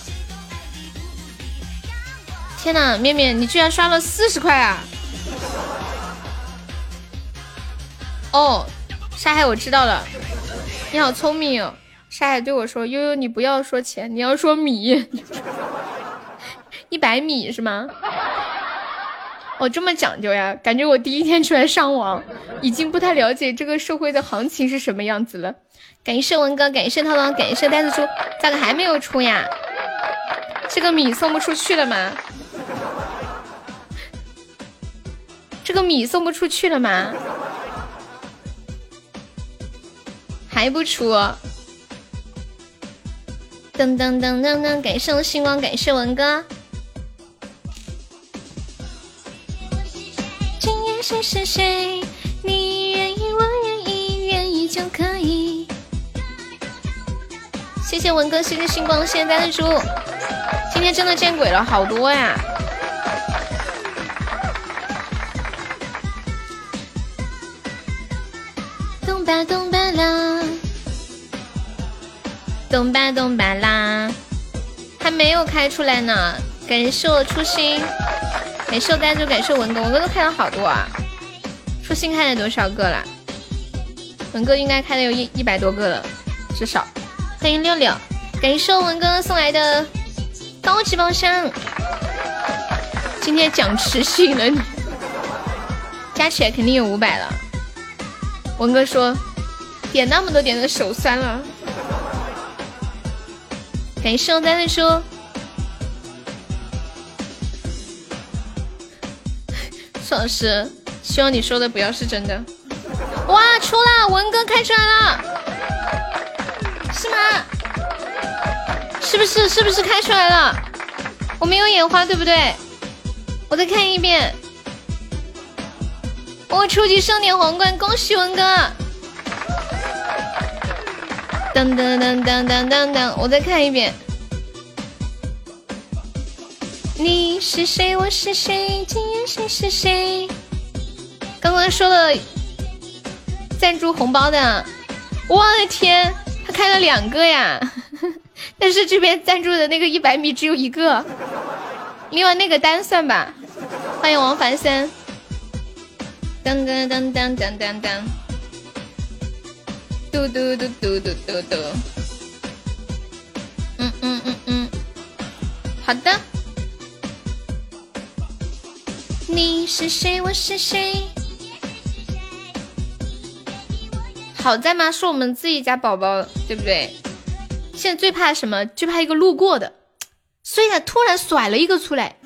[SPEAKER 1] 天哪，面面，你居然刷了四十块啊！哦，沙海，我知道了，你好聪明哦。沙海对我说：“悠悠，你不要说钱，你要说米，一百米是吗？”哦，这么讲究呀？感觉我第一天出来上网，已经不太了解这个社会的行情是什么样子了。感谢文哥，感谢涛涛，感谢呆子猪，咋个还没有出呀？这个米送不出去了吗？这个米送不出去了吗？还不出，噔噔噔噔噔！感谢我星光，感谢文哥。今夜谁是谁？你愿意，我愿意，愿意就可以。谢谢文哥，谢谢星光，谢谢呆子猪。今天真的见鬼了，好多呀！咚吧咚吧啦，咚吧咚吧啦，还没有开出来呢。感谢我初心，感谢我呆猪，感谢文哥，文哥都开了好多啊。初心开了多少个了？文哥应该开了有一一百多个了，至少。欢迎六六，感谢文哥送来的高级宝箱。今天讲持续了你，加起来肯定有五百了。文哥说：“点那么多，点的手酸了。”感谢我呆子叔，苏 老师，希望你说的不要是真的。哇，出了，文哥开出来了，是吗？是不是？是不是开出来了？我没有眼花，对不对？我再看一遍。我初级盛典皇冠，恭喜文哥！噔噔噔噔噔噔噔，我再看一遍。你是谁？我是谁？今夜谁是谁？刚刚说了赞助红包的，我的天，他开了两个呀！但是这边赞助的那个一百米只有一个，另外那个单算吧。欢迎王凡森。当当当当当当当，嘟嘟嘟嘟嘟嘟嘟，嗯嗯嗯嗯，好的。你是谁？我是谁？好在吗？是我们自己家宝宝，对不对？现在最怕什么？就怕一个路过的，所以他突然甩了一个出来。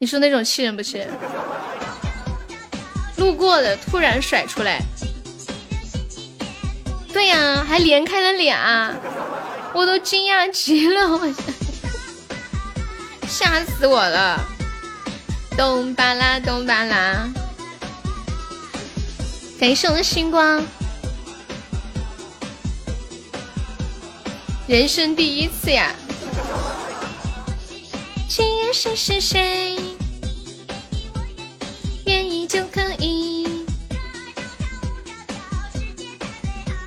[SPEAKER 1] 你说那种气人不气人？路过的突然甩出来，对呀，还连开了俩，我都惊讶极了，我吓死我了！咚巴拉咚巴拉，感谢我的星光，人生第一次呀！今夜谁是谁？愿意就可以。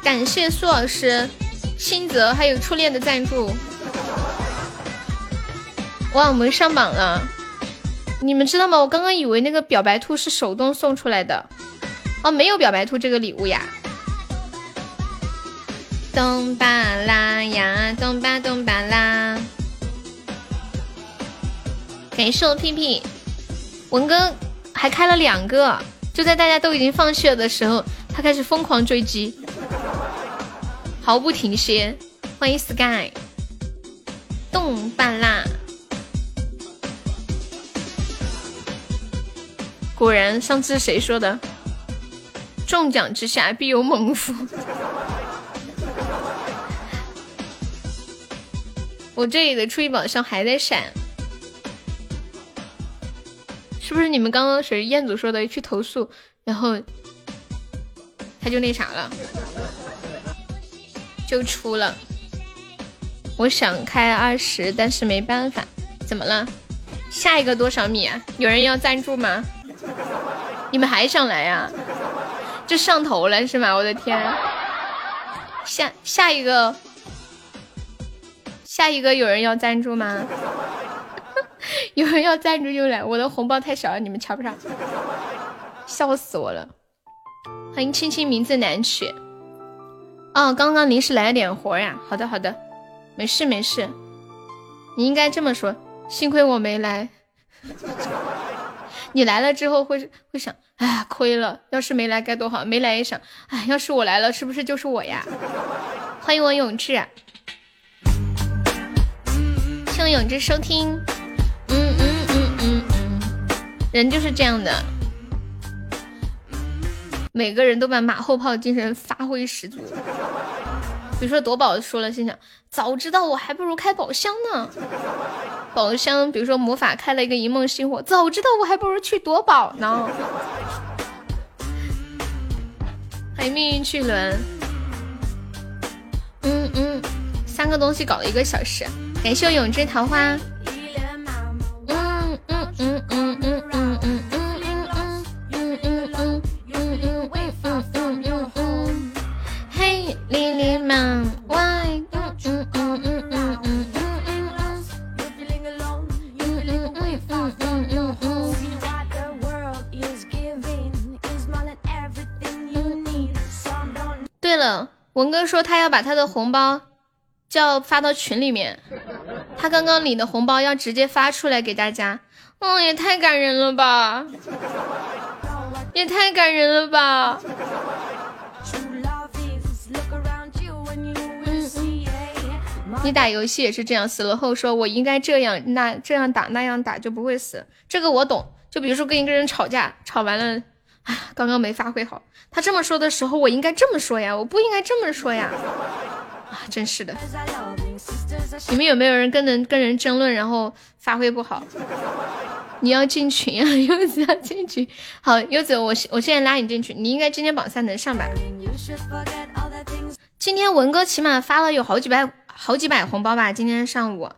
[SPEAKER 1] 感谢苏老师、新泽还有初恋的赞助。哇，我们上榜了！你们知道吗？我刚刚以为那个表白兔是手动送出来的。哦，没有表白兔这个礼物呀。咚巴拉呀，咚巴咚巴拉。感谢我屁屁，文哥还开了两个，就在大家都已经放弃了的时候，他开始疯狂追击。毫不停歇。欢迎 Sky，动半辣。果然，上次谁说的？中奖之下必有猛夫。我这里的初一宝箱还在闪，是不是你们刚刚谁彦祖说的去投诉，然后他就那啥了，就出了。我想开二十，但是没办法。怎么了？下一个多少米啊？有人要赞助吗？你们还想来呀？就上头了是吗？我的天！下下一个。下一个有人要赞助吗？有人要赞助就来，我的红包太少了，你们瞧不上，笑死我了。欢迎青青名字难取。哦，刚刚临时来了点活呀。好的好的，没事没事。你应该这么说，幸亏我没来。你来了之后会会想，哎呀亏了，要是没来该多好。没来也想，哎，要是我来了，是不是就是我呀？欢迎我永志。向永志收听，嗯嗯嗯嗯嗯，人就是这样的，每个人都把马后炮精神发挥十足。比如说夺宝，输了心想，早知道我还不如开宝箱呢，宝箱，比如说魔法，开了一个一梦星火，早知道我还不如去夺宝呢。欢迎命运巨轮。嗯嗯，三个东西搞了一个小时，感谢我永志桃花。嗯嗯嗯嗯嗯嗯嗯。文哥说他要把他的红包。叫发到群里面，他刚刚领的红包要直接发出来给大家，嗯，也太感人了吧，也太感人了吧。你打游戏也是这样，死了后说我应该这样那这样打那样打就不会死，这个我懂。就比如说跟一个人吵架，吵完了，啊，刚刚没发挥好，他这么说的时候，我应该这么说呀，我不应该这么说呀。啊，真是的！你们有没有人跟人跟人争论，然后发挥不好？你要进群啊，柚子要进群。好，柚子，我我现在拉你进群，你应该今天榜三能上吧？今天文哥起码发了有好几百好几百红包吧？今天上午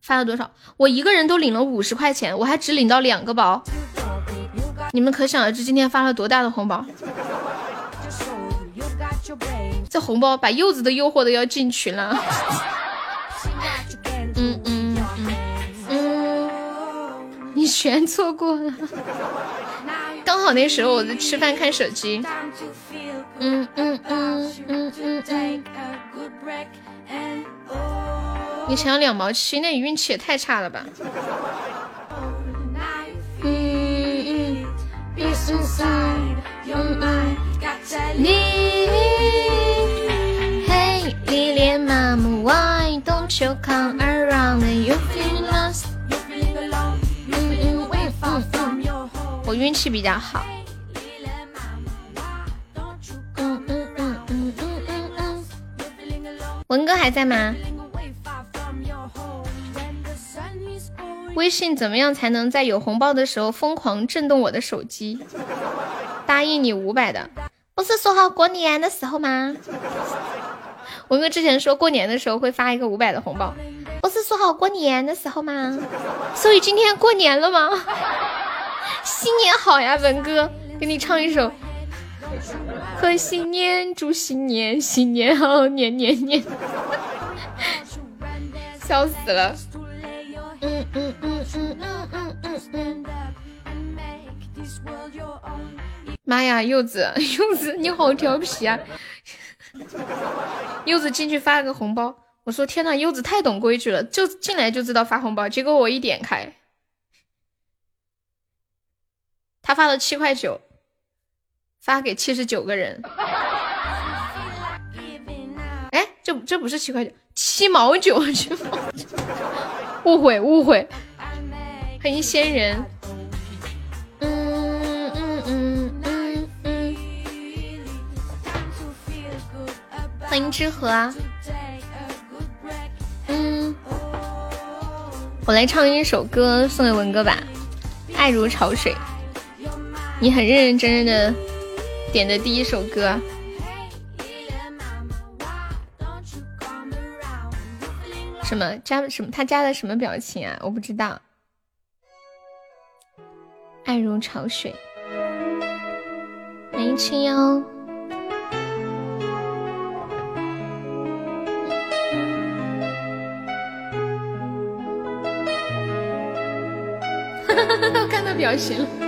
[SPEAKER 1] 发了多少？我一个人都领了五十块钱，我还只领到两个包。你们可想而知今天发了多大的红包？这红包把柚子都诱惑的要进群了。嗯嗯嗯嗯，你全错过了。刚好那时候我在吃饭看手机。嗯嗯嗯嗯嗯嗯。你抢了两毛七，那你运气也太差了吧。嗯嗯我运气比较好。文哥还在吗？微信怎么样才能在有红包的时候疯狂震动我的手机？答应你五百的，不是说好过年的时候吗？文哥之前说过年的时候会发一个五百的红包，不是说好过年的时候吗？所以今天过年了吗？新年好呀，文哥，给你唱一首，贺新年，祝新年，新年好，年年年，笑死了。嗯嗯嗯妈呀，柚子，柚子你好调皮啊！柚子进去发了个红包，我说天呐，柚子太懂规矩了，就进来就知道发红包。结果我一点开，他发了七块九，发给七十九个人。哎，这这不是七块九，七毛九，七毛，误会误会。欢迎仙人。嗯嗯嗯嗯嗯。欢迎之和。嗯，我来唱一首歌送给文哥吧，《爱如潮水》。你很认认真真的点的第一首歌。什么加什么？他加的什么表情啊？我不知道。爱如潮水，欢迎青妖。哈哈哈哈哈！看到表情了。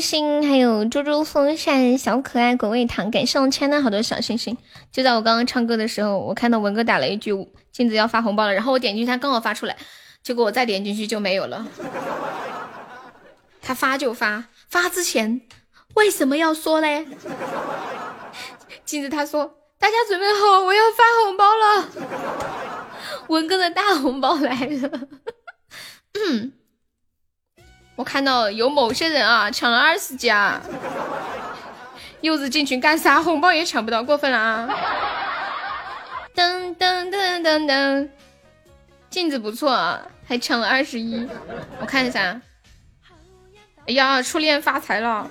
[SPEAKER 1] 星星，还有猪猪风扇、小可爱、果味糖，感谢我签的好多小星星。就在我刚刚唱歌的时候，我看到文哥打了一句“镜子要发红包了”，然后我点进去，他刚好发出来，结果我再点进去就没有了。他发就发，发之前为什么要说嘞？镜子他说：“大家准备好，我要发红包了。”文哥的大红包来了。我看到有某些人啊抢了二十加，柚子进群干啥？红包也抢不到，过分了啊！噔噔噔噔噔，镜子不错啊，还抢了二十一。我看一下，哎呀，初恋发财了！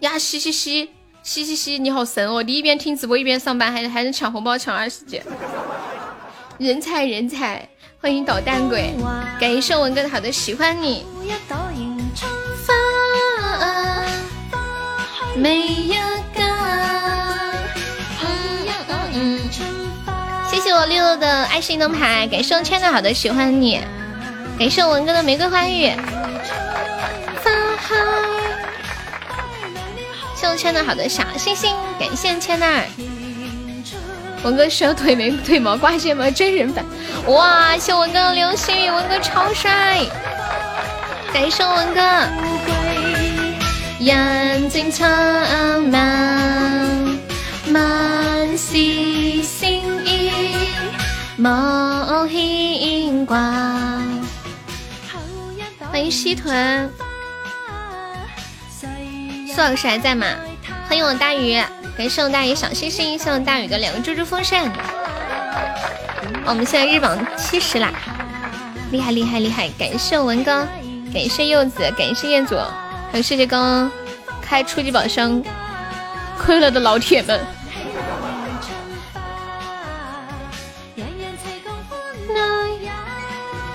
[SPEAKER 1] 呀，嘻嘻嘻嘻嘻嘻，你好神哦！你一边听直播一边上班，还还能抢红包抢二十几，人才人才！欢迎捣蛋鬼，感谢文哥的好的喜欢你。谢谢我六六的爱心灯牌，感谢我圈的好的喜欢你，感谢文哥的玫瑰花语。谢我圈的好的小星星，感谢千奈。文哥需要腿没腿毛挂线吗？真人版，哇！谢文哥流星雨，文哥超帅，感谢文哥。眼睛苍茫满是心意。欢迎西屯，苏老师还在吗？欢迎我大鱼。感谢我大鱼小星星，谢我大宇的两个猪猪风扇。我们现在日榜七十啦，厉害厉害厉害！感谢文哥，感谢柚子，感谢彦祖，还有谢谢刚刚开初级宝箱亏了的老铁们。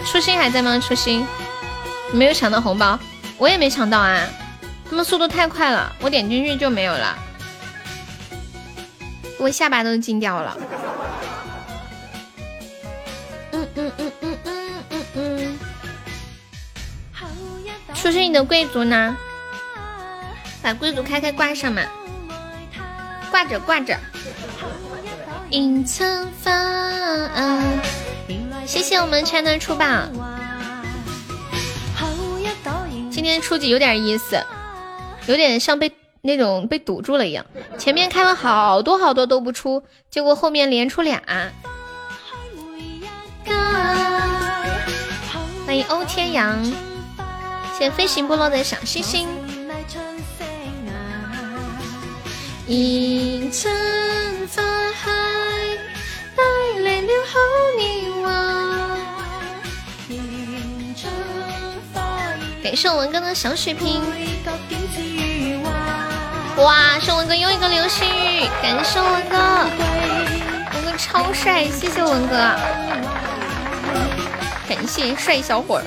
[SPEAKER 1] 初心还在吗？初心没有抢到红包，我也没抢到啊！他们速度太快了，我点进去就没有了。我下巴都惊掉了。嗯嗯嗯嗯嗯嗯嗯。初心，你的贵族呢？把贵族开开挂上嘛。挂着挂着。隐藏发。谢谢我们全能出榜。今天初级有点意思，有点像被。那种被堵住了一样，前面开了好多好多都不出，结果后面连出俩。欢迎欧天阳，谢谢飞行部落的小星星。迎春花海，带来了好年华。感谢文哥的小水瓶。哇，是文哥又一个流星雨，感谢文哥，文哥超帅，谢谢文哥，感谢帅小伙儿，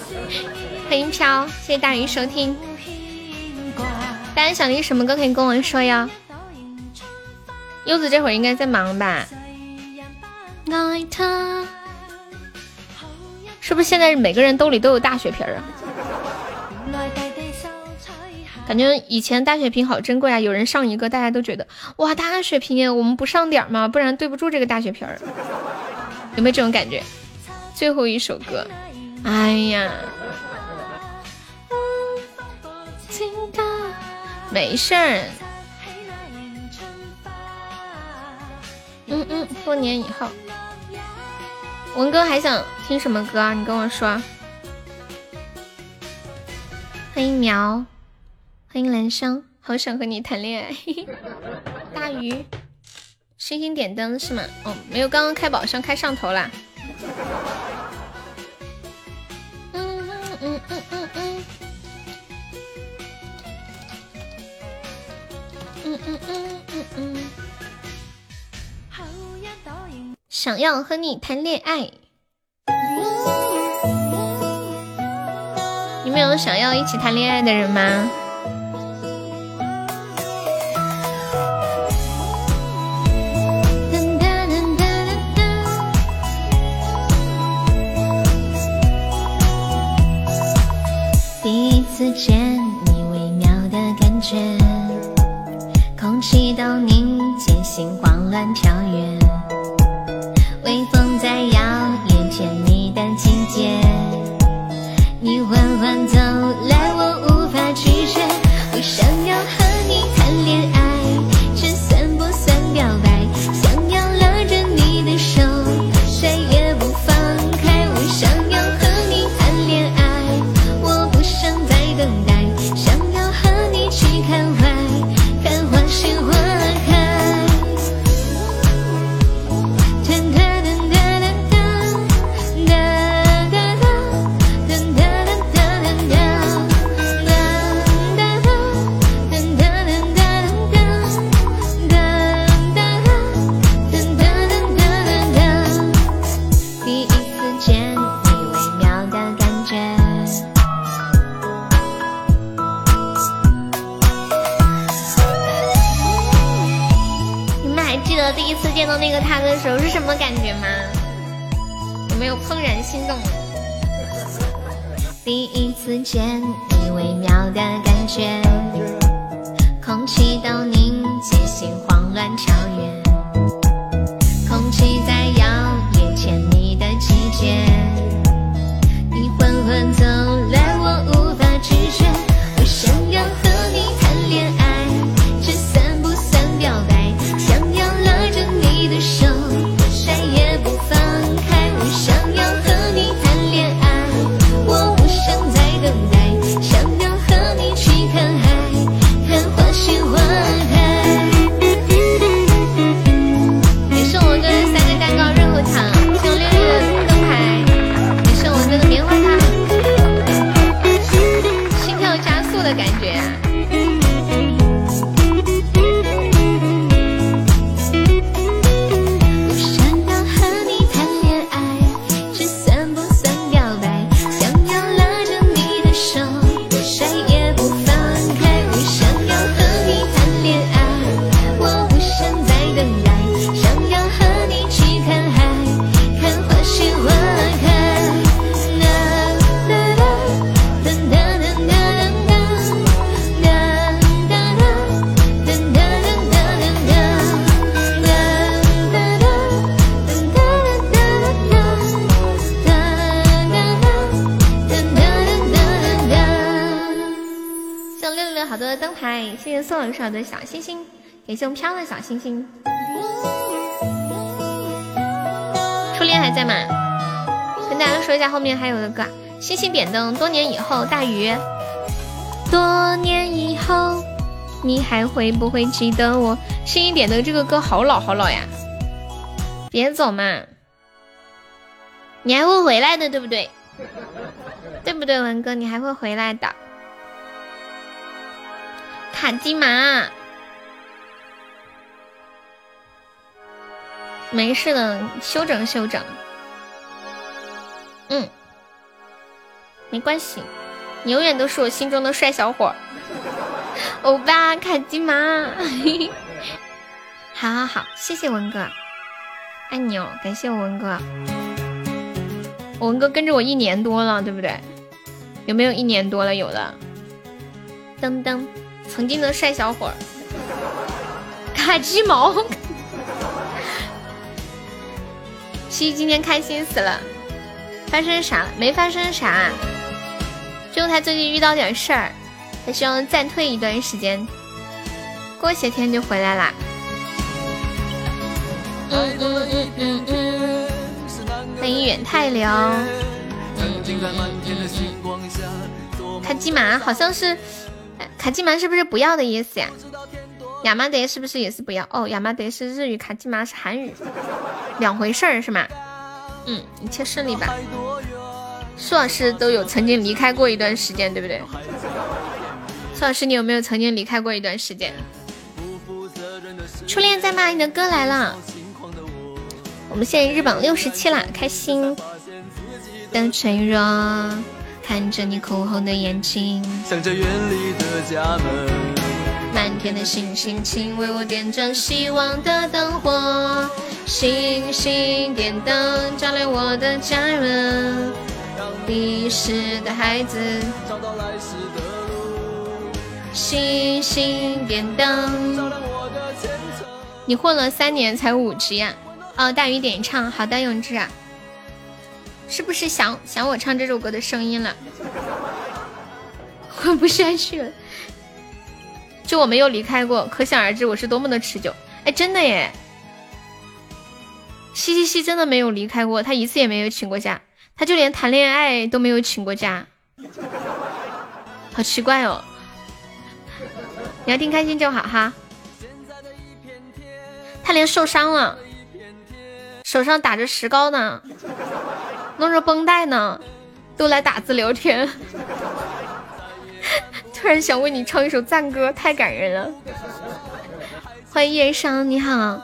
[SPEAKER 1] 欢迎飘，谢谢大鱼收听，大家想听什么歌可以跟我说呀？柚子这会儿应该在忙吧？是不是现在每个人兜里都有大血瓶啊？感觉以前大血瓶好珍贵啊！有人上一个，大家都觉得哇，大血瓶，我们不上点吗？不然对不住这个大血瓶。有没有这种感觉？最后一首歌，哎呀，没事。嗯嗯，多年以后，文哥还想听什么歌啊？你跟我说。欢迎苗。欢迎兰香，好想和你谈恋爱。大鱼，星星点灯是吗？哦，没有，刚刚开宝箱开上头啦。嗯嗯嗯嗯嗯嗯。嗯嗯嗯嗯嗯。想要和你谈恋爱。你们有想要一起谈恋爱的人吗？第一次见你，微妙的感觉，空气都凝结，心慌乱跳跃，微风有是什么感觉吗？有没有怦然心动？第一次见你微妙的感觉，空气都凝结，心慌乱超越。空气在摇曳，牵你的季节，你缓缓走来。我的小星星给胸飘了小星星，初恋还在吗？跟大家说一下后面还有的歌。星星点灯，多年以后，大鱼。多年以后，你还会不会记得我？星星点灯这个歌好老好老呀！别走嘛，你还会回来的，对不对？对不对，文哥？你还会回来的。卡金马。没事的，休整休整。嗯，没关系，你永远都是我心中的帅小伙，欧巴卡金马。好好好，谢谢文哥，爱你哦，感谢我文哥。文哥跟着我一年多了，对不对？有没有一年多了？有的。噔噔，曾经的帅小伙，卡鸡毛。西西今天开心死了，发生啥了？没发生啥，就他最近遇到点事儿，他需要暂退一段时间，过些天就回来啦。嗯嗯嗯嗯嗯，欢迎远太流。卡基玛好像是，卡基玛是不是不要的意思呀？亚麻得是不是也是不要？哦，亚麻得是日语，卡基玛是韩语，两回事儿是吗？嗯，一切顺利吧。苏老师都有曾经离开过一段时间，对不对？苏老师，你有没有曾经离开过一段时间？初恋在吗？你的歌来了。我们现在日榜六十七啦，开心。的脆弱，看着你哭红的眼睛。想着远离的家门。满天的星星，请为我点盏希望的灯火。星星点灯，照亮我的家人。迷失的孩子找到来时的路。星星点灯。照亮我的前程你混了三年才五级呀？哦，大雨点唱，好的，永志，是不是想想我唱这首歌的声音了？混不下去了，就我没有离开过，可想而知我是多么的持久。哎，真的耶，西西西真的没有离开过，他一次也没有请过假，他就连谈恋爱都没有请过假，好奇怪哦。你要听开心就好哈。他连受伤了。手上打着石膏呢，弄着绷带呢，都来打字聊天。突然想为你唱一首赞歌，太感人了。欢迎夜上，你好。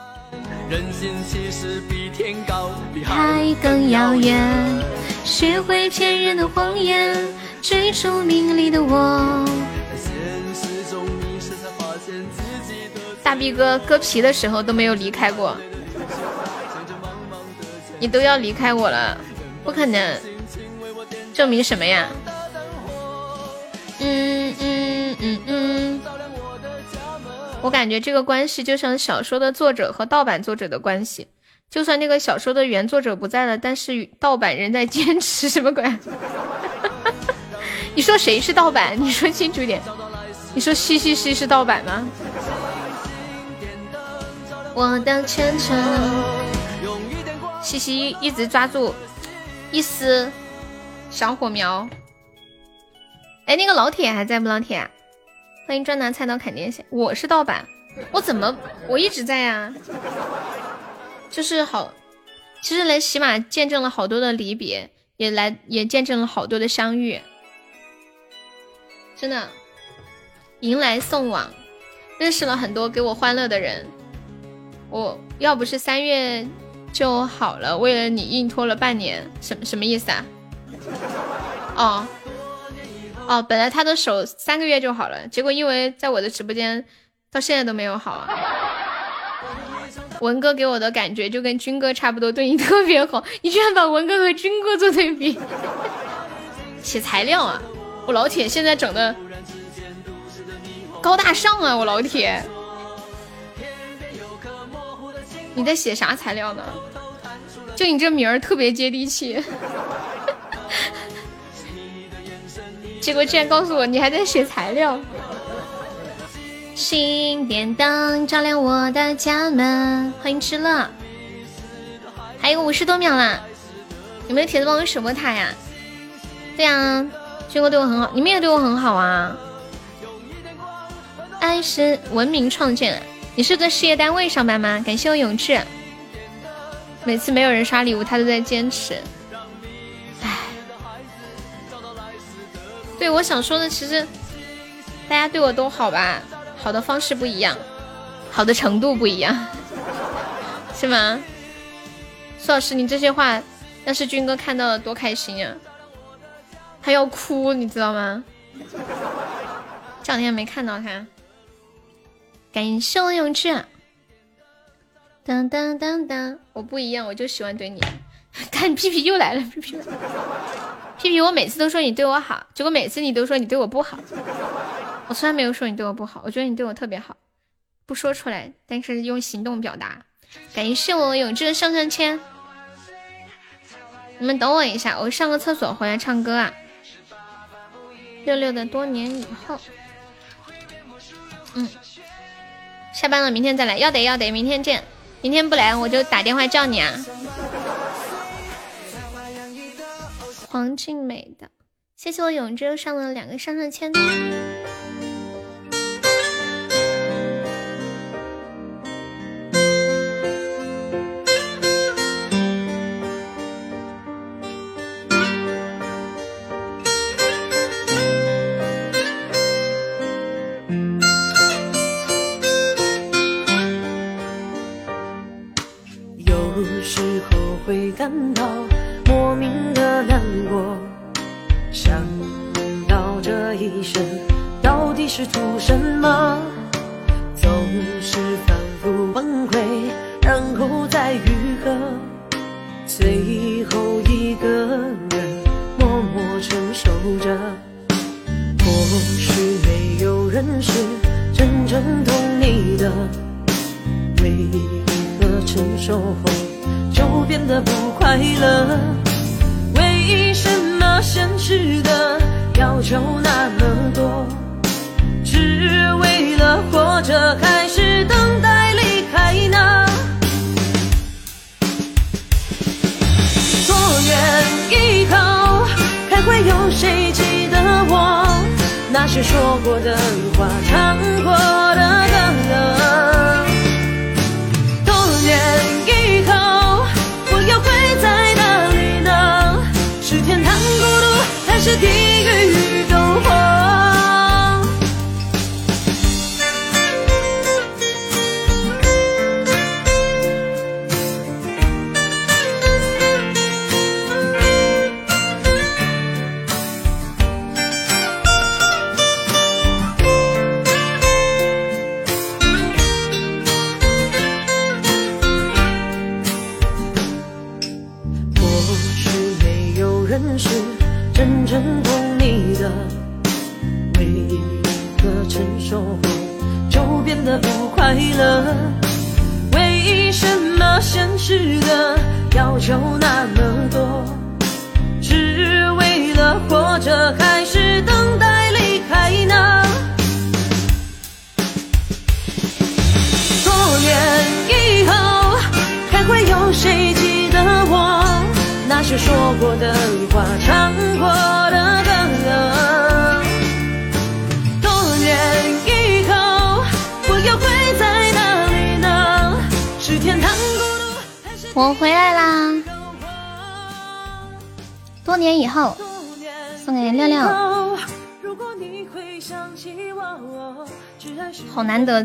[SPEAKER 1] 人心其实比天高，比海更遥远，学会骗人的谎言，追逐名利的我。大逼哥割皮的时候都没有离开过。你都要离开我了，不可能，证明什么呀？嗯嗯嗯嗯，我感觉这个关系就像小说的作者和盗版作者的关系，就算那个小说的原作者不在了，但是盗版仍在坚持，什么鬼？你说谁是盗版？你说清楚一点。你说西西西是盗版吗？我的前程。西西一直抓住一丝小火苗。哎，那个老铁还在不？老铁，欢迎专拿菜刀砍电线。我是盗版，我怎么我一直在呀？就是好，其实来起码见证了好多的离别，也来也见证了好多的相遇。真的，迎来送往，认识了很多给我欢乐的人。我要不是三月。就好了，为了你硬拖了半年，什什么意思啊？哦哦，本来他的手三个月就好了，结果因为在我的直播间到现在都没有好啊。文哥给我的感觉就跟军哥差不多，对你特别好，你居然把文哥和军哥做对比，写材料啊！我老铁现在整的高大上啊，我老铁。你在写啥材料呢？就你这名儿特别接地气，结果竟然告诉我你还在写材料。心点灯照亮我的家门，欢迎吃乐，还有五十多秒啦，有没有铁子帮我守波塔呀？对呀，军哥对我很好，你们也对我很好啊。爱是文明创建。你是在事业单位上班吗？感谢我永志，每次没有人刷礼物，他都在坚持。唉，对我想说的，其实大家对我都好吧，好的方式不一样，好的程度不一样，是吗？苏老师，你这些话要是军哥看到了，多开心呀！他要哭，你知道吗？这两天没看到他。感谢我永志，当当当当，我不一样，我就喜欢怼你。看你屁屁又来了，屁屁，屁屁，我每次都说你对我好，结果每次你都说你对我不好。我从来没有说你对我不好，我觉得你对我特别好，不说出来，但是用行动表达。感谢我永志的上上签，你们等我一下，我上个厕所回来唱歌啊。六六的多年以后，嗯。下班了，明天再来。要得要得，明天见。明天不来，我就打电话叫你啊。黄静美的，谢谢我永志上了两个上上签。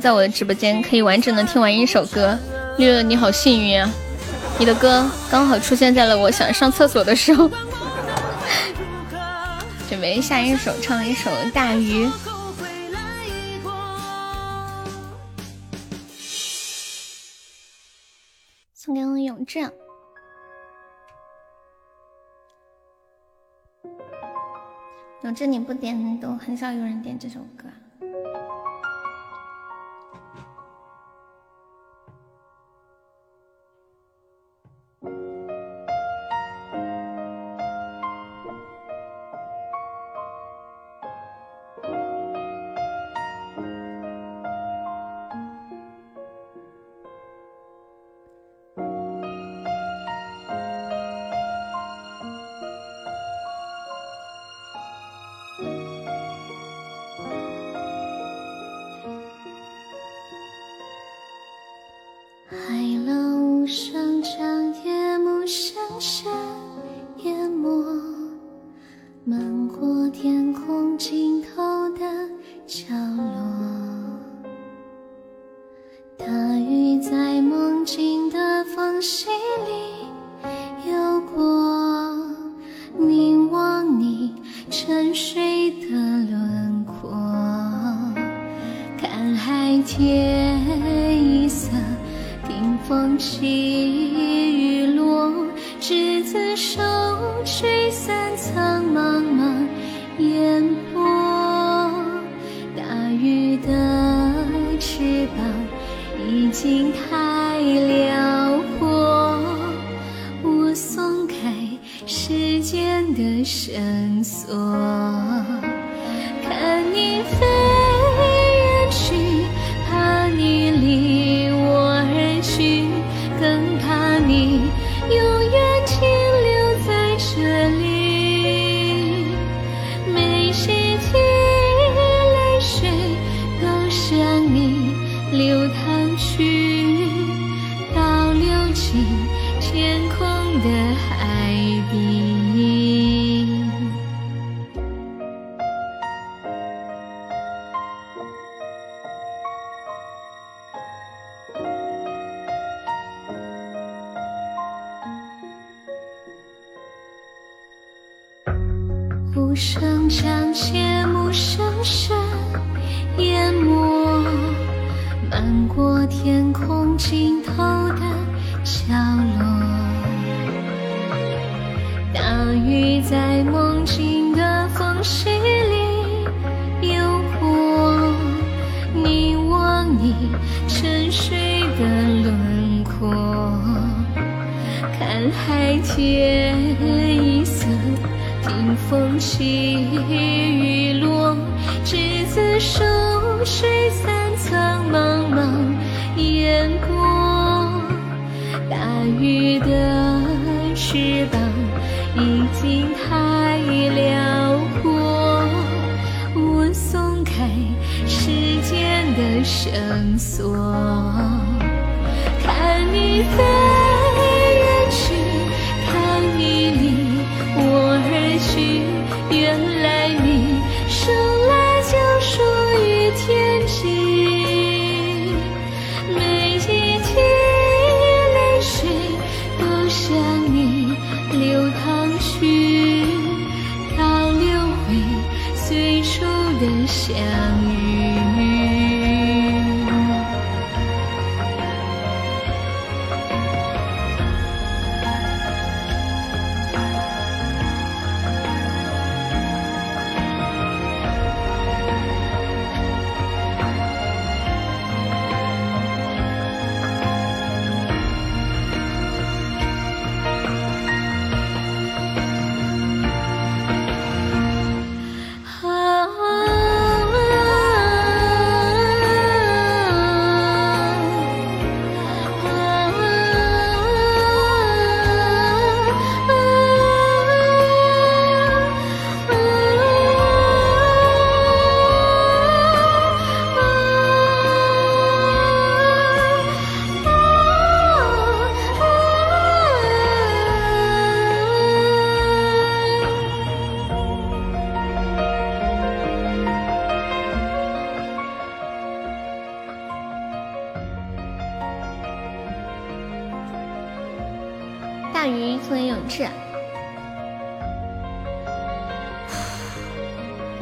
[SPEAKER 3] 在我的
[SPEAKER 1] 直播间可以完整的听完一首歌。绿绿，你好幸运啊！你的歌刚好出现在了我想上厕所的时候。准备下一首，唱一首《大鱼》。送给我永志。永志，你不点都很少有人点这首歌。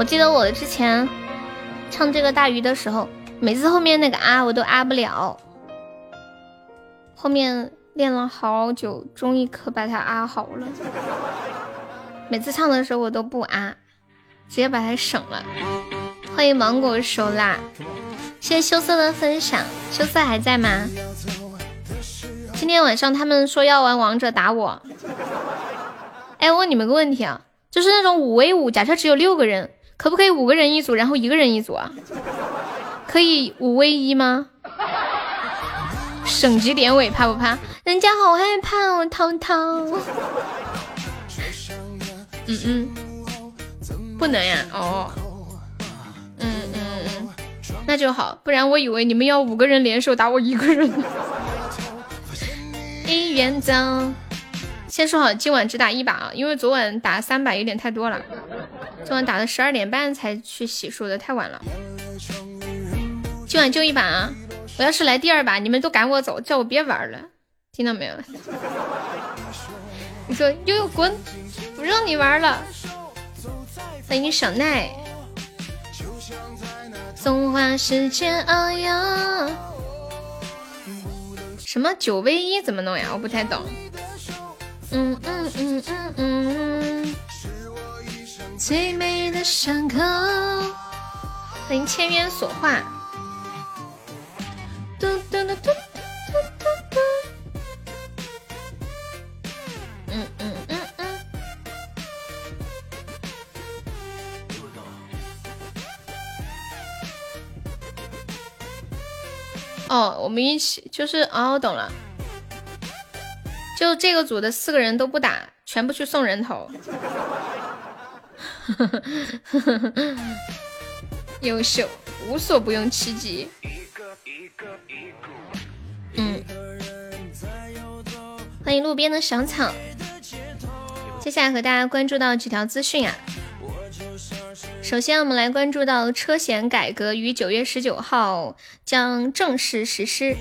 [SPEAKER 1] 记得我之前唱这个大鱼的时候，每次后面那个啊我都啊不了，后面练了好久，终于可把它啊好了。每次唱的时候我都不啊，直接把它省了。欢迎芒果手辣，谢谢羞涩的分享，羞涩还在吗？今天晚上他们说要玩王者打我。哎，问你们个问题啊，就是那种五 v 五，假设只有六个人，可不可以五个人一组，然后一个人一组啊？可以五 v 一吗？省级典韦怕不怕？人家好害怕哦，涛涛。嗯嗯，不能呀，哦。嗯嗯嗯，那就好，不然我以为你们要五个人联手打我一个人。一元走，先说好今晚只打一把啊，因为昨晚打三把有点太多了，昨晚打的十二点半才去洗漱的，太晚了。今晚就一把啊！我要是来第二把，你们都赶我走，叫我别玩了，听到没有？你说悠悠滚，不让你玩了。欢迎小奈，松花时间遨游。什么九 v 一怎么弄呀？我不太懂。嗯嗯嗯嗯嗯。最美的伤口。欢迎千渊所化。嘟嘟嘟嘟嘟嘟嘟。嗯嗯嗯嗯。哦，我们一起就是哦，我懂了，就这个组的四个人都不打，全部去送人头。优秀，无所不用其极。嗯，欢迎路边的小草。接下来和大家关注到几条资讯啊。首先，我们来关注到车险改革于九月十九号将正式实施。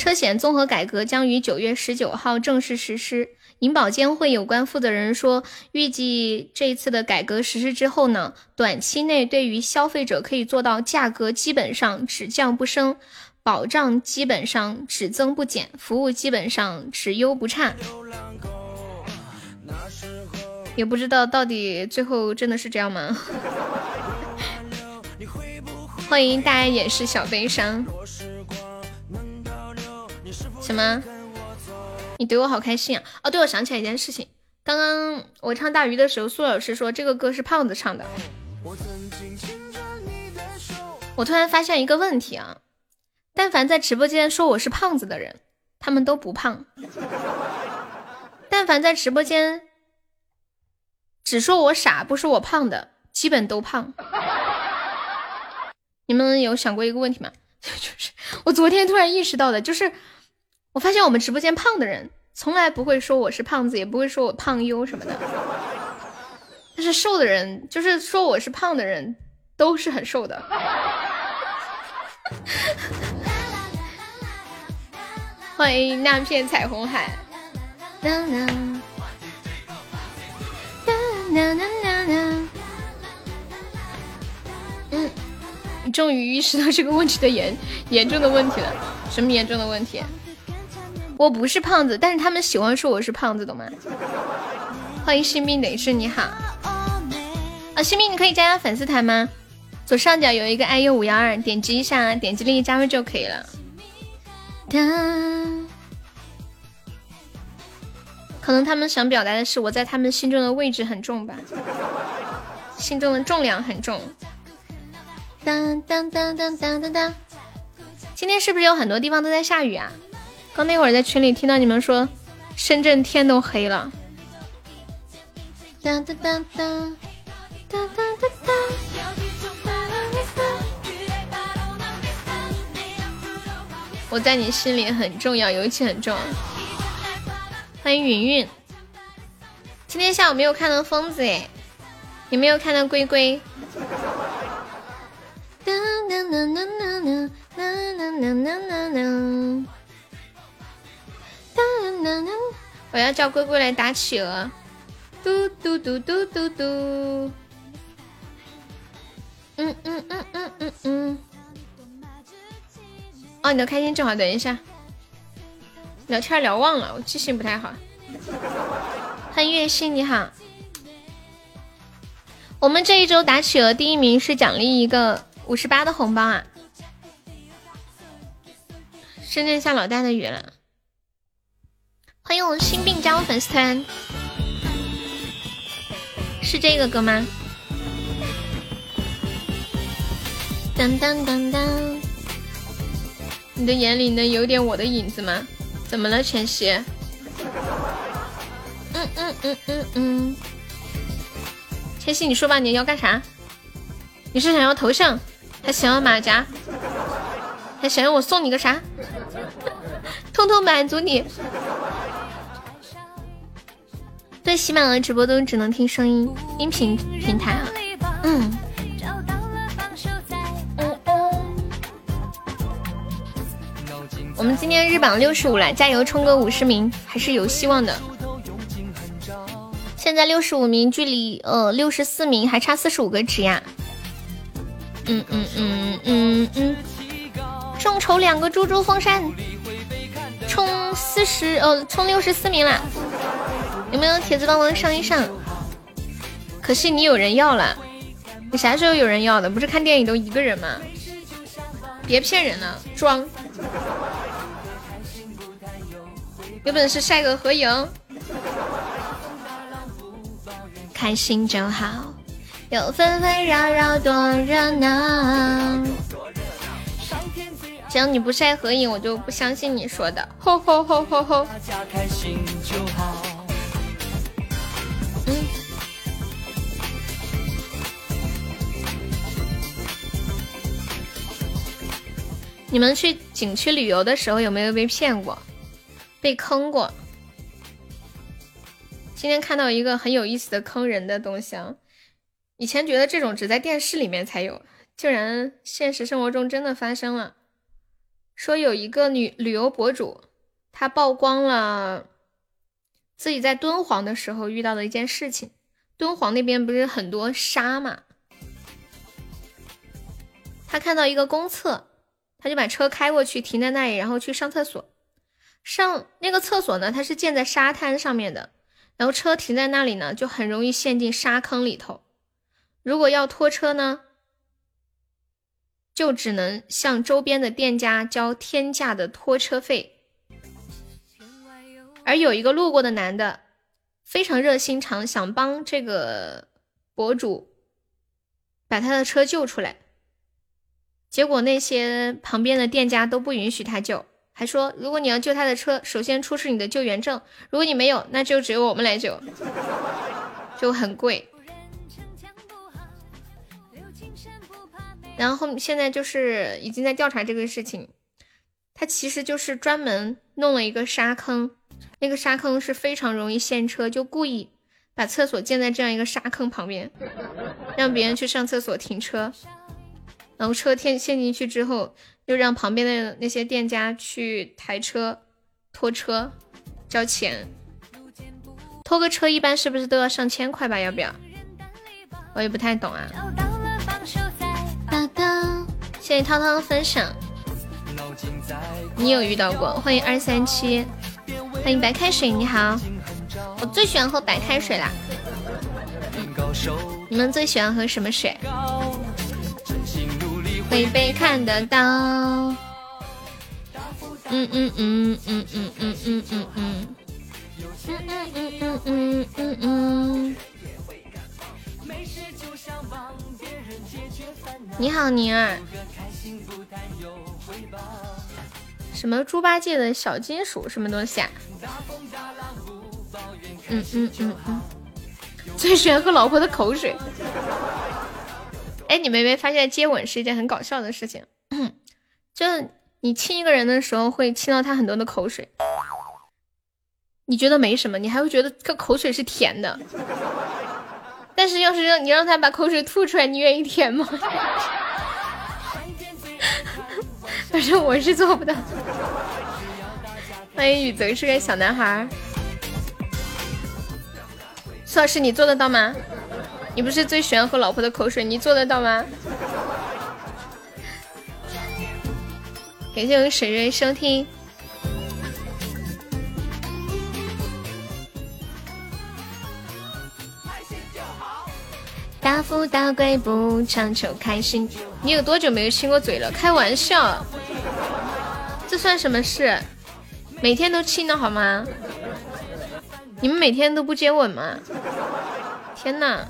[SPEAKER 1] 车险综合改革将于九月十九号正式实施。银保监会有关负责人说，预计这次的改革实施之后呢，短期内对于消费者可以做到价格基本上只降不升，保障基本上只增不减，服务基本上只优不差。也不知道到底最后真的是这样吗？欢迎大家掩饰小悲伤。什么？你怼我好开心啊！哦，对，我想起来一件事情，刚刚我唱大鱼的时候，苏老师说这个歌是胖子唱的。我突然发现一个问题啊，但凡在直播间说我是胖子的人，他们都不胖；但凡在直播间只说我傻不说我胖的，基本都胖。你们有想过一个问题吗？就是我昨天突然意识到的，就是我发现我们直播间胖的人从来不会说我是胖子，也不会说我胖优什么的。但是瘦的人，就是说我是胖的人，都是很瘦的。欢迎那片彩虹海。嗯。你终于意识到这个问题的严严重的问题了，什么严重的问题？我不是胖子，但是他们喜欢说我是胖子，懂吗？欢迎新兵女士，你好。啊，新兵，你可以加加粉丝团吗？左上角有一个 iu 五幺二，点击一下，点击立即加入就可以了。可能他们想表达的是我在他们心中的位置很重吧，心中的重量很重。当当当当当当当！今天是不是有很多地方都在下雨啊？刚那会儿在群里听到你们说深圳天都黑了。当当当当当当当当！我在你心里很重要，尤其很重要。欢迎云云，今天下午没有看到疯子哎，也没有看到龟龟？我要叫龟龟来打企鹅，嘟嘟嘟嘟嘟嘟。嗯嗯嗯嗯嗯嗯。哦，你的开心正好，等一下，聊天聊忘了，我记性不太好。欢迎月心，你好。我们这一周打企鹅第一名是奖励一个。五十八的红包啊！深圳下老大的雨了，欢迎我心病加入粉丝团，是这个歌吗？当当当当，你的眼里能有点我的影子吗？怎么了，晨曦？嗯嗯嗯嗯嗯，晨曦，你说吧，你要干啥？你是想要头像？还想要马甲，还想要我送你个啥？通通满足你。对，喜马拉雅直播都只能听声音，音频平台啊。嗯。我们今天日榜六十五了，加油冲个五十名，还是有希望的。现在六十五名，距离呃六十四名还差四十五个值呀。嗯嗯嗯嗯嗯，众筹两个猪猪风扇，冲四十呃，冲六十四名了，有没有铁子帮忙上一上？可惜你有人要了，你啥时候有人要的？不是看电影都一个人吗？别骗人了，装，有本事晒个合影，开心就好。有纷纷扰扰多热闹，行，你不晒合影，我就不相信你说的。吼吼吼吼吼！你们去景区旅游的时候有没有被骗过、被坑过？今天看到一个很有意思的坑人的东西啊！以前觉得这种只在电视里面才有，竟然现实生活中真的发生了。说有一个女旅游博主，她曝光了自己在敦煌的时候遇到的一件事情。敦煌那边不是很多沙嘛？他看到一个公厕，他就把车开过去，停在那里，然后去上厕所。上那个厕所呢，它是建在沙滩上面的，然后车停在那里呢，就很容易陷进沙坑里头。如果要拖车呢，就只能向周边的店家交天价的拖车费，而有一个路过的男的非常热心肠，想帮这个博主把他的车救出来。结果那些旁边的店家都不允许他救，还说如果你要救他的车，首先出示你的救援证，如果你没有，那就只有我们来救，就很贵。然后现在就是已经在调查这个事情，他其实就是专门弄了一个沙坑，那个沙坑是非常容易陷车，就故意把厕所建在这样一个沙坑旁边，让别人去上厕所停车。然后车陷陷进去之后，又让旁边的那些店家去抬车、拖车、交钱。拖个车一般是不是都要上千块吧？要不要？我也不太懂啊。谢谢涛涛的分享。你有遇到过？欢迎二三七，欢迎白开水，你好。我最喜欢喝白开水啦。你们最喜欢喝什么水？会被看得到。嗯嗯嗯嗯嗯嗯嗯嗯嗯嗯嗯嗯嗯嗯。你好，宁儿。什么猪八戒的小金属？什么东西啊？嗯嗯嗯嗯。最喜欢喝老婆的口水。哎，你们没发现接吻是一件很搞笑的事情？就是你亲一个人的时候，会亲到他很多的口水，你觉得没什么，你还会觉得这口水是甜的。但是要是让你让他把口水吐出来，你愿意舔吗？反正我是做不到。欢迎雨泽是个小男孩，苏老师，你做得到吗？你不是最喜欢喝老婆的口水，你做得到吗？感谢我们沈瑞收听。大富大贵不强求开心。你有多久没有亲过嘴了？开玩笑，这算什么事？每天都亲的好吗？你们每天都不接吻吗？天哪！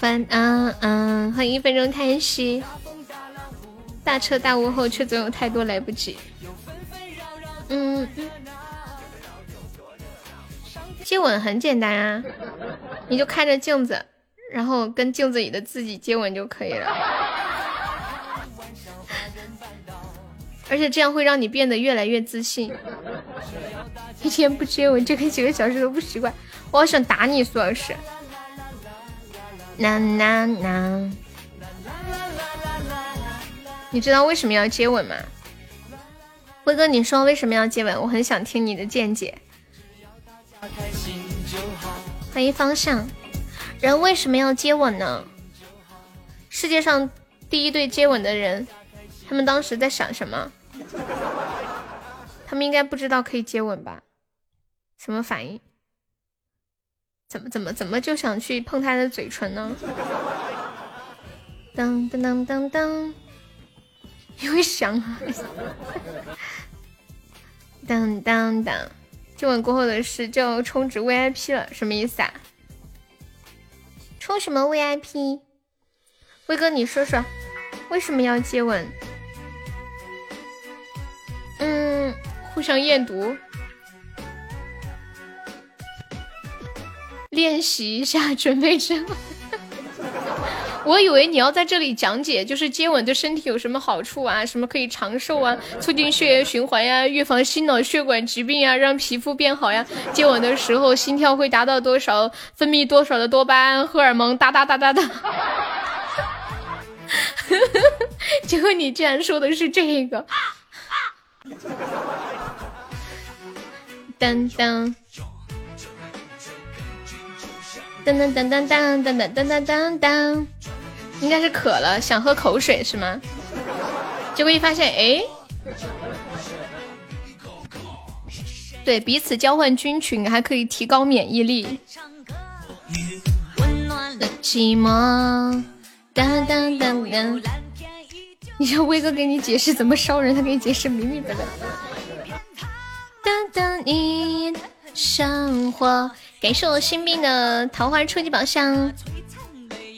[SPEAKER 1] 翻啊啊！欢迎一分钟叹息。大彻大悟后，却总有太多来不及。嗯，接吻很简单啊，你就看着镜子，然后跟镜子里的自己接吻就可以了。而且这样会让你变得越来越自信。一天不接吻，这个几个小时都不习惯。我好想打你，苏老师。啦啦啦！你知道为什么要接吻吗？辉哥，你说为什么要接吻？我很想听你的见解。欢迎方向，人为什么要接吻呢？世界上第一对接吻的人，他们当时在想什么？他们应该不知道可以接吻吧？什么反应？怎么怎么怎么就想去碰他的嘴唇呢？当当当当当，因为想啊！当当当，接吻 过后的事就要充值 VIP 了，什么意思啊？充什么 VIP？威哥，你说说，为什么要接吻？嗯，互相验毒。练习一下，准备接吻。我以为你要在这里讲解，就是接吻对身体有什么好处啊？什么可以长寿啊？促进血液循环呀？预防心脑血管疾病呀？让皮肤变好呀？接吻的时候心跳会达到多少？分泌多少的多巴胺、荷尔蒙？哒哒哒哒哒。结果你竟然说的是这个。当当。噔噔噔噔噔噔噔噔噔噔，应该是渴了，想喝口水是吗？结果一发现，哎，对，彼此交换菌群还可以提高免疫力。温暖了寂寞，噔噔噔噔。你让威哥给你解释怎么烧人，他给你解释明明白白。噔等等你生活。感谢我新兵的桃花初级宝箱，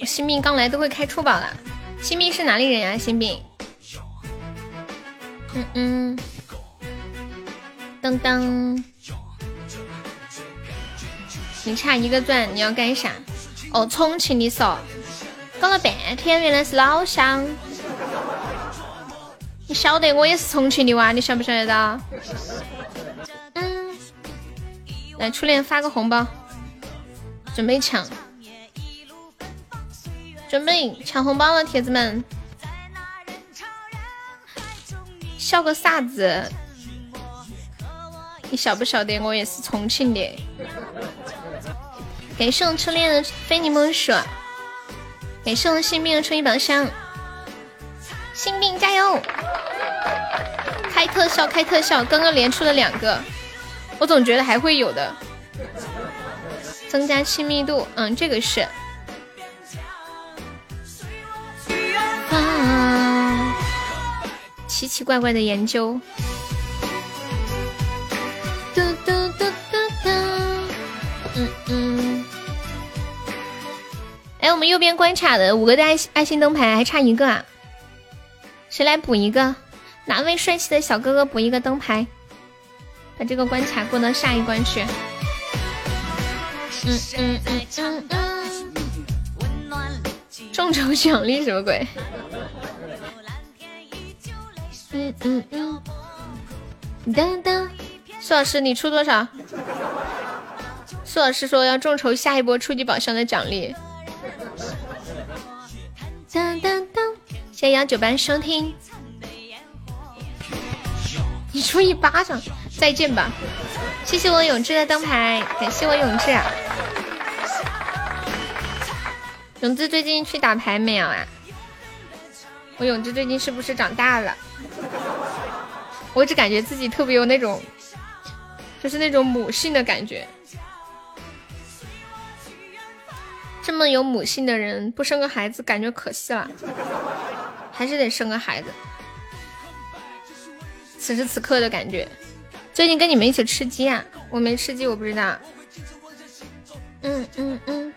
[SPEAKER 1] 我新兵刚来都会开初宝了。新兵是哪里人呀？新兵，嗯嗯，噔噔，你差一个钻，你要干啥？哦，重庆的嗦，搞了半天原来是老乡。你晓得我也是重庆的哇？你晓不晓得到？来初恋发个红包，准备抢，准备抢红包了，铁子们，笑个啥子？你晓不晓得我也是重庆的？感谢我初恋的非你莫属，感谢我新兵的初一宝箱，新兵加油！开特效，开特效！刚刚连出了两个，我总觉得还会有的。增加亲密度，嗯，这个是。啊，奇奇怪怪的研究。嘟嘟嘟嘟嘟，嗯嗯。哎，我们右边关卡的五个的爱心爱心灯牌还差一个啊，谁来补一个？哪位帅气的小哥哥补一个灯牌，把这个关卡过到下一关去。嗯嗯嗯嗯。众筹奖励什么鬼？嗯嗯嗯。当当，苏老师你出多少？苏老师说要众筹下一波初级宝箱的奖励。当当当，谢谢幺九班收听。你出一巴掌，再见吧！谢谢我永志的灯牌，感谢我永志。啊永志最近去打牌没有啊？我永志最近是不是长大了？我只感觉自己特别有那种，就是那种母性的感觉。这么有母性的人不生个孩子，感觉可惜了，还是得生个孩子。此时此刻的感觉，最近跟你们一起吃鸡啊？我没吃鸡，我不知道。嗯嗯嗯。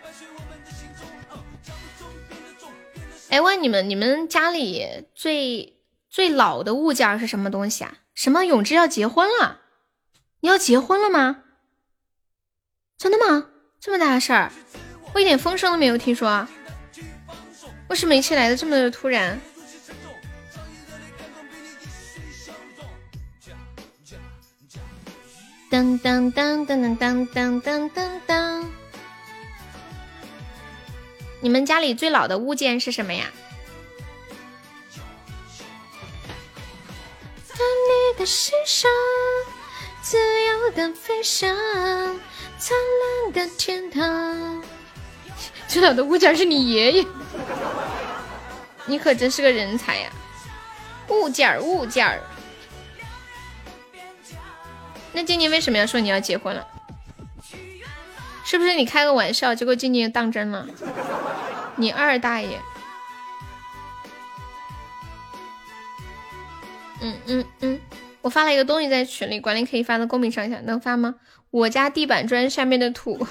[SPEAKER 1] 哎，问你们，你们家里最最老的物件是什么东西啊？什么永志要结婚了？你要结婚了吗？真的吗？这么大的事儿，我一点风声都没有听说。为什么一切来的这么突然？当当当当当当当当当！你们家里最老的物件是什么呀？在你的心上，自由的飞翔，灿烂的天堂。最老的物件是你爷爷，你可真是个人才呀！物件儿，物件儿。那静静为什么要说你要结婚了？是不是你开个玩笑，结果静静当真了？你二大爷！嗯嗯嗯，我发了一个东西在群里，管理可以发到公屏上一下，能发吗？我家地板砖下面的土。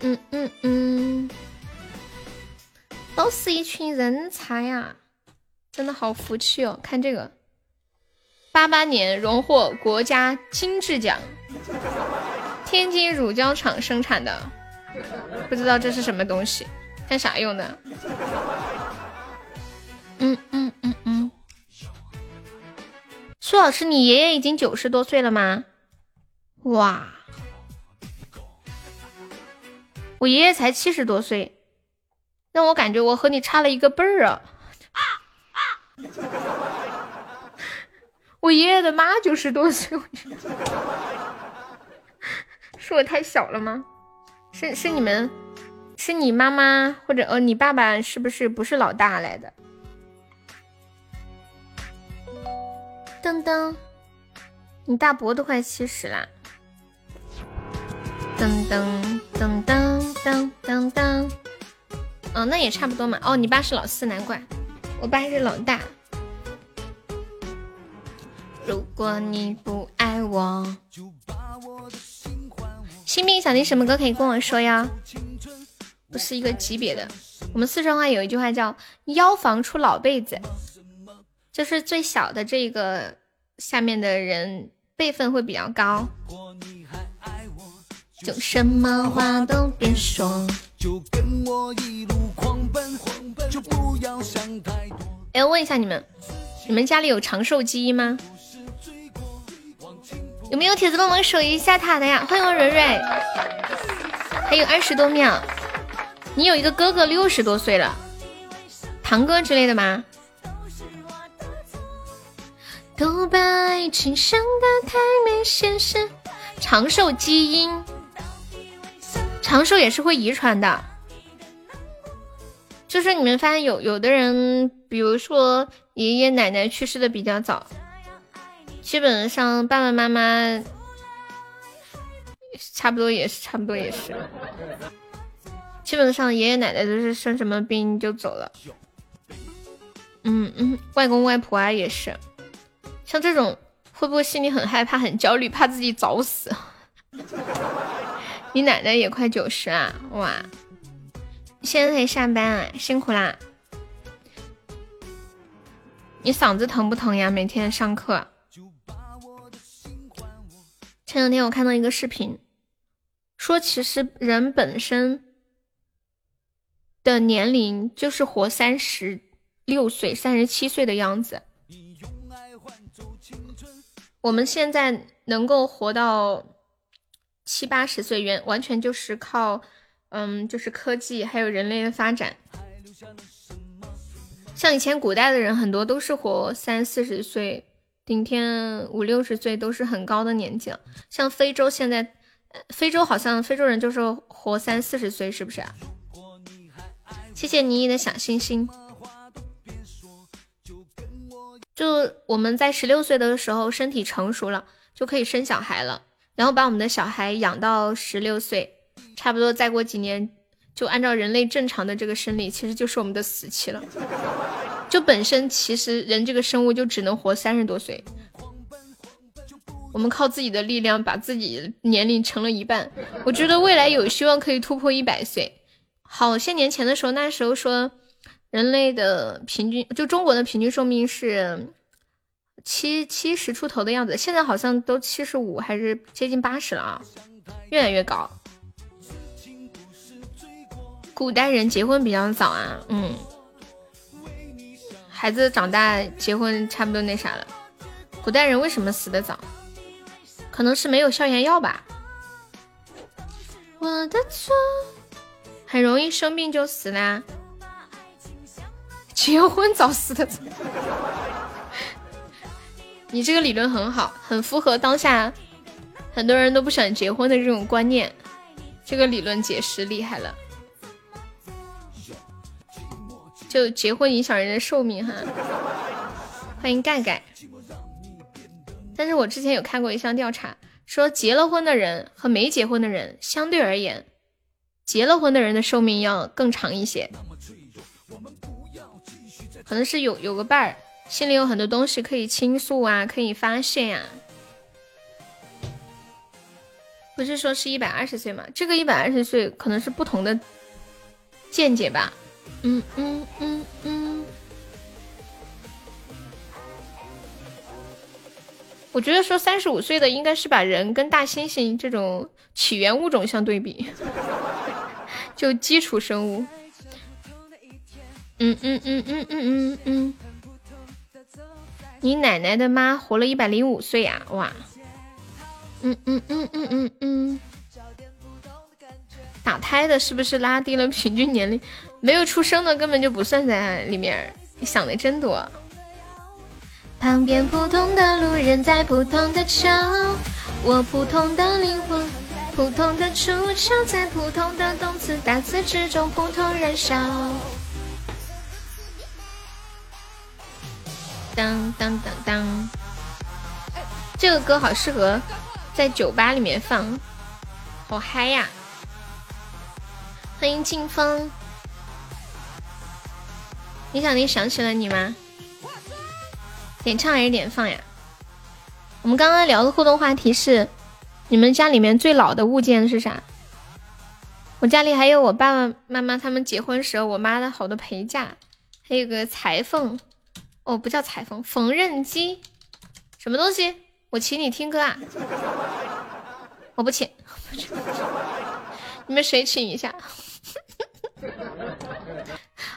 [SPEAKER 1] 嗯嗯嗯，都是一群人才呀，真的好福气哦！看这个。八八年荣获国家金质奖，天津乳胶厂生产的，不知道这是什么东西，干啥用的？嗯嗯嗯嗯。苏老师，你爷爷已经九十多岁了吗？哇，我爷爷才七十多岁，让我感觉我和你差了一个辈儿啊。我爷爷的妈九十多岁，是我太小了吗？是是你们，是你妈妈或者呃你爸爸是不是不是老大来的？噔噔，你大伯都快七十啦！噔噔噔噔噔噔噔，哦那也差不多嘛。哦你爸是老四，难怪我爸是老大。如果你不爱我。新兵想听什么歌可以跟我说呀？不是一个级别的。我们四川话有一句话叫“腰房出老辈子”，就是最小的这个下面的人辈分会比较高。就什么话都别说。
[SPEAKER 4] 就跟我一路狂奔，就不要想太多
[SPEAKER 1] 哎，问一下你们，你们家里有长寿基因吗？有没有铁子帮忙守一下塔的呀？欢迎我蕊蕊，还有二十多秒。你有一个哥哥六十多岁了，堂哥之类的吗？都把爱情想得太没现实，长寿基因，长寿也是会遗传的。就是你们发现有有的人，比如说爷爷奶奶去世的比较早。基本上爸爸妈妈差不多也是，差不多也是。基本上爷爷奶奶都是生什么病就走了。嗯嗯，外公外婆啊也是。像这种会不会心里很害怕、很焦虑，怕自己早死？你奶奶也快九十啊！哇，现在才上班啊，辛苦啦！你嗓子疼不疼呀？每天上课。前两天我看到一个视频，说其实人本身的年龄就是活三十六岁、三十七岁的样子。我们现在能够活到七八十岁，原完全就是靠，嗯，就是科技还有人类的发展。像以前古代的人，很多都是活三四十岁。顶天五六十岁都是很高的年纪了，像非洲现在，非洲好像非洲人就是活三四十岁，是不是啊？谢谢妮妮的小心心。就我们在十六岁的时候身体成熟了，就可以生小孩了，然后把我们的小孩养到十六岁，差不多再过几年，就按照人类正常的这个生理，其实就是我们的死期了。就本身其实人这个生物就只能活三十多岁，我们靠自己的力量把自己年龄乘了一半。我觉得未来有希望可以突破一百岁。好些年前的时候，那时候说人类的平均就中国的平均寿命是七七十出头的样子，现在好像都七十五还是接近八十了啊，越来越高。古代人结婚比较早啊，嗯。孩子长大结婚差不多那啥了。古代人为什么死的早？可能是没有消炎药吧。我的错，很容易生病就死啦。结婚早死的早。你这个理论很好，很符合当下很多人都不想结婚的这种观念。这个理论解释厉害了。就结婚影响人的寿命哈，欢迎盖盖。但是我之前有看过一项调查，说结了婚的人和没结婚的人相对而言，结了婚的人的寿命要更长一些。可能是有有个伴儿，心里有很多东西可以倾诉啊，可以发泄呀。不是说是一百二十岁吗？这个一百二十岁可能是不同的见解吧。嗯嗯嗯嗯，我觉得说三十五岁的应该是把人跟大猩猩这种起源物种相对比，就基础生物。嗯嗯嗯嗯嗯嗯嗯，你奶奶的妈活了一百零五岁呀！哇，嗯嗯嗯嗯嗯嗯，打胎的是不是拉低了平均年龄？没有出生的根本就不算在里面，你想的真多。旁边普通的路人在普通的桥，我普通的灵魂，普通的出窍，在普通的动词大词之中普通燃烧。当当当当，这个歌好适合在酒吧里面放，好嗨呀！欢迎清风。李小妮想起了你吗？点唱还是点放呀？我们刚刚聊的互动话题是：你们家里面最老的物件是啥？我家里还有我爸爸妈妈他们结婚时候我妈的好多陪嫁，还有个裁缝，哦，不叫裁缝，缝纫机，什么东西？我请你听歌啊！我不请，你们谁请一下？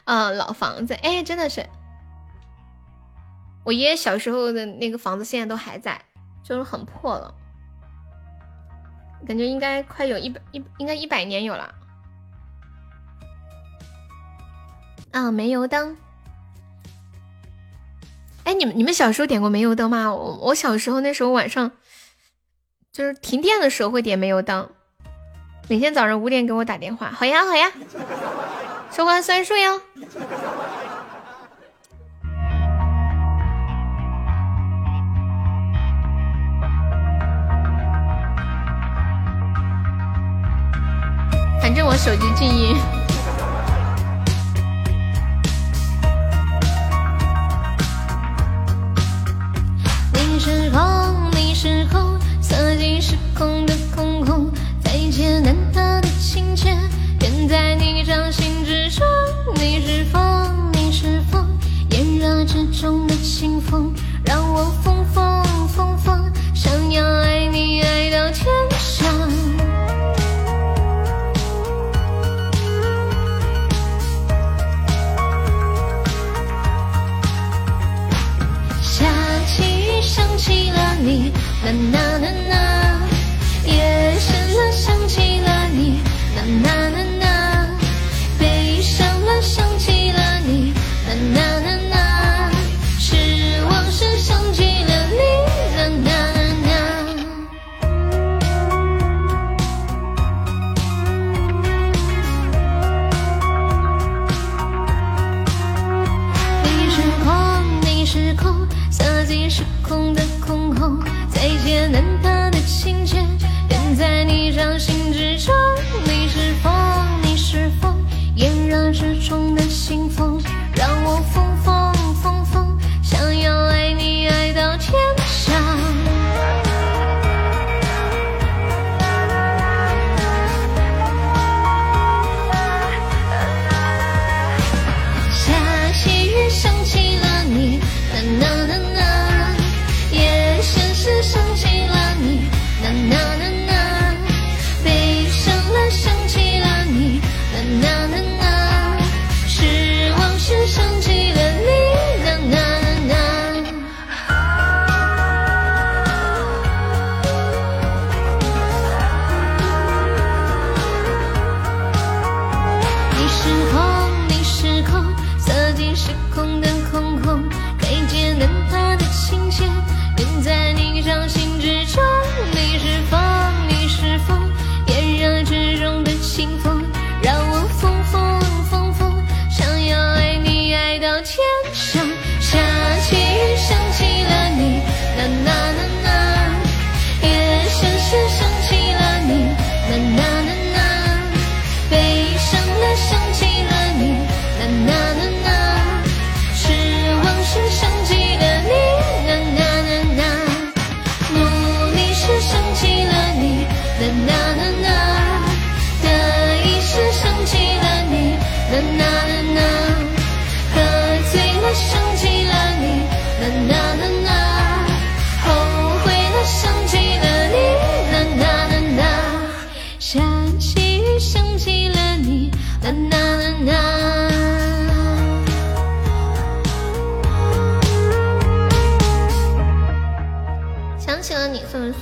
[SPEAKER 1] 啊，老房子，哎，真的是，我爷爷小时候的那个房子现在都还在，就是很破了。感觉应该快有一百一，应该一百年有了。啊，煤油灯。哎，你们你们小时候点过煤油灯吗？我我小时候那时候晚上，就是停电的时候会点煤油灯，每天早上五点给我打电话。好呀好呀，收关算数哟。反正我手机静音。你是空，你是空，色即是空，难得的情切，便在你掌心之中。你是风，你是风，炎热之中的清风，让我疯疯疯疯，想要爱你爱到天上。下起雨，想起了你，呐呐呐呐。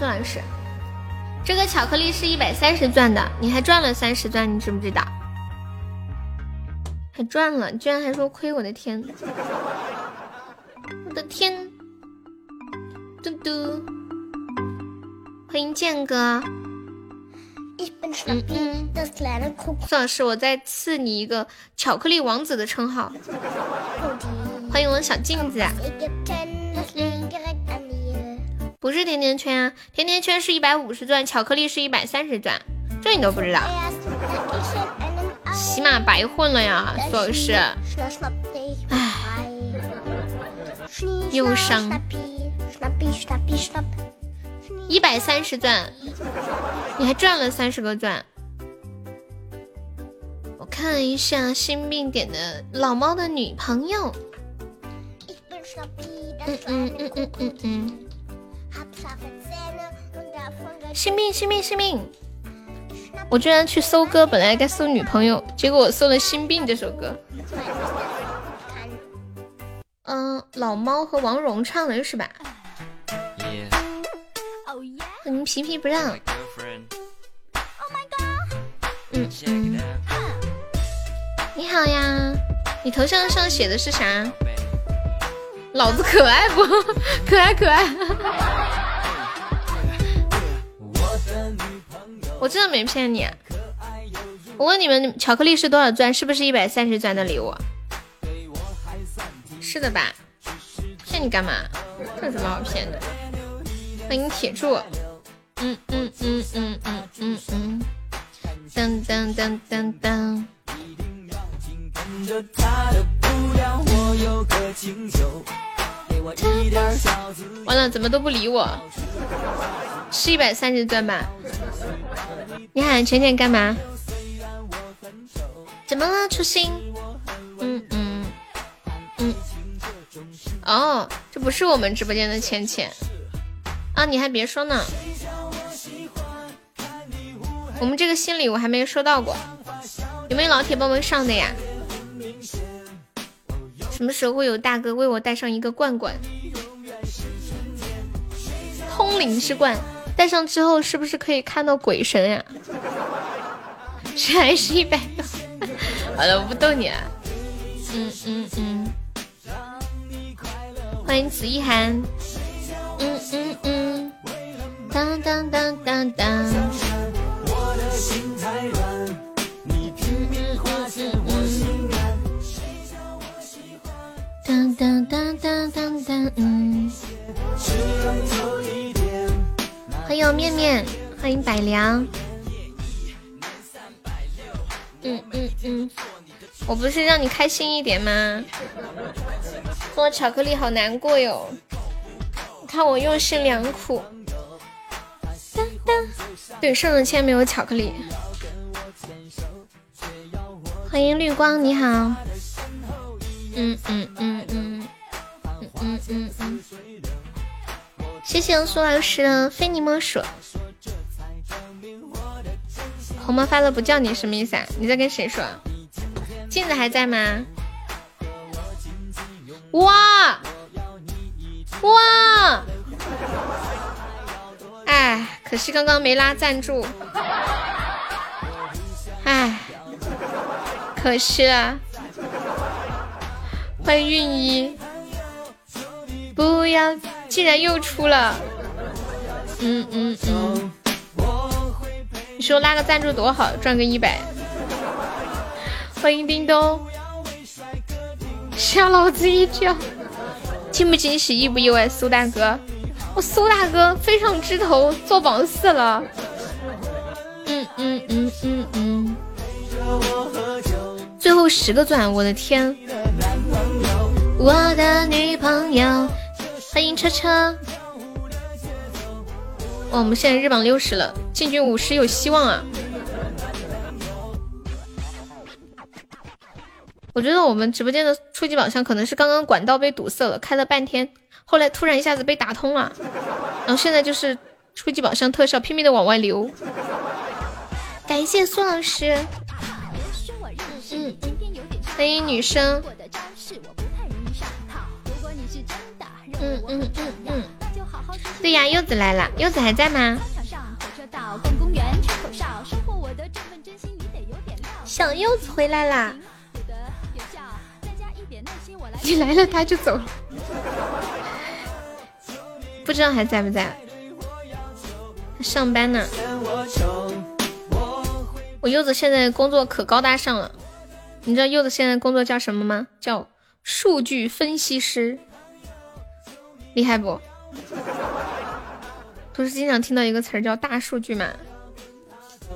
[SPEAKER 1] 老师。这个巧克力是一百三十钻的，你还赚了三十钻，你知不知道？还赚了，居然还说亏！我的天，我的天！嘟嘟，欢迎剑哥。嗯嗯，苏老师，我再赐你一个巧克力王子的称号。欢迎我小镜子。嗯，不是甜甜圈啊，甜甜圈是一百五十钻，巧克力是一百三十钻，这你都不知道？起码白混了呀，苏老师。唉，忧伤。一百三十钻，你还赚了三十个钻。我看一下新病点的老猫的女朋友。嗯嗯嗯嗯嗯嗯。新病新病新病！我居然去搜歌，本来该搜女朋友，结果我搜了《心病》这首歌。嗯，老猫和王蓉唱的是吧？和您皮皮不让。嗯嗯。你好呀，你头像上写的是啥？老子可爱不？可爱可爱。我真的没骗你。我问你们，巧克力是多少钻？是不是一百三十钻的礼物？是的吧？骗你干嘛？这有什么好骗的？欢迎铁柱。嗯嗯嗯嗯嗯嗯嗯。噔噔噔噔噔。完了，怎么都不理我？是一百三十钻吧？你喊浅浅干嘛？怎么了，初心？嗯嗯嗯。哦，这不是我们直播间的浅浅啊！你还别说呢，我们这个新礼物还没收到过，有没有老铁帮忙上的呀？什么时候会有大哥为我带上一个罐罐？通灵之罐，戴上之后是不是可以看到鬼神呀？这还是一百个。好了，我不逗你了。嗯嗯嗯。欢迎紫一涵。嗯嗯嗯。当当当当当。当当当当当当嗯。欢迎面面，欢迎百良。嗯嗯嗯，我不是让你开心一点吗？做巧克力好难过哟，看我用心良苦。当当，对，上了签没有巧克力。欢迎绿光，你好。嗯嗯嗯嗯嗯嗯嗯嗯，谢谢苏老师，非你莫属。红包发了不叫你什么意思啊？你在跟谁说？镜子还在吗？哇哇，哎，可惜刚刚没拉赞助。哎，可惜啊。欢迎韵一。不要，竟然又出了。嗯嗯嗯。你说拉个赞助多好，赚个一百。欢迎叮咚，吓老子一跳。惊不惊喜，意不意外？苏大哥，我苏大哥飞上枝头做榜四了。嗯嗯嗯嗯嗯。最后十个钻，我的天！我的女朋友，欢迎车车。哇，我们现在日榜六十了，进军五十有希望啊！我觉得我们直播间的初级宝箱可能是刚刚管道被堵塞了，开了半天，后来突然一下子被打通了，然后现在就是初级宝箱特效拼命的往外流。感谢苏老师，嗯，欢迎女生，嗯嗯嗯嗯。对呀，柚子来了，柚子还在吗？小柚子回来啦！你来了他就走了，不知道还在不在？上班呢。我柚子现在工作可高大上了，你知道柚子现在工作叫什么吗？叫数据分析师，厉害不？不是经常听到一个词儿叫大数据吗？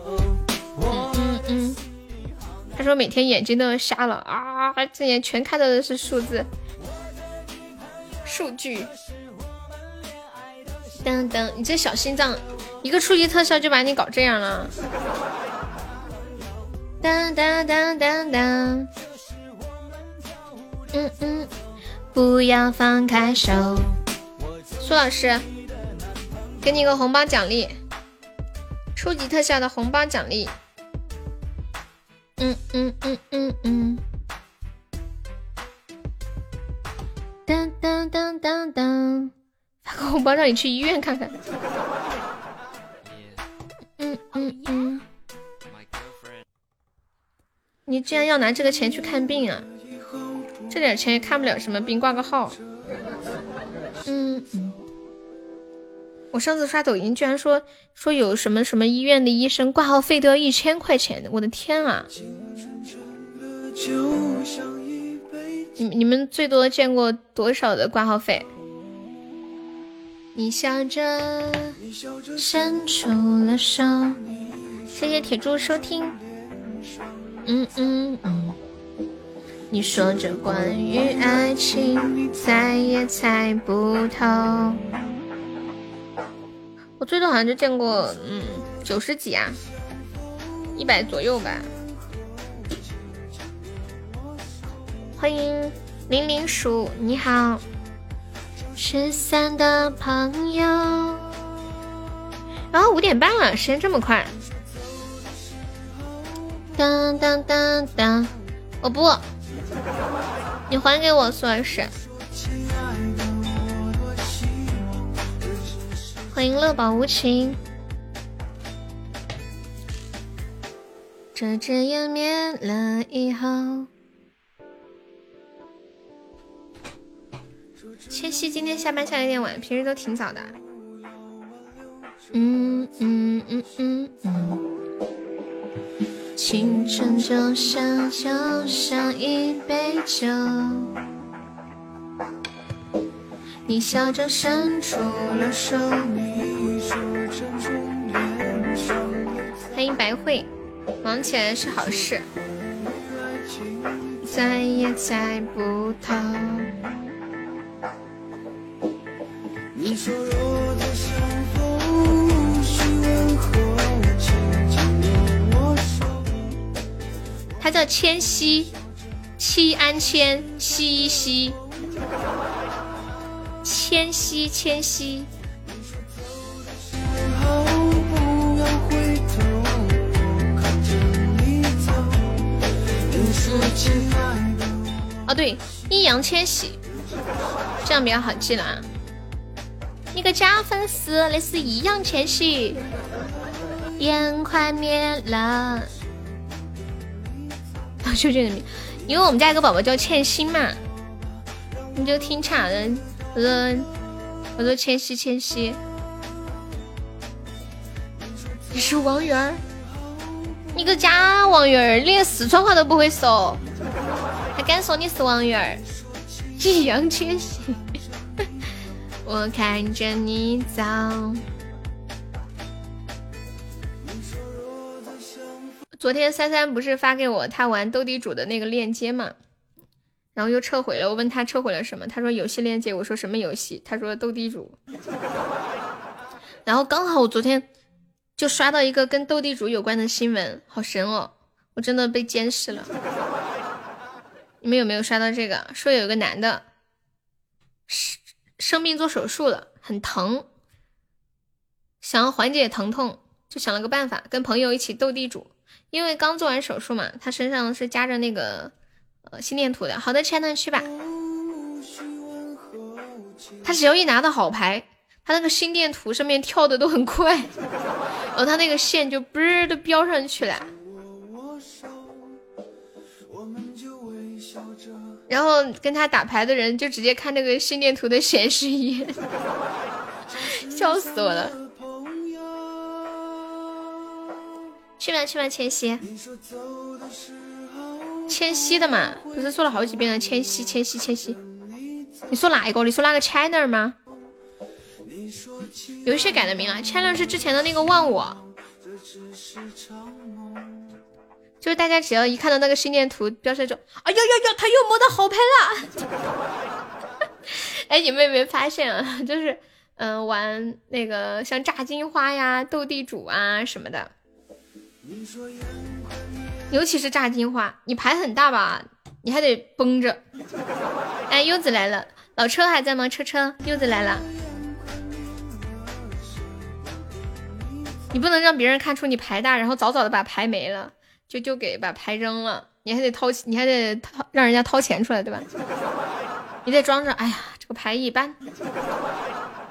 [SPEAKER 1] 嗯嗯嗯，他说每天眼睛都要瞎了啊，这眼全看到的是数字，数据。噔噔，你这小心脏，一个初级特效就把你搞这样了。当当当当当，嗯嗯，不要放开手。苏老师，给你一个红包奖励，初级特效的红包奖励。嗯嗯嗯嗯嗯。当当当当当，发个红包让你去医院看看。嗯嗯嗯。你竟然要拿这个钱去看病啊？这点钱也看不了什么病，挂个号。嗯。我上次刷抖音，居然说说有什么什么医院的医生挂号费都要一千块钱，我的天啊！你你们最多见过多少的挂号费？你笑着伸出了手，谢谢铁柱收听。嗯嗯嗯，你说这关于爱情猜也猜不透。我最多好像就见过，嗯，九十几啊，一百左右吧。欢迎零零鼠，你好，失散的朋友。然后五点半了，时间这么快。当当当当，我不，你还给我苏老师。欢迎乐宝无情。这只眼灭了以后，千玺今天下班下的有点晚，平时都挺早的。嗯嗯嗯嗯嗯。青春就像就像一杯酒，你笑着伸出了手。欢迎白慧，忙起来是好事，猜也猜不透。你说若再相逢，需问候。他叫千玺，七安千西西，千玺千玺。哦对，易烊千玺，这样比较好记了啊。一个假粉丝，那是易烊千玺，烟快灭了。就这个名，因为我们家有个宝宝叫欠薪嘛，你就听差的。我说我说千玺千玺，你是王源儿，你个假王源儿，连四川话都不会说，还敢说你是王源？易烊千玺，我看着你走。昨天三三不是发给我他玩斗地主的那个链接嘛，然后又撤回了。我问他撤回了什么，他说游戏链接。我说什么游戏？他说斗地主。然后刚好我昨天就刷到一个跟斗地主有关的新闻，好神哦！我真的被监视了。你们有没有刷到这个？说有个男的生生病做手术了，很疼，想要缓解疼痛，就想了个办法，跟朋友一起斗地主。因为刚做完手术嘛，他身上是夹着那个呃心电图的。好的，亲爱的，去吧。他只要一拿到好牌，他那个心电图上面跳的都很快，然后他那个线就嘣的飙上去了。然后跟他打牌的人就直接看那个心电图的显示仪，笑死我了。去吧去吧，千玺，千玺的嘛，不是说了好几遍了，千玺千玺千玺，你说哪一个？你说那个 China 吗？游戏改的名啊，China 是之前的那个忘我，就是大家只要一看到那个心电图标示就，哎呦呦呦，他又摸到好牌了！哎，你们有没有发现啊？就是。嗯，玩那个像炸金花呀、斗地主啊什么的。尤其是炸金花，你牌很大吧？你还得绷着。哎，柚子来了，老车还在吗？车车，柚子来了。你不能让别人看出你牌大，然后早早的把牌没了，就就给把牌扔了。你还得掏，你还得掏，让人家掏钱出来，对吧？你得装着，哎呀，这个牌一般，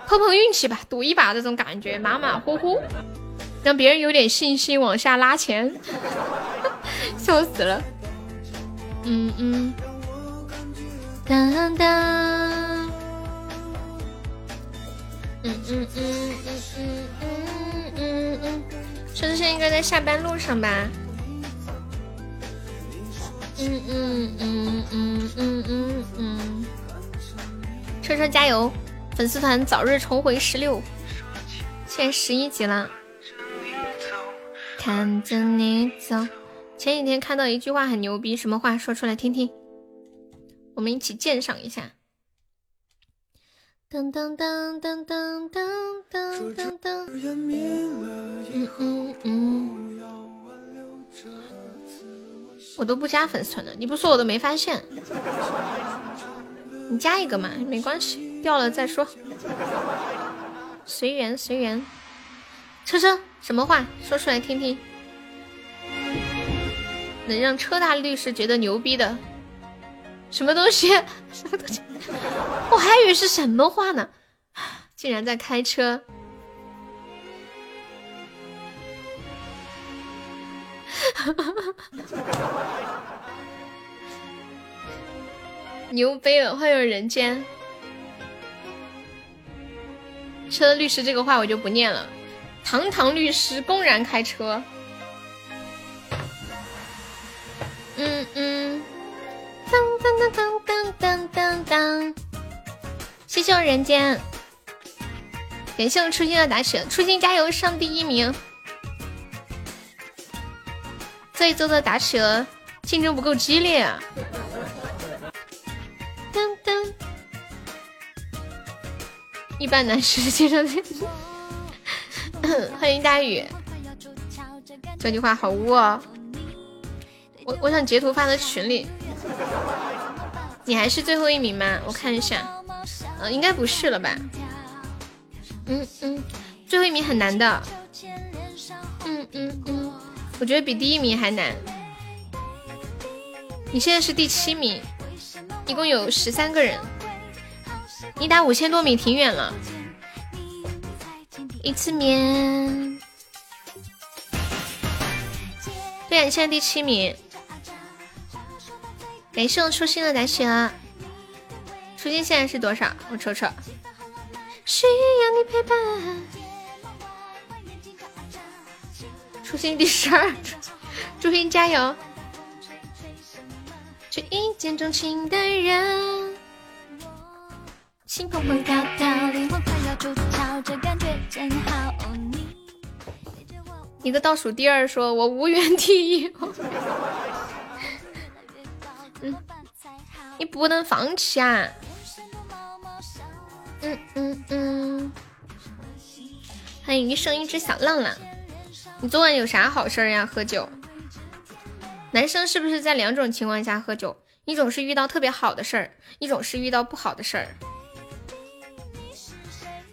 [SPEAKER 1] 碰碰运气吧，赌一把这种感觉，马马虎虎，让别人有点信心往下拉钱，笑死了。嗯嗯，当当，嗯嗯嗯嗯嗯嗯嗯。嗯，车子现在应该在下班路上吧？嗯嗯嗯嗯嗯嗯嗯，车车加油，粉丝团早日重回十六，现在十一级了。看着你走，前几天看到一句话很牛逼，什么话说出来听听？我们一起鉴赏一下。噔噔噔噔噔噔噔噔噔。嗯嗯。我都不加粉丝团的，你不说我都没发现。你加一个嘛，没关系，掉了再说，随缘随缘。车车，什么话说出来听听？能让车大律师觉得牛逼的，什么东西？什么东西？我还以为是什么话呢，竟然在开车。牛逼了！欢迎人间车律师这个话我就不念了。堂堂律师公然开车，嗯嗯，当当当当当当当当。谢谢我人间，感谢我初心的打雪，初心加油上第一名。这一周的打企鹅竞争不够激烈啊！噔噔，一般男士介绍 欢迎大雨，这句话好污哦！我我想截图发到群里。你还是最后一名吗？我看一下，嗯，应该不是了吧？嗯嗯，最后一名很难的。嗯嗯嗯。我觉得比第一名还难。你现在是第七名，一共有十三个人。你打五千多米挺远了。一次面。对呀，你现在第七名。感谢我初心的打雪。初心现在是多少？我瞅瞅。需要你陪伴。初心第十二，初心加油！这一见钟情的人，心砰砰跳跳，灵魂快要出窍，这感觉真好。一个倒数第二，说我无缘第一。嗯，你不能放弃啊！嗯嗯嗯，欢迎一生一只小浪浪。你昨晚有啥好事呀？喝酒。男生是不是在两种情况下喝酒？一种是遇到特别好的事儿，一种是遇到不好的事儿。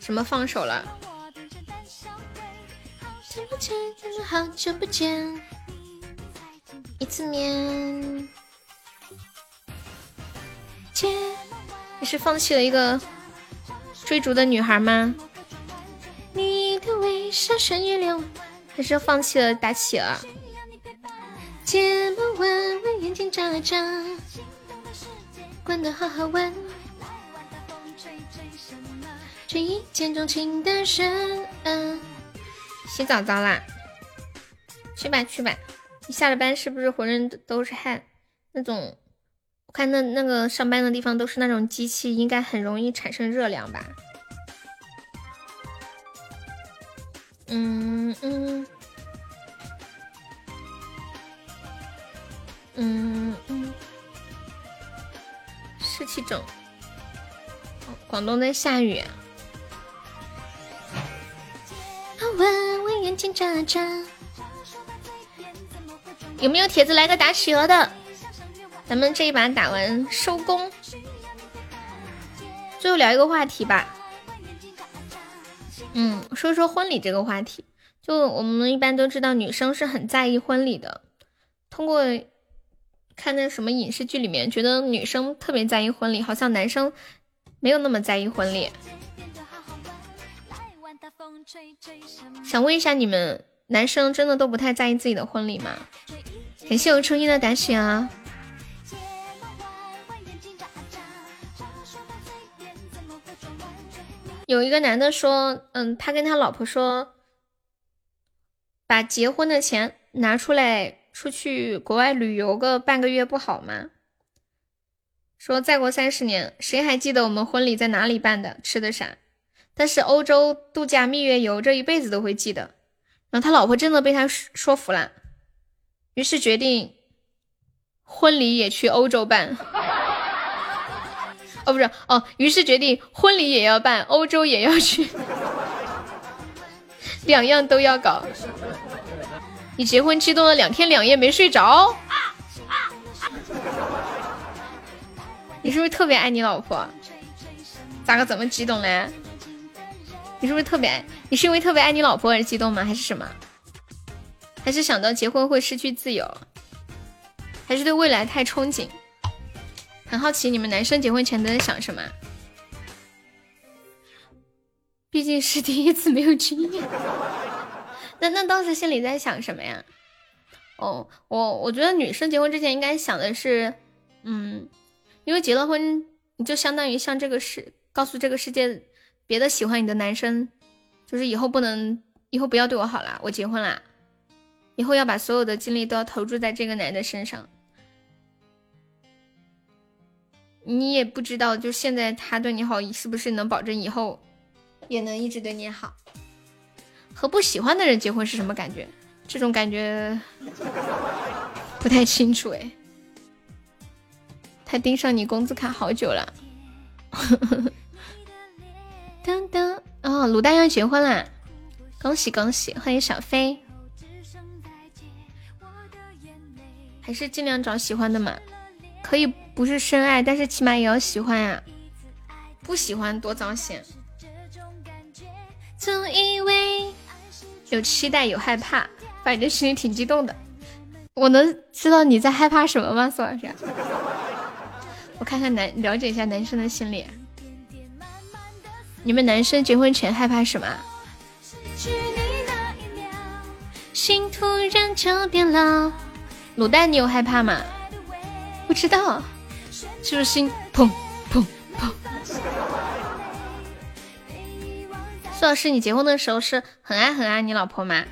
[SPEAKER 1] 什么放手了？好久不见，一次面。切，你是放弃了一个追逐的女孩吗？你的微笑像月亮。还是放弃了打企鹅。睫毛弯弯，眼睛眨眨，关的好好玩。一见钟情的人，洗澡澡啦？去吧去吧，你下了班是不是浑身都是汗？那种，我看那那个上班的地方都是那种机器，应该很容易产生热量吧？嗯嗯嗯嗯，湿气重。广东在下雨，晚我眼睛眨眨。有没有铁子来个打企鹅的？咱们这一把打完收工。最后聊一个话题吧。嗯，说说婚礼这个话题。就我们一般都知道，女生是很在意婚礼的。通过看那什么影视剧里面，觉得女生特别在意婚礼，好像男生没有那么在意婚礼。想问一下，你们男生真的都不太在意自己的婚礼吗？感谢我初一的打喜啊！有一个男的说，嗯，他跟他老婆说，把结婚的钱拿出来出去国外旅游个半个月不好吗？说再过三十年，谁还记得我们婚礼在哪里办的，吃的啥？但是欧洲度假蜜月游，这一辈子都会记得。然后他老婆真的被他说服了，于是决定婚礼也去欧洲办。哦，不是哦，于是决定婚礼也要办，欧洲也要去，两样都要搞。你结婚激动了两天两夜没睡着，你是不是特别爱你老婆？咋个这么激动嘞？你是不是特别爱？你是因为特别爱你老婆而激动吗？还是什么？还是想到结婚会失去自由？还是对未来太憧憬？很好奇你们男生结婚前都在想什么？毕竟是第一次，没有经验。那那当时心里在想什么呀？哦，我我觉得女生结婚之前应该想的是，嗯，因为结了婚，你就相当于向这个世告诉这个世界。别的喜欢你的男生，就是以后不能，以后不要对我好了。我结婚啦，以后要把所有的精力都要投注在这个男的身上。你也不知道，就现在他对你好，是不是能保证以后也能一直对你好？和不喜欢的人结婚是什么感觉？这种感觉不太清楚哎。他盯上你工资卡好久了。噔噔哦，卤蛋要结婚啦！恭喜恭喜，欢迎小飞。还是尽量找喜欢的嘛，可以不是深爱，但是起码也要喜欢呀。不喜欢多糟心。总以为有期待有害怕，反正心里挺激动的。我能知道你在害怕什么吗，苏老师？我看看男，了解一下男生的心理。你们男生结婚前害怕什么？心突然就变老。卤蛋，你有害怕吗？不知道，是不是心砰砰砰？苏老师，你结婚的时候是很爱很爱你老婆吗？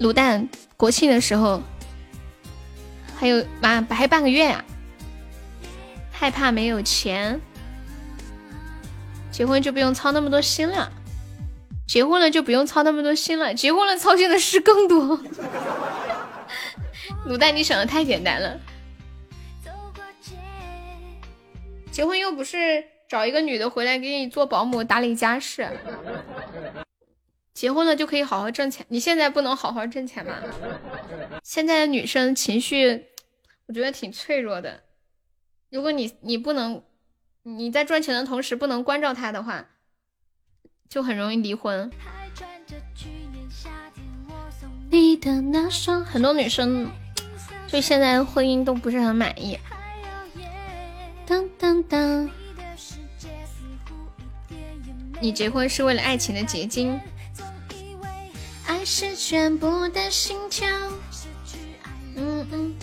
[SPEAKER 1] 卤蛋，国庆的时候还有妈还半个月呀。害怕没有钱，结婚就不用操那么多心了。结婚了就不用操那么多心了，结婚了操心的事更多。卤蛋，你想的太简单了。结婚又不是找一个女的回来给你做保姆、打理家事。结婚了就可以好好挣钱。你现在不能好好挣钱吗？现在的女生情绪，我觉得挺脆弱的。如果你你不能你在赚钱的同时不能关照他的话，就很容易离婚。你的那双很多女生对现在婚姻都不是很满意。当当当，你结婚是为了爱情的结晶。爱是全部的心跳。嗯嗯。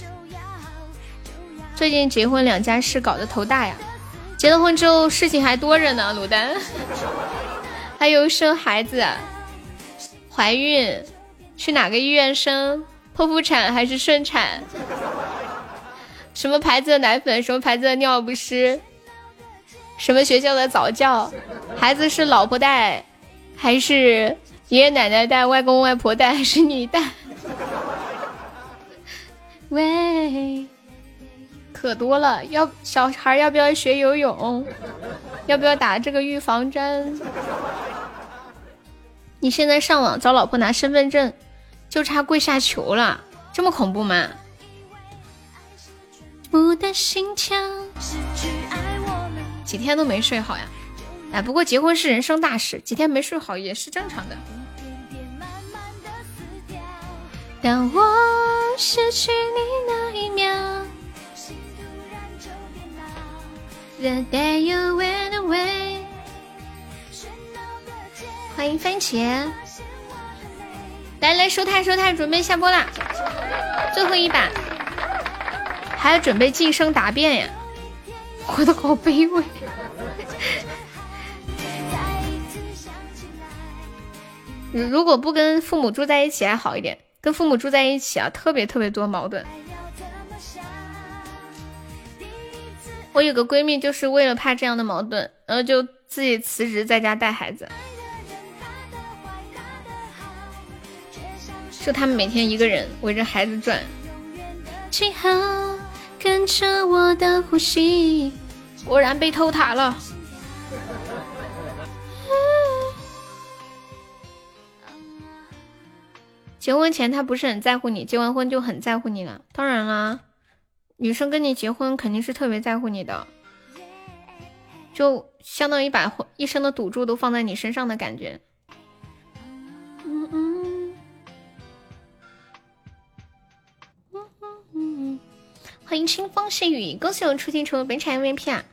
[SPEAKER 1] 最近结婚两家事搞得头大呀，结了婚之后事情还多着呢。卤蛋，还有生孩子、怀孕，去哪个医院生？剖腹产还是顺产？什么牌子的奶粉？什么牌子的尿不湿？什么学校的早教？孩子是老婆带，还是爷爷奶奶带？外公外婆带，还是你带？喂。可多了，要小孩要不要学游泳？要不要打这个预防针？你现在上网找老婆拿身份证，就差跪下求了，这么恐怖吗？几天都没睡好呀？哎，不过结婚是人生大事，几天没睡好也是正常的。当我失去你那一秒。The day you went away 欢迎番茄，来来收太收太，准备下播啦！最后一把，还要准备晋升答辩呀！活的好卑微。如果不跟父母住在一起还好一点，跟父母住在一起啊，特别特别多矛盾。我有个闺蜜，就是为了怕这样的矛盾，然后就自己辞职在家带孩子。就他们每天一个人围着孩子转。我的呼吸。果然被偷塔了。结婚前他不是很在乎你，结完婚就很在乎你了。当然啦。女生跟你结婚肯定是特别在乎你的，就相当于把一生的赌注都放在你身上的感觉。嗯嗯嗯嗯欢迎清风细雨，恭喜我出镜成为本场 MVP 啊！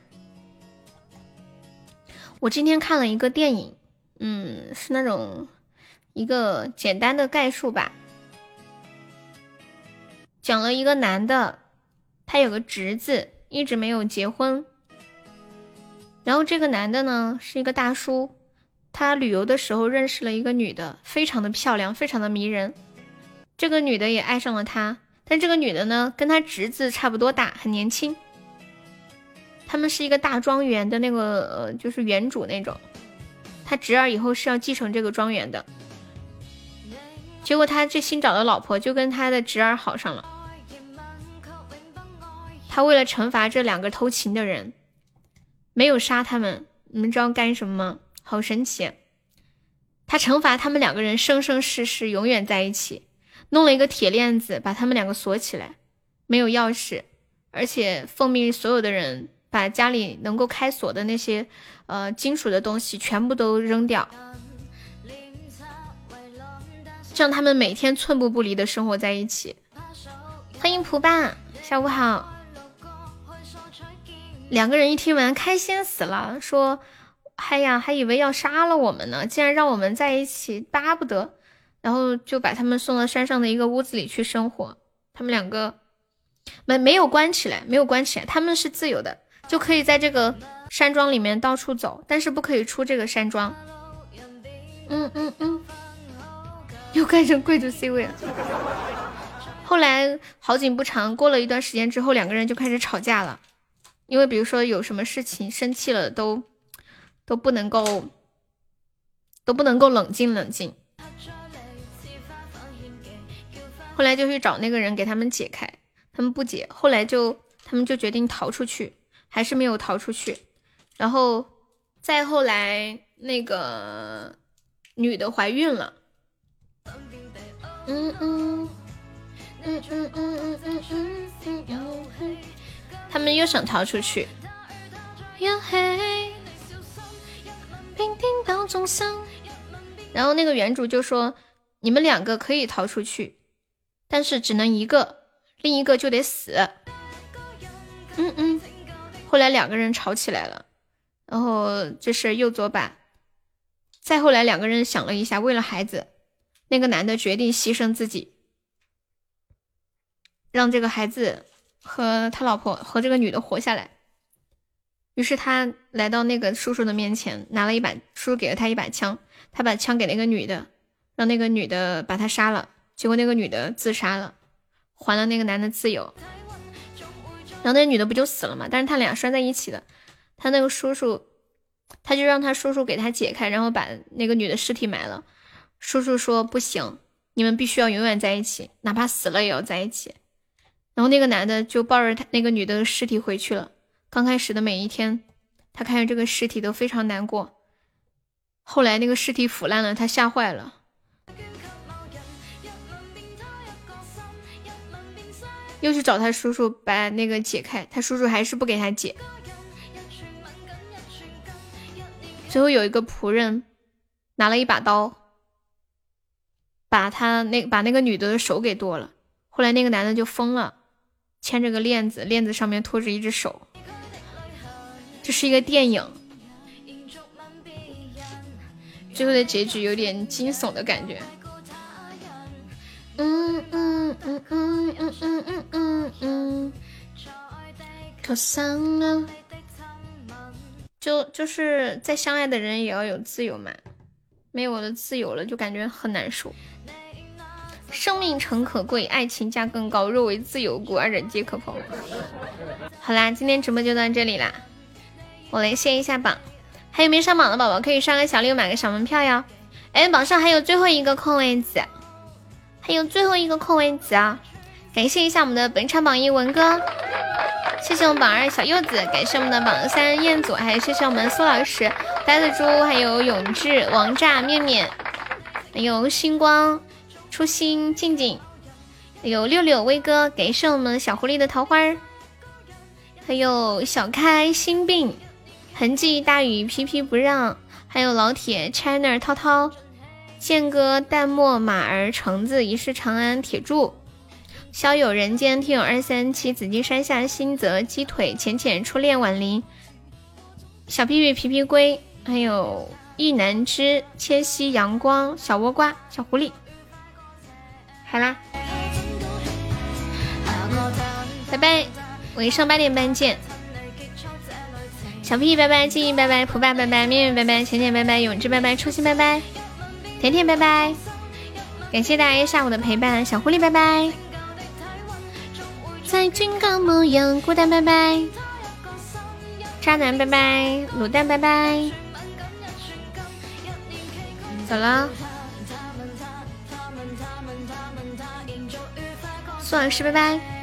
[SPEAKER 1] 我今天看了一个电影，嗯，是那种一个简单的概述吧，讲了一个男的。他有个侄子，一直没有结婚。然后这个男的呢是一个大叔，他旅游的时候认识了一个女的，非常的漂亮，非常的迷人。这个女的也爱上了他，但这个女的呢跟他侄子差不多大，很年轻。他们是一个大庄园的那个呃，就是园主那种。他侄儿以后是要继承这个庄园的。结果他这新找的老婆就跟他的侄儿好上了。他为了惩罚这两个偷情的人，没有杀他们。你们知道干什么吗？好神奇！他惩罚他们两个人生生世世永远在一起，弄了一个铁链子把他们两个锁起来，没有钥匙，而且奉命所有的人把家里能够开锁的那些呃金属的东西全部都扔掉，让他们每天寸步不离的生活在一起。欢迎蒲爸，下午好。两个人一听完，开心死了，说：“嗨呀，还以为要杀了我们呢，竟然让我们在一起，巴不得。”然后就把他们送到山上的一个屋子里去生活。他们两个没没有关起来，没有关起来，他们是自由的，就可以在这个山庄里面到处走，但是不可以出这个山庄。嗯嗯嗯，又干成贵族 C 位了。后来好景不长，过了一段时间之后，两个人就开始吵架了。因为比如说有什么事情生气了，都都不能够都不能够冷静冷静。后来就去找那个人给他们解开，他们不解。后来就他们就决定逃出去，还是没有逃出去。然后再后来，那个女的怀孕了。嗯嗯嗯嗯嗯嗯嗯。他们又想逃出去，然后那个原主就说：“你们两个可以逃出去，但是只能一个，另一个就得死。”嗯嗯。后来两个人吵起来了，然后这事又作罢。再后来两个人想了一下，为了孩子，那个男的决定牺牲自己，让这个孩子。和他老婆和这个女的活下来，于是他来到那个叔叔的面前，拿了一把叔叔给了他一把枪，他把枪给那个女的，让那个女的把他杀了，结果那个女的自杀了，还了那个男的自由，然后那女的不就死了吗？但是他俩拴在一起的，他那个叔叔，他就让他叔叔给他解开，然后把那个女的尸体埋了。叔叔说不行，你们必须要永远在一起，哪怕死了也要在一起。然后那个男的就抱着他那个女的尸体回去了。刚开始的每一天，他看见这个尸体都非常难过。后来那个尸体腐烂了，他吓坏了，又去找他叔叔把那个解开，他叔叔还是不给他解。最后有一个仆人拿了一把刀，把他那把那个女的手给剁了。后来那个男的就疯了，牵着个链子，链子上面拖着一只手。这是一个电影，最后的结局有点惊悚的感觉。嗯嗯嗯嗯嗯嗯嗯嗯嗯。可伤啊！就就是再相爱的人也要有自由嘛，没有了自由了就感觉很难受。生命诚可贵，爱情价更高。若为自由故，二人皆可抛。好啦，今天直播就到这里啦，我来卸一下榜。还有没上榜的宝宝可以刷个小礼物，买个小门票哟。哎，榜上还有最后一个空位子，还有最后一个空位子啊！感谢一下我们的本场榜一文哥。谢谢我们榜二小柚子，感谢我们的榜三彦祖，还有谢谢我们苏老师、呆子猪，还有永志、王炸、面面，还有星光、初心、静静，还有六六、威哥，感谢我们小狐狸的桃花儿，还有小开心病、痕迹大雨、皮皮不让，还有老铁、China、涛涛、剑哥、淡漠、马儿、橙子、一世长安、铁柱。逍友人间，听友二三七，紫金山下，新泽鸡腿，浅浅初恋，婉玲，小屁屁皮皮龟，还有意难知，千玺阳光，小倭瓜，小狐狸，好啦，拜拜，晚上八点半见。小屁拜拜，静怡拜拜，蒲爸拜拜，面面拜拜，浅浅拜拜，永志拜拜，初心拜拜，甜甜拜拜，感谢大家下午的陪伴，小狐狸拜拜。在军港模样，孤单拜拜，渣男拜拜，卤蛋拜拜，走了。苏老师拜拜。